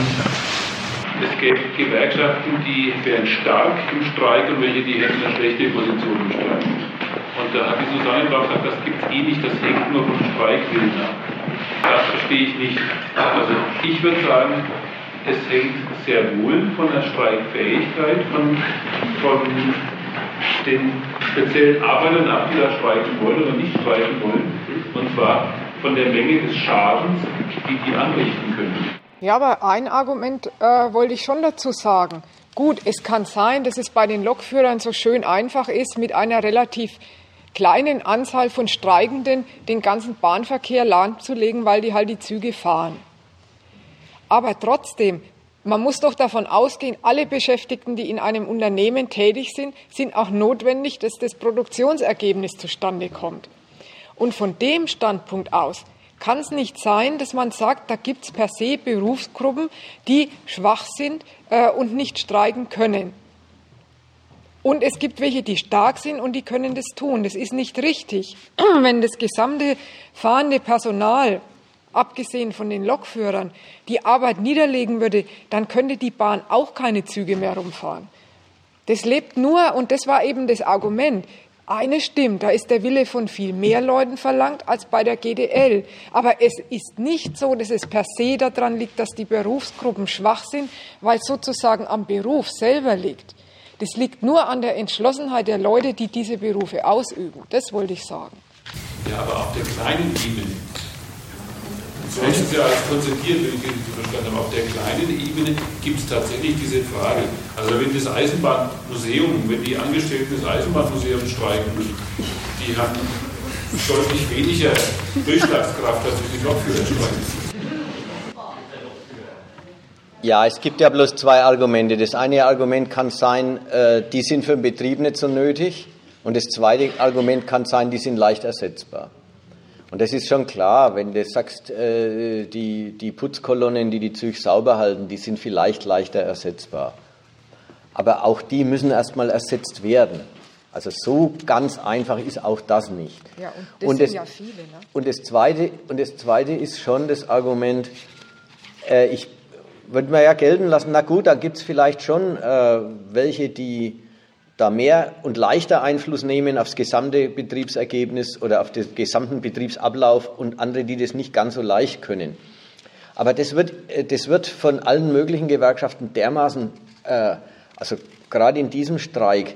S8: es gäbe Gewerkschaften, die wären stark im Streik und welche, die hätten eine schlechte Position im Streik. Und da hat die Susanne drauf gesagt, das gibt es eh nicht, das hängt nur vom Streikwillen ab. Das verstehe ich nicht. Also ich würde sagen, es hängt sehr wohl von der Streikfähigkeit, von, von den speziellen Arbeitern ab, die da streiken wollen oder nicht streiken wollen. Und zwar von der Menge des Schadens, die die anrichten können.
S1: Ja, aber ein Argument äh, wollte ich schon dazu sagen. Gut, es kann sein, dass es bei den Lokführern so schön einfach ist, mit einer relativ kleinen Anzahl von Streikenden den ganzen Bahnverkehr lahmzulegen, weil die halt die Züge fahren. Aber trotzdem, man muss doch davon ausgehen, alle Beschäftigten, die in einem Unternehmen tätig sind, sind auch notwendig, dass das Produktionsergebnis zustande kommt. Und von dem Standpunkt aus kann es nicht sein, dass man sagt, da gibt es per se Berufsgruppen, die schwach sind äh, und nicht streiken können. Und es gibt welche, die stark sind und die können das tun. Das ist nicht richtig. Wenn das gesamte fahrende Personal, abgesehen von den Lokführern, die Arbeit niederlegen würde, dann könnte die Bahn auch keine Züge mehr rumfahren. Das lebt nur, und das war eben das Argument, eine stimmt, da ist der Wille von viel mehr Leuten verlangt als bei der GDL. Aber es ist nicht so, dass es per se daran liegt, dass die Berufsgruppen schwach sind, weil es sozusagen am Beruf selber liegt. Das liegt nur an der Entschlossenheit der Leute, die diese Berufe ausüben. Das wollte ich sagen.
S8: Ja, aber auf der kleinen Ebene. Es ja als konzipiert, wenn ich das verstanden habe. Auf der kleinen Ebene gibt es tatsächlich diese Frage. Also wenn das Eisenbahnmuseum, wenn die Angestellten des Eisenbahnmuseums streiken, die haben deutlich weniger Durchschlagskraft, als die Lokführer streiken.
S2: Ja, es gibt ja bloß zwei Argumente. Das eine Argument kann sein, äh, die sind für den Betrieb nicht so nötig. Und das zweite Argument kann sein, die sind leicht ersetzbar. Und das ist schon klar, wenn du sagst, äh, die, die Putzkolonnen, die die Züge sauber halten, die sind vielleicht leichter ersetzbar. Aber auch die müssen erstmal ersetzt werden. Also so ganz einfach ist auch das nicht.
S1: Ja, und das und sind das, ja viele. Ne?
S2: Und, das zweite, und das Zweite ist schon das Argument, äh, ich würde man ja gelten lassen, na gut, da gibt es vielleicht schon äh, welche, die da mehr und leichter Einfluss nehmen aufs gesamte Betriebsergebnis oder auf den gesamten Betriebsablauf und andere, die das nicht ganz so leicht können. Aber das wird, äh, das wird von allen möglichen Gewerkschaften dermaßen, äh, also gerade in diesem Streik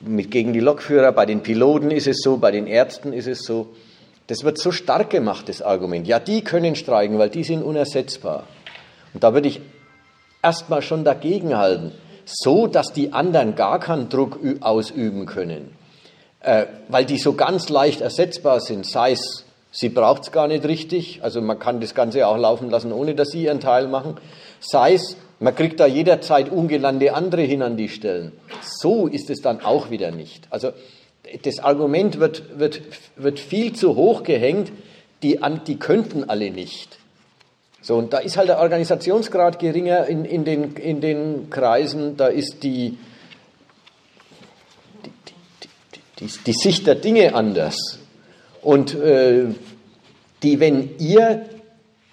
S2: mit, gegen die Lokführer, bei den Piloten ist es so, bei den Ärzten ist es so, das wird so stark gemacht, das Argument. Ja, die können streiken, weil die sind unersetzbar. Und da würde ich erstmal schon dagegen halten, so dass die anderen gar keinen Druck ausüben können, äh, weil die so ganz leicht ersetzbar sind, sei es, sie braucht es gar nicht richtig, also man kann das Ganze auch laufen lassen, ohne dass sie ihren Teil machen, sei es, man kriegt da jederzeit ungenannte andere hin an die Stellen. So ist es dann auch wieder nicht. Also das Argument wird, wird, wird viel zu hoch gehängt, die, die könnten alle nicht. So, und da ist halt der Organisationsgrad geringer in, in, den, in den Kreisen, da ist die, die, die, die, die Sicht der Dinge anders. Und äh, die, wenn ihr,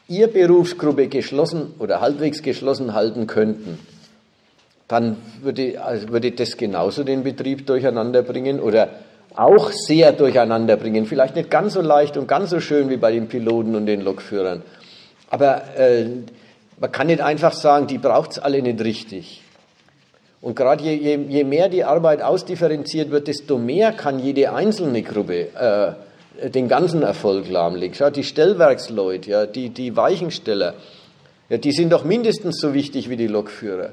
S2: ihr Berufsgruppe geschlossen oder halbwegs geschlossen halten könnten, dann würde, also würde das genauso den Betrieb durcheinander bringen oder auch sehr durcheinander bringen. Vielleicht nicht ganz so leicht und ganz so schön wie bei den Piloten und den Lokführern. Aber äh, man kann nicht einfach sagen, die braucht es alle nicht richtig. Und gerade je, je, je, mehr die Arbeit ausdifferenziert wird, desto mehr kann jede einzelne Gruppe äh, den ganzen Erfolg lahmlegen. Schaut, die Stellwerksleute, ja, die, die Weichensteller, ja, die sind doch mindestens so wichtig wie die Lokführer.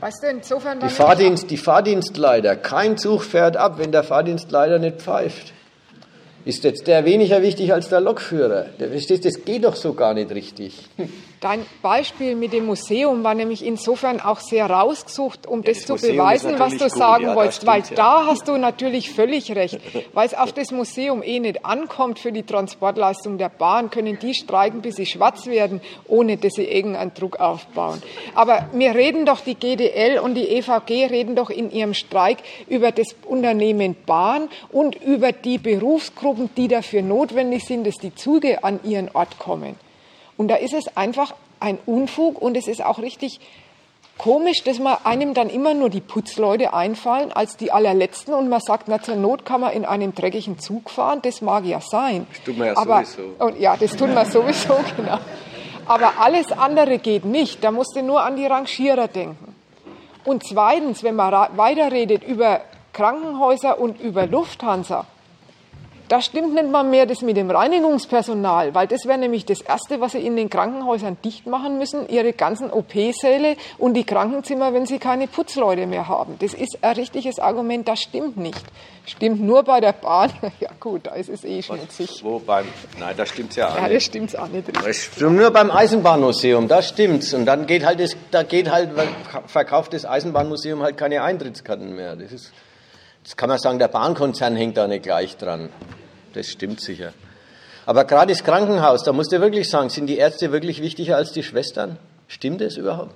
S1: Weißt du, insofern
S2: die, Fahrdienst, die Fahrdienstleiter, kein Zug fährt ab, wenn der Fahrdienstleiter nicht pfeift. Ist jetzt der weniger wichtig als der Lokführer? Das geht doch so gar nicht richtig.
S1: Dein Beispiel mit dem Museum war nämlich insofern auch sehr rausgesucht, um ja, das, das, zu beweisen, was du gut. sagen ja, wolltest. Stimmt, weil ja. da hast du natürlich völlig recht. Weil es auf das Museum eh nicht ankommt für die Transportleistung der Bahn, können die streiken, bis sie schwarz werden, ohne dass sie irgendeinen Druck aufbauen. Aber wir reden doch, die GDL und die EVG reden doch in ihrem Streik über das Unternehmen Bahn und über die Berufsgruppen, die dafür notwendig sind, dass die Züge an ihren Ort kommen. Und da ist es einfach ein Unfug und es ist auch richtig Komisch, dass man einem dann immer nur die Putzleute einfallen als die allerletzten und man sagt, na zur Not kann man in einem dreckigen Zug fahren, das mag ja sein.
S2: Das tut man ja
S1: Aber,
S2: sowieso.
S1: Und, ja, das tut man sowieso, genau. Aber alles andere geht nicht, da musst du nur an die Rangierer denken. Und zweitens, wenn man weiterredet über Krankenhäuser und über Lufthansa, da stimmt nicht mal mehr das mit dem Reinigungspersonal, weil das wäre nämlich das Erste, was sie in den Krankenhäusern dicht machen müssen, ihre ganzen OP-Säle und die Krankenzimmer, wenn sie keine Putzleute mehr haben. Das ist ein richtiges Argument, das stimmt nicht. Stimmt nur bei der Bahn. Ja gut, da ist es eh schmutzig.
S2: Wo beim, nein, da stimmt's ja auch
S1: ja,
S2: nicht.
S1: das stimmt's auch nicht.
S2: Das stimmt nur beim Eisenbahnmuseum, da stimmt's. Und dann geht halt, das, da geht halt, verkauft das Eisenbahnmuseum halt keine Eintrittskarten mehr. Das ist, das kann man sagen, der Bahnkonzern hängt da nicht gleich dran. Das stimmt sicher. Aber gerade das Krankenhaus, da musst du wirklich sagen, sind die Ärzte wirklich wichtiger als die Schwestern? Stimmt das überhaupt?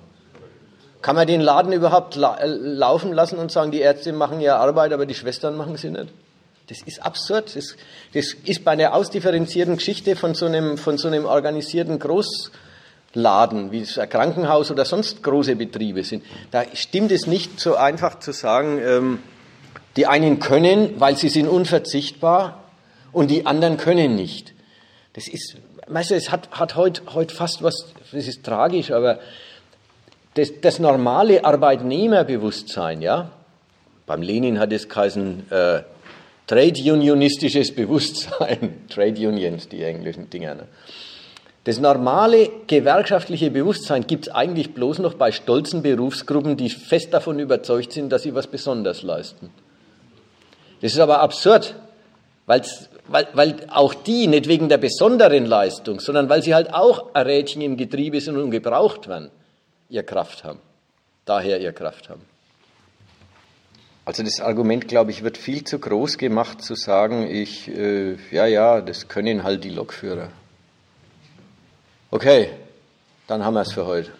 S2: Kann man den Laden überhaupt la äh, laufen lassen und sagen, die Ärzte machen ihre Arbeit, aber die Schwestern machen sie nicht? Das ist absurd. Das, das ist bei einer ausdifferenzierten Geschichte von so einem, von so einem organisierten Großladen, wie es ein Krankenhaus oder sonst große Betriebe sind. Da stimmt es nicht so einfach zu sagen, ähm, die einen können, weil sie sind unverzichtbar und die anderen können nicht. Das ist, weißt du, es hat, hat heute heut fast was, das ist tragisch, aber das, das normale Arbeitnehmerbewusstsein, ja, beim Lenin hat es geheißen, äh, Trade Unionistisches Bewusstsein, Trade Unions, die englischen Dinger. Ne? Das normale gewerkschaftliche Bewusstsein gibt es eigentlich bloß noch bei stolzen Berufsgruppen, die fest davon überzeugt sind, dass sie was Besonderes leisten. Das ist aber absurd, weil, weil auch die nicht wegen der besonderen Leistung, sondern weil sie halt auch ein Rädchen im Getriebe sind und gebraucht werden, ihr Kraft haben. Daher ihr Kraft haben. Also das Argument, glaube ich, wird viel zu groß gemacht, zu sagen, ich, äh, ja, ja, das können halt die Lokführer. Okay, dann haben wir es für heute.